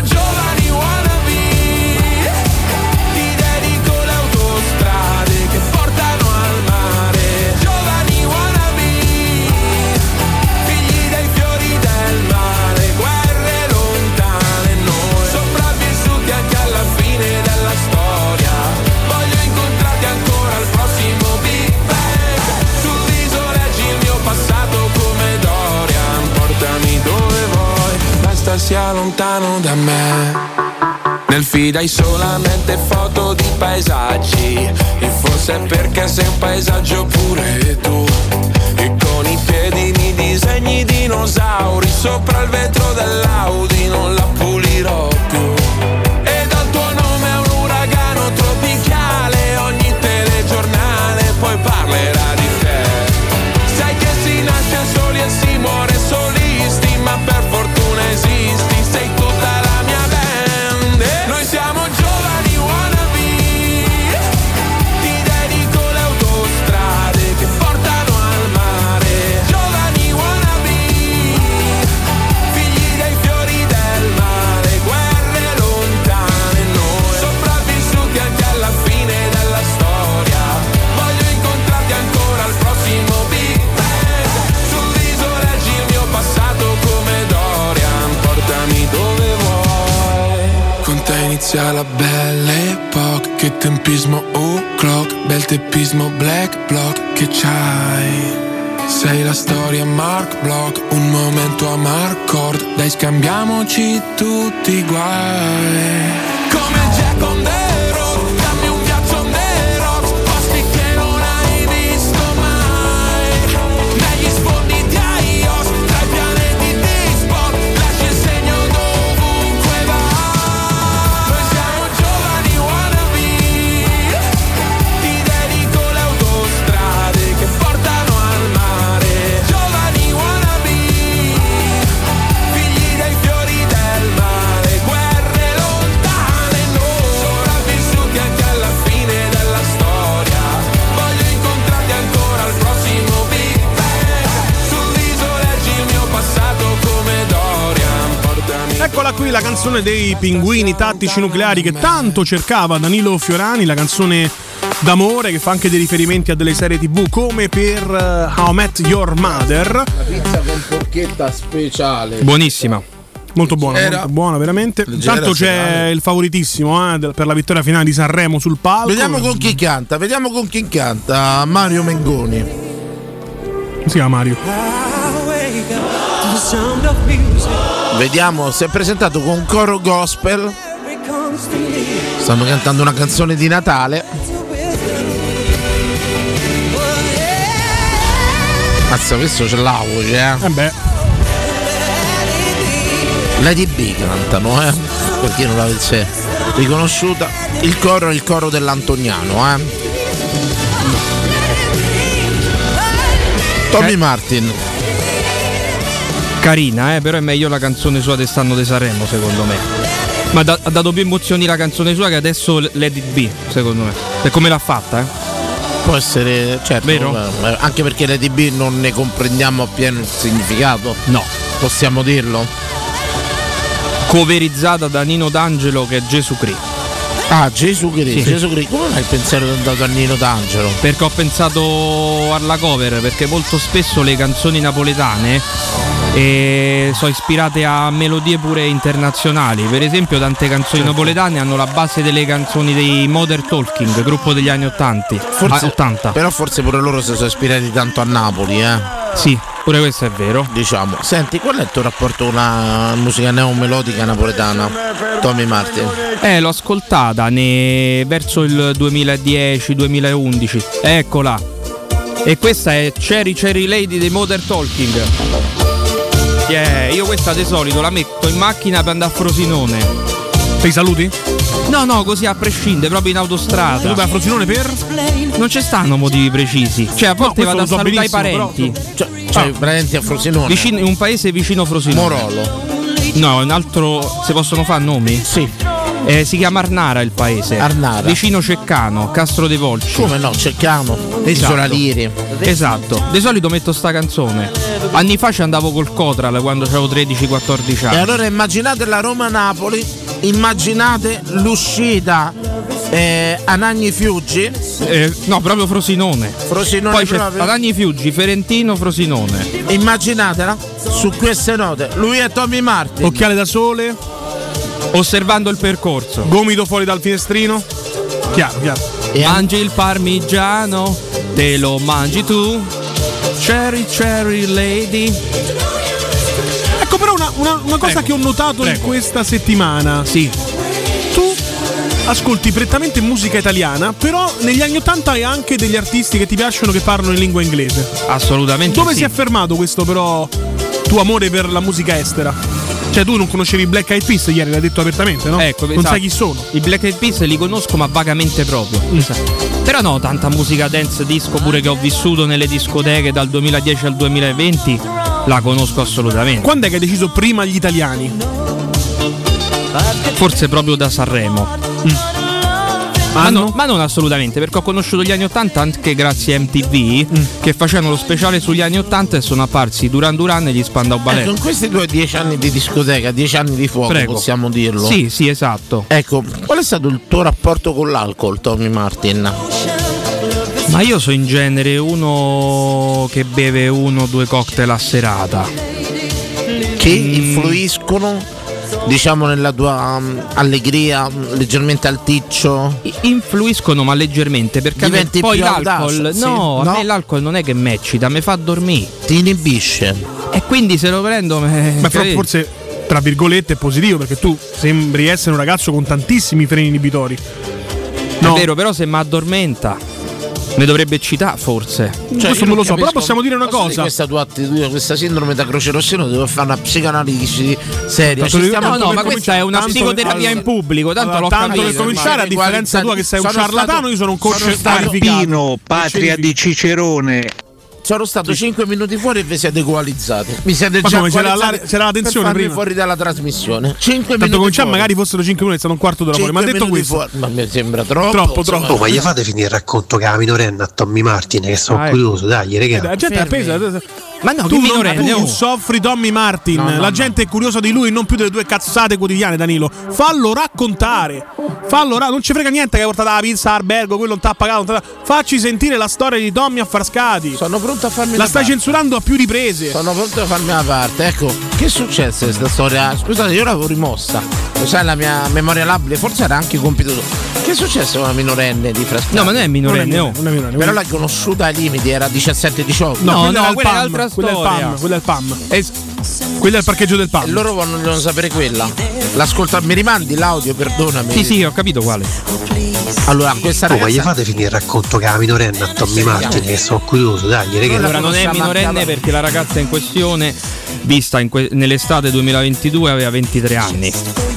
lontano da me. Nel feed hai solamente foto di paesaggi. E forse è perché sei un paesaggio pure tu. E con i piedi mi disegni dinosauri. Sopra il vetro dell'Audi non la pulirò più Inizia la belle epoca Che tempismo o'clock Bel teppismo black block Che c'hai. Sei la storia Mark Block, un momento a Marcord, dai scambiamoci tutti i guai. Come Jack on the
qui la canzone dei pinguini tattici nucleari che tanto cercava Danilo Fiorani, la canzone d'amore che fa anche dei riferimenti a delle serie tv come per eh, How I Met Your Mother.
La pizza con porchetta speciale.
Buonissima.
Molto buona,
Leggera.
molto buona, veramente. Intanto c'è
serale.
il favoritissimo eh, per la vittoria finale di Sanremo sul palco.
Vediamo con chi canta, vediamo con chi canta. Mario Mengoni.
Come si chiama Mario?
Vediamo, si è presentato con un coro gospel. Stanno cantando una canzone di Natale. Mazza, questo c'è la voce, eh.
Eh beh.
Lady B cantano, eh. Per chi non l'avesse riconosciuta. Il coro è il coro dell'Antoniano, eh. Tommy Martin.
Carina, eh, però è meglio la canzone sua dell'anno di Sanremo, secondo me. Ma da- ha dato più emozioni la canzone sua che adesso Let It Be, secondo me. Per come l'ha fatta, eh.
Può essere, certo,
Vero?
anche perché l'EDB non ne comprendiamo appieno il significato.
No.
Possiamo dirlo?
Coverizzata da Nino D'Angelo che è Gesù Cristo.
Ah, Gesù Cristo,
Sì.
Gesù Cristo. Come mai il pensiero è andato a Nino D'Angelo?
Perché ho pensato alla cover, perché molto spesso le canzoni napoletane eh, sono ispirate a melodie pure internazionali. Per esempio, tante canzoni
Certo.
napoletane hanno la base delle canzoni dei Modern Talking, gruppo degli anni 80.
Forse,
Ah, 80.
Però forse pure loro si sono ispirati tanto a Napoli, eh.
Sì, pure questo è vero.
Diciamo. Senti, qual è il tuo rapporto con la musica neomelodica napoletana? Tommy Martin.
Eh, l'ho ascoltata ne- verso il 2010-2011. Eccola. E questa è Cherry Cherry Lady dei Modern Talking. Yeah, io questa di solito la metto in macchina per andare a Frosinone.
Sei saluti?
No, no, così a prescindere, proprio in autostrada.
Tu vai a Frosinone per?
Non ci stanno motivi precisi. Cioè, a volte
questo
vado a
so
salutare i parenti.
Cioè, cioè parenti a Frosinone.
Vicino, in un paese vicino Frosinone.
Morolo.
No, un altro. Se possono fare nomi?
Sì.
Eh, si chiama Arnara il paese.
Arnara.
Vicino Ceccano, Castro dei Volci.
Come no, cerchiamo.
Esatto.
Isola Liri.
Esatto. Di solito metto sta canzone. Anni fa ci andavo col Cotral quando avevo 13-14
E
anni.
allora immaginate la Roma-Napoli, immaginate l'uscita eh, a Nagni Fiuggi.
Eh, no, proprio Frosinone.
Frosinone
Poi c'è
proprio.
Adagni Fiuggi, Ferentino, Frosinone.
Immaginatela su queste note. Lui è Tommy Martin.
Occhiale da sole,
Osservando il percorso.
gomito fuori dal finestrino. Chiaro, chiaro.
Mangi il parmigiano, te lo mangi tu. Cherry Cherry Lady.
Ecco, però, una, una- una cosa
Prego,
che ho notato in
prego.
questa settimana.
Sì.
Tu ascolti prettamente musica italiana, però negli anni 80 hai anche degli artisti che ti piacciono che parlano in lingua inglese.
Assolutamente
Dove
sì.
si è fermato questo, però, tuo amore per la musica estera? Cioè, tu non conoscevi i Black Eyed Peas ieri, l'hai detto apertamente, no?
Ecco,
non
esatto.
sai chi sono.
I Black Eyed Peas li conosco ma vagamente proprio.
Mm.
Esatto. Però no, tanta musica dance disco pure che ho vissuto nelle discoteche dal 2010 al 2020 la conosco assolutamente.
Quando è che hai deciso prima gli italiani?
Forse proprio da Sanremo.
Mm.
Ma, no- ma non assolutamente, perché ho conosciuto gli anni 80 anche grazie a MTV
Mm.
che facevano lo speciale sugli anni 80 e sono apparsi Duran Duran e gli Spandau Ballet.
Ecco, in questi tuoi dieci anni di discoteca, dieci anni di fuoco,
Prego.
possiamo dirlo.
Sì, sì, esatto.
Ecco, qual è stato il tuo rapporto con l'alcol, Tommy Martin?
Ma io sono in genere uno che beve uno o due cocktail a serata.
Che
Mm.
influiscono, diciamo, nella tua mm, allegria, mm, leggermente alticcio?
Influiscono ma leggermente perché a me
Diventi
poi l'alcol
audace, sì.
no, a
No?
me l'alcol non è che mi eccita, mi fa dormire.
Ti inibisce.
E quindi se lo prendo me-
Ma però forse, tra virgolette, è positivo perché tu sembri essere un ragazzo con tantissimi freni inibitori.
È vero, però se mi addormenta mi dovrebbe eccitare forse.
Questo
io
non lo so, però possiamo dire una cosa.
questa tua attitudine, questa sindrome da croce rossino, devo fare una psicanalisi seria.
Tanto
Ci
No, no, ma questa è una psicoterapia in pubblico, tanto
Allora,
l'ho
tanto
capito.
per cominciare, a differenza tua che sei un ciarlatano,
stato-
io sono un coach
sono stato-
qualificato.
Pino, patria di Cicerone.
Sono stato 5 minuti fuori e vi siete equalizzati. Mi siete
Ma
già
come, c'era la- c'era la tensione prima?
fuori dalla trasmissione. 5
Tanto
minuti
cominciamo,
fuori.
magari fossero 5 minuti, è stato un quarto d'ora fuori. Ma ha detto questo.
fuori. Ma mi sembra troppo.
Troppo, troppo.
Oh, ma gli fate finire il racconto che la minorenne a Tommy Martin, che sono
Ah, ecco.
curioso, dai, regà.
La gente è appesa.
Ma no,
tu non, tu
oh.
soffri Tommy Martin.
No, no,
la
no.
gente è curiosa di lui, non più delle tue cazzate quotidiane, Danilo. Fallo raccontare. Fallo ra- non ci frega niente che hai portato la pizza all'albergo, quello non t'ha pagato. non t'ha- Facci sentire la storia di Tommy a Frascati.
Sono pronto a farmi
La
una
stai
parte.
censurando a più riprese.
Sono pronto a farmi una parte. Ecco, che è successo questa storia? Scusate, io l'avevo rimossa. Lo sai, la mia memoria labile, forse era anche compito. Che è successo a una minorenne di Frascati?
No, ma non è minorenne, oh.
Una minorenne,
Però
una-
l'hai conosciuta ai limiti, era 17-18.
No,
quella
no,
era il
quella è un'altra
quella è il
storia.
PAM, quella è il PAM. Quello è il parcheggio del
E
PAM.
loro vogliono sapere quella. L'ascolta, mi rimandi l'audio, perdonami.
Sì, sì, ho capito quale.
Allora, questa
Oh, ma gli
ragazza.
fate finire il racconto che la minorenne a Tommy Martin, che sono curioso, dai, regà.
Allora non è minorenne perché la ragazza in questione, vista in que- nell'estate 2022, aveva 23 anni.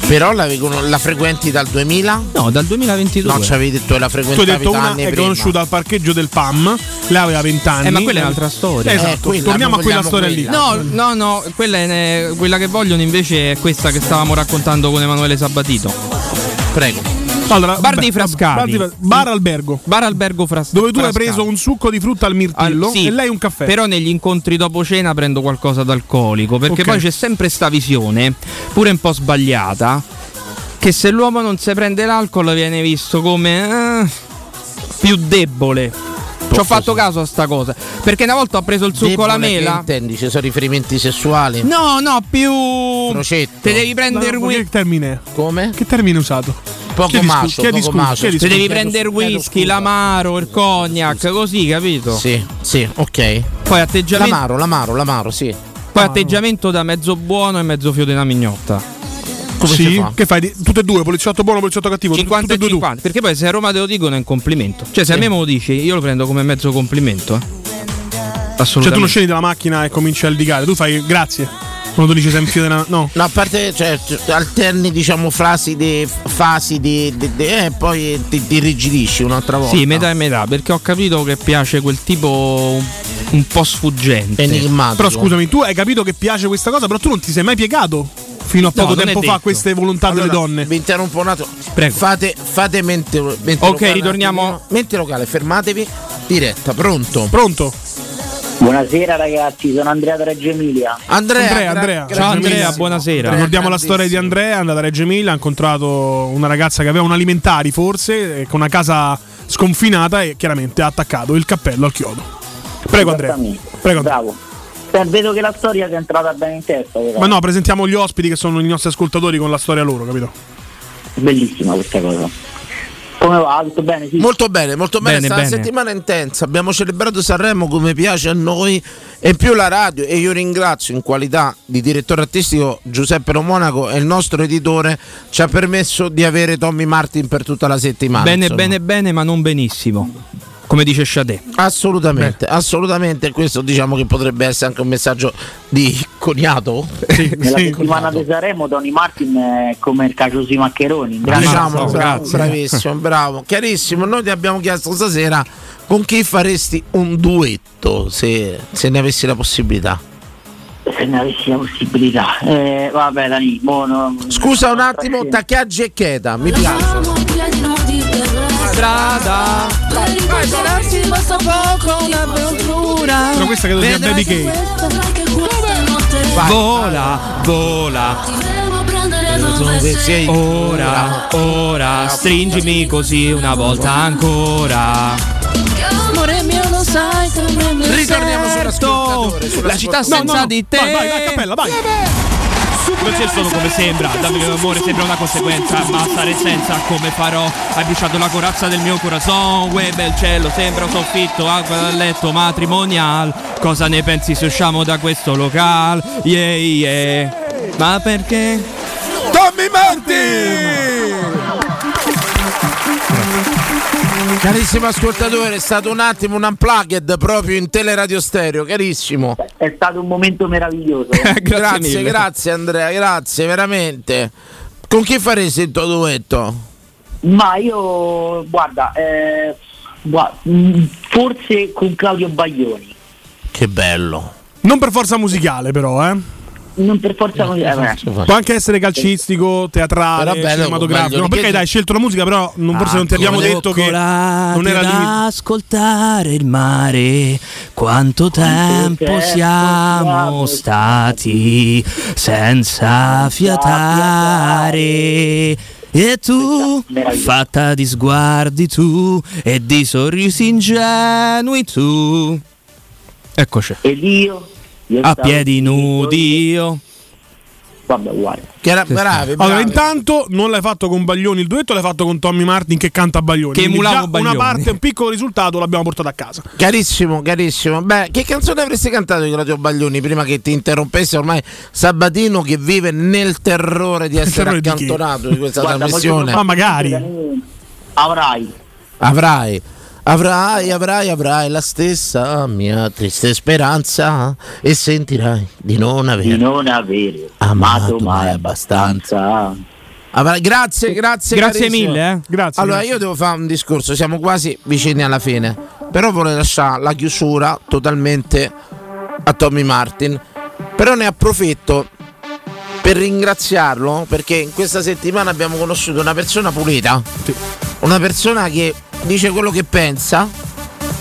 Però la, la frequenti dal 2000?
No, dal 2022.
No, ci avevi detto che la
Tu hai
frequentavi
detto una
anni
è
prima.
conosciuta al parcheggio del PAM, lei aveva 20 anni.
Eh, ma quella è un'altra storia.
Eh,
Eh,
esatto,
quella,
torniamo a quella storia lì.
quella.
No, no, no, quella, è, quella che vogliono invece è questa che stavamo raccontando con Emanuele Sabatito.
Prego.
Allora,
Bar dei Frascati.
Bar, di- bar albergo.
Bar Albergo Fras-
Dove tu hai
Frascati.
preso un succo di frutta al
Al-
mirtillo
sì,
e lei un caffè.
Però negli incontri dopo cena prendo qualcosa d'alcolico. Perché
Ok.
poi c'è sempre sta visione, pure un po' sbagliata, che se l'uomo non si prende l'alcol viene visto come eh, più debole. Ci ho fatto caso a sta cosa. Perché una volta ho preso il succo alla mela.
intendi? Ci sono riferimenti sessuali?
No, no, più.
Crocetto.
Te devi prendere
No,
whisky.
che termine?
Come?
Che termine hai usato?
Poco
Chiedi scusa,
macio,
chiedi
poco
Te
scusa.
devi prendere
chiedo
whisky, l'amaro, il cognac, così, capito?
Sì, sì, ok.
Poi atteggiamento,
L'amaro, l'amaro, l'amaro, sì.
poi atteggiamento da mezzo buono e mezzo fio di una mignotta.
Come
sì?
fa?
Che fai? Di- Tutte e due, poliziotto buono, poliziotto cattivo.
50
tutte e
e
due tu.
50 perché poi se a Roma te lo dicono è un complimento cioè se a me me lo dici io lo prendo come mezzo complimento eh.
Cioè tu non
assolutamente
scendi dalla macchina e cominci a litigare, tu fai grazie. Quando dici sei un fio della. No.
No, a parte, cioè, alterni, diciamo, frasi di fasi di, di- di- eh, poi ti, ti rigidisci un'altra volta.
sì metà e metà perché ho capito che piace quel tipo un, po' sfuggente
Enigmatico.
Però scusami, tu hai capito che piace questa cosa, però tu non ti sei mai piegato fino a
No,
poco
non è
tempo fa a queste volontà
Allora,
delle donne.
Vi interrompo un attimo.
Prego.
Fate, fate mente, mente
Ok,
locale
ritorniamo-.
Mente locale, fermatevi. Diretta, pronto?
Pronto?
Buonasera ragazzi, sono Andrea da Reggio Emilia.
Andrea,
Andrea, Andrea.
ciao Andrea buonasera
Ricordiamo la storia di Andrea, è andata a Reggio Emilia, ha incontrato una ragazza che aveva un alimentari forse, eh, con una casa sconfinata e chiaramente ha attaccato il cappello al chiodo. Prego Andrea. Prego Andrea.
Bravo. Eh, vedo che la storia ti è entrata bene in testa. però.
Ma no, presentiamo gli ospiti che sono i nostri ascoltatori con la storia loro, capito?
Bellissima questa cosa. Come va? Tutto bene? Sì.
Molto bene, molto bene.
Bene,
È stata una
bene.
settimana intensa. Abbiamo celebrato Sanremo come piace a noi e più la radio. E io ringrazio in qualità di direttore artistico Giuseppe Romonaco e il nostro editore ci ha permesso di avere Tommy Martin per tutta la settimana.
Bene,
insomma.
bene, bene, ma non benissimo. Come dice Sciadè.
Assolutamente, assolutamente. Questo diciamo che potrebbe essere anche un messaggio di coniato.
Nella settimana di Sanremo Tony Martin è come il Caciusi Maccheroni. un grande
Diciamo, bravo, bravissimo, bravo, chiarissimo. Noi ti abbiamo chiesto stasera con chi faresti un duetto se, se ne avessi la possibilità.
Se ne avessi la possibilità. Eh, vabbè, Dani, boh, no-
Scusa un attimo, Taccaggi e Cheta, mi piace.
Strada.
Immaginarsi basta poco un'avventura.
No, questa credo sia Baby K.
Vola, vola. Ora, ora, stringimi così una volta ancora.
Amore mio, lo sai come mi
Ritorniamo sull'ascoltatore, sulla
La città senza
no, no,
di te.
vai, vai, vai, cappella, vai.
Non c'è solo come sembra, dammi il mio amore sembra una conseguenza, ma stare senza come farò? Hai bruciato la corazza del mio corazon, uè bel cielo, sembra un soffitto, acqua dal letto matrimonial. Cosa ne pensi se usciamo da questo local? Yeah, yeah. Ma perché?
Tommy Martin! Carissimo ascoltatore, è stato un attimo un unplugged proprio in teleradio stereo, carissimo.
È stato un momento meraviglioso.
grazie,
mille.
grazie Andrea, grazie veramente. Con chi faresti il tuo duetto?
Ma io, guarda, eh, gua- mh, forse con Claudio Baglioni.
Che bello.
Non per forza musicale, però, eh.
Non per forza musicale. eh,
Può anche essere calcistico, teatrale,
bello,
cinematografico. No, perché hai scelto la musica, però non- forse non ti abbiamo
Ecco,
detto che non era limitato.
ascoltare il mare, quanto tempo
tempo
siamo
siamo
stati senza fiatare. E tu, fatta di sguardi tu e di sorrisi ingenui tu. Eccoci.
Ed io?
A piedi nudi io.
Vabbè, uguale.
Che era, bravi, bravi.
Allora, intanto non l'hai fatto con Baglioni il duetto, l'hai fatto con Tommy Martin che canta Baglioni.
Che
già
Baglioni.
Una parte, un piccolo risultato l'abbiamo portato a casa.
Carissimo, carissimo. Beh, che canzone avresti cantato di Claudio Baglioni prima che ti interrompesse ormai Sabatino che vive nel terrore di essere
terrore di
accantonato di questa
Guarda,
trasmissione?
Ma magari.
Avrai.
Avrai, avrai, avrai, avrai la stessa mia triste speranza e sentirai di non
Di
avere
non avere
amato
amato mai abbastanza.
Avrai- grazie, grazie,
Grazie
carissimo.
mille, eh.
Grazie.
Allora,
grazie.
io devo fare un discorso, siamo quasi vicini alla fine, però vorrei lasciare la chiusura totalmente a Tommy Martin. Però ne approfitto per ringraziarlo perché in questa settimana abbiamo conosciuto una persona pulita, una persona che dice quello che pensa,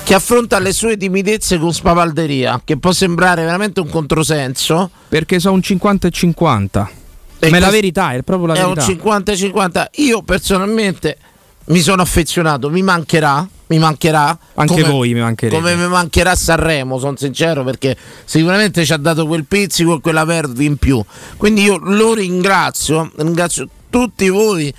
che affronta le sue timidezze con spavalderia, che può sembrare veramente un controsenso.
Perché sono un 50 e 50.
E
Ma è la verità, è proprio la
è un
verità.
50-50. Io personalmente mi sono affezionato, mi mancherà, mi mancherà.
Anche voi mi mancherete.
Come mi mancherà Sanremo, sono sincero, perché sicuramente ci ha dato quel pizzico e quella verve in più. Quindi io lo ringrazio, ringrazio tutti voi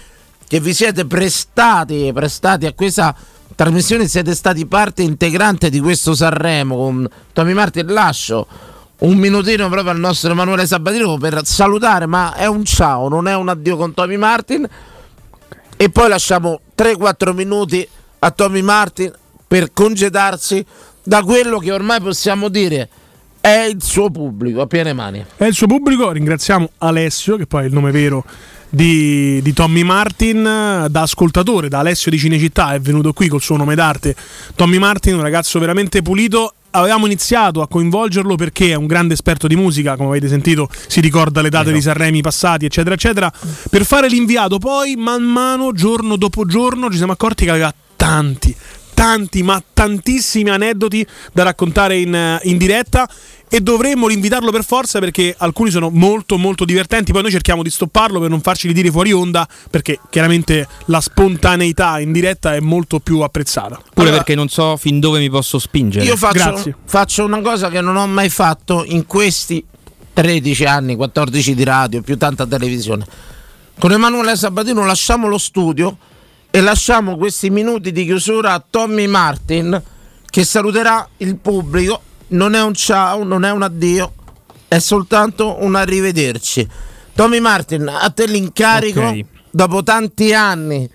che vi siete prestati, prestati a questa trasmissione, siete stati parte integrante di questo Sanremo con Tommy Martin. Lascio un minutino proprio al nostro Emanuele Sabatino per salutare, ma è un ciao, non è un addio con Tommy Martin. E poi lasciamo 3-4 minuti a Tommy Martin per congedarsi da quello che ormai possiamo dire è il suo pubblico a piene mani.
È il suo pubblico, ringraziamo Alessio, che poi è il nome vero di, di Tommy Martin, da ascoltatore, da Alessio di Cinecittà, è venuto qui col suo nome d'arte. Tommy Martin, un ragazzo veramente pulito. Avevamo iniziato a coinvolgerlo perché è un grande esperto di musica, come avete sentito, si ricorda le date di Sanremi passati, eccetera, eccetera. Per fare l'inviato, poi, man mano, giorno dopo giorno, ci siamo accorti che aveva tanti, tanti, ma tantissimi aneddoti da raccontare in, in diretta e dovremmo invitarlo per forza perché alcuni sono molto molto divertenti, poi noi cerchiamo di stopparlo per non farci dire fuori onda perché chiaramente la spontaneità in diretta è molto più apprezzata.
Pure perché non so fin dove mi posso spingere.
Io faccio, faccio una cosa che non ho mai fatto in questi 13 anni, 14 di radio, più tanta televisione. Con Emanuele Sabatino lasciamo lo studio e lasciamo questi minuti di chiusura a Tommy Martin che saluterà il pubblico. Non è un ciao, non è un addio, è soltanto un arrivederci. Tommy Martin, a te l'incarico
Ok.
dopo tanti anni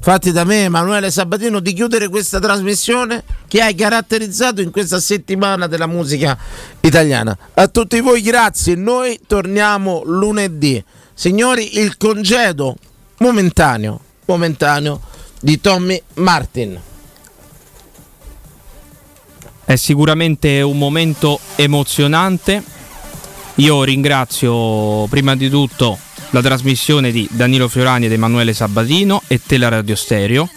fatti da me, Emanuele Sabatino, di chiudere questa trasmissione che hai caratterizzato in questa settimana della musica italiana. A tutti voi grazie, noi torniamo lunedì. Signori, il congedo momentaneo, momentaneo di Tommy Martin.
È sicuramente un momento emozionante. Io ringrazio prima di tutto la trasmissione di Danilo Fiorani ed Emanuele Sabatino e Tela Radio Stereo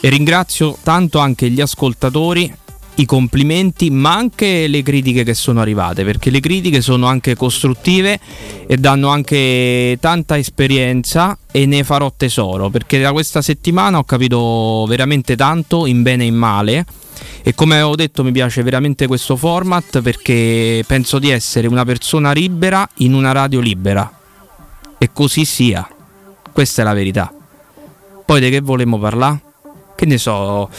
e ringrazio tanto anche gli ascoltatori, i complimenti, ma anche le critiche che sono arrivate, perché le critiche sono anche costruttive e danno anche tanta esperienza e ne farò tesoro, perché da questa settimana ho capito veramente tanto in bene e in male e come ho detto mi piace veramente questo format perché penso di essere una persona libera in una radio libera e così sia. Questa è la verità. Poi di che volevamo parlare? Che ne so,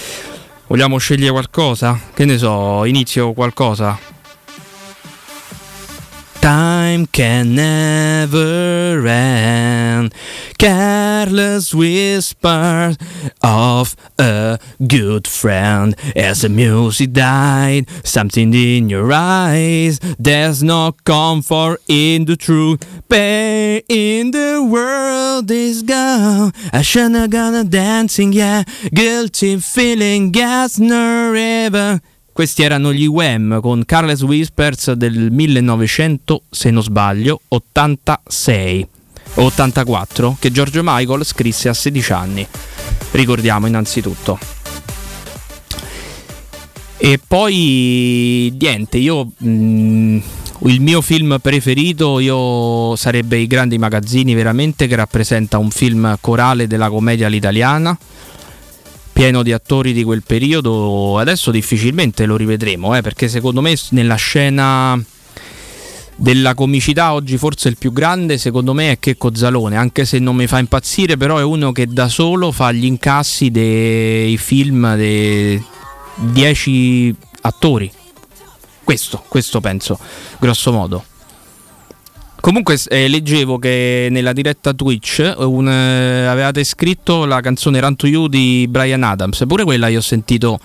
vogliamo scegliere qualcosa? Che ne so, inizio qualcosa. Time can never end. Careless whispers of a good friend. As the music died, something in your eyes. There's no comfort in the truth. Pain in the world is gone. I shouldn't gonna dancing, yeah. Guilty feeling gets no river. Questi erano gli Wham con Carles Whispers del 1900, se non sbaglio, 86 o 84, che Giorgio Michael scrisse a 16 anni. Ricordiamo innanzitutto. E poi niente, io mh, il mio film preferito io sarebbe I grandi magazzini veramente che rappresenta un film corale della commedia all'italiana pieno di attori di quel periodo. Adesso difficilmente lo rivedremo, eh, perché secondo me nella scena della comicità oggi forse il più grande secondo me è Checco Zalone, anche se non mi fa impazzire, però è uno che da solo fa gli incassi dei film dei 10 attori. Questo, questo penso, grosso modo. Comunque eh, leggevo che nella diretta Twitch un, eh, avevate scritto la canzone Run to You di Brian Adams, pure quella io ho sentito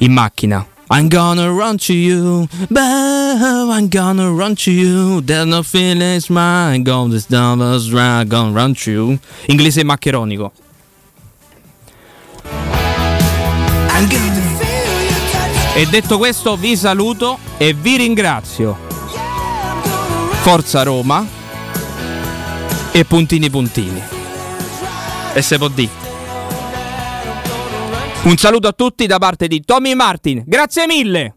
in macchina. I'm gonna run to you, but I'm gonna run to you. There's no feelings mine, gonna this devil's right, gonna run to you. Inglese maccheronico. E detto questo vi saluto e vi ringrazio. Forza Roma e puntini puntini. E se può dire. Un saluto a tutti da parte di Tommy Martin. Grazie mille.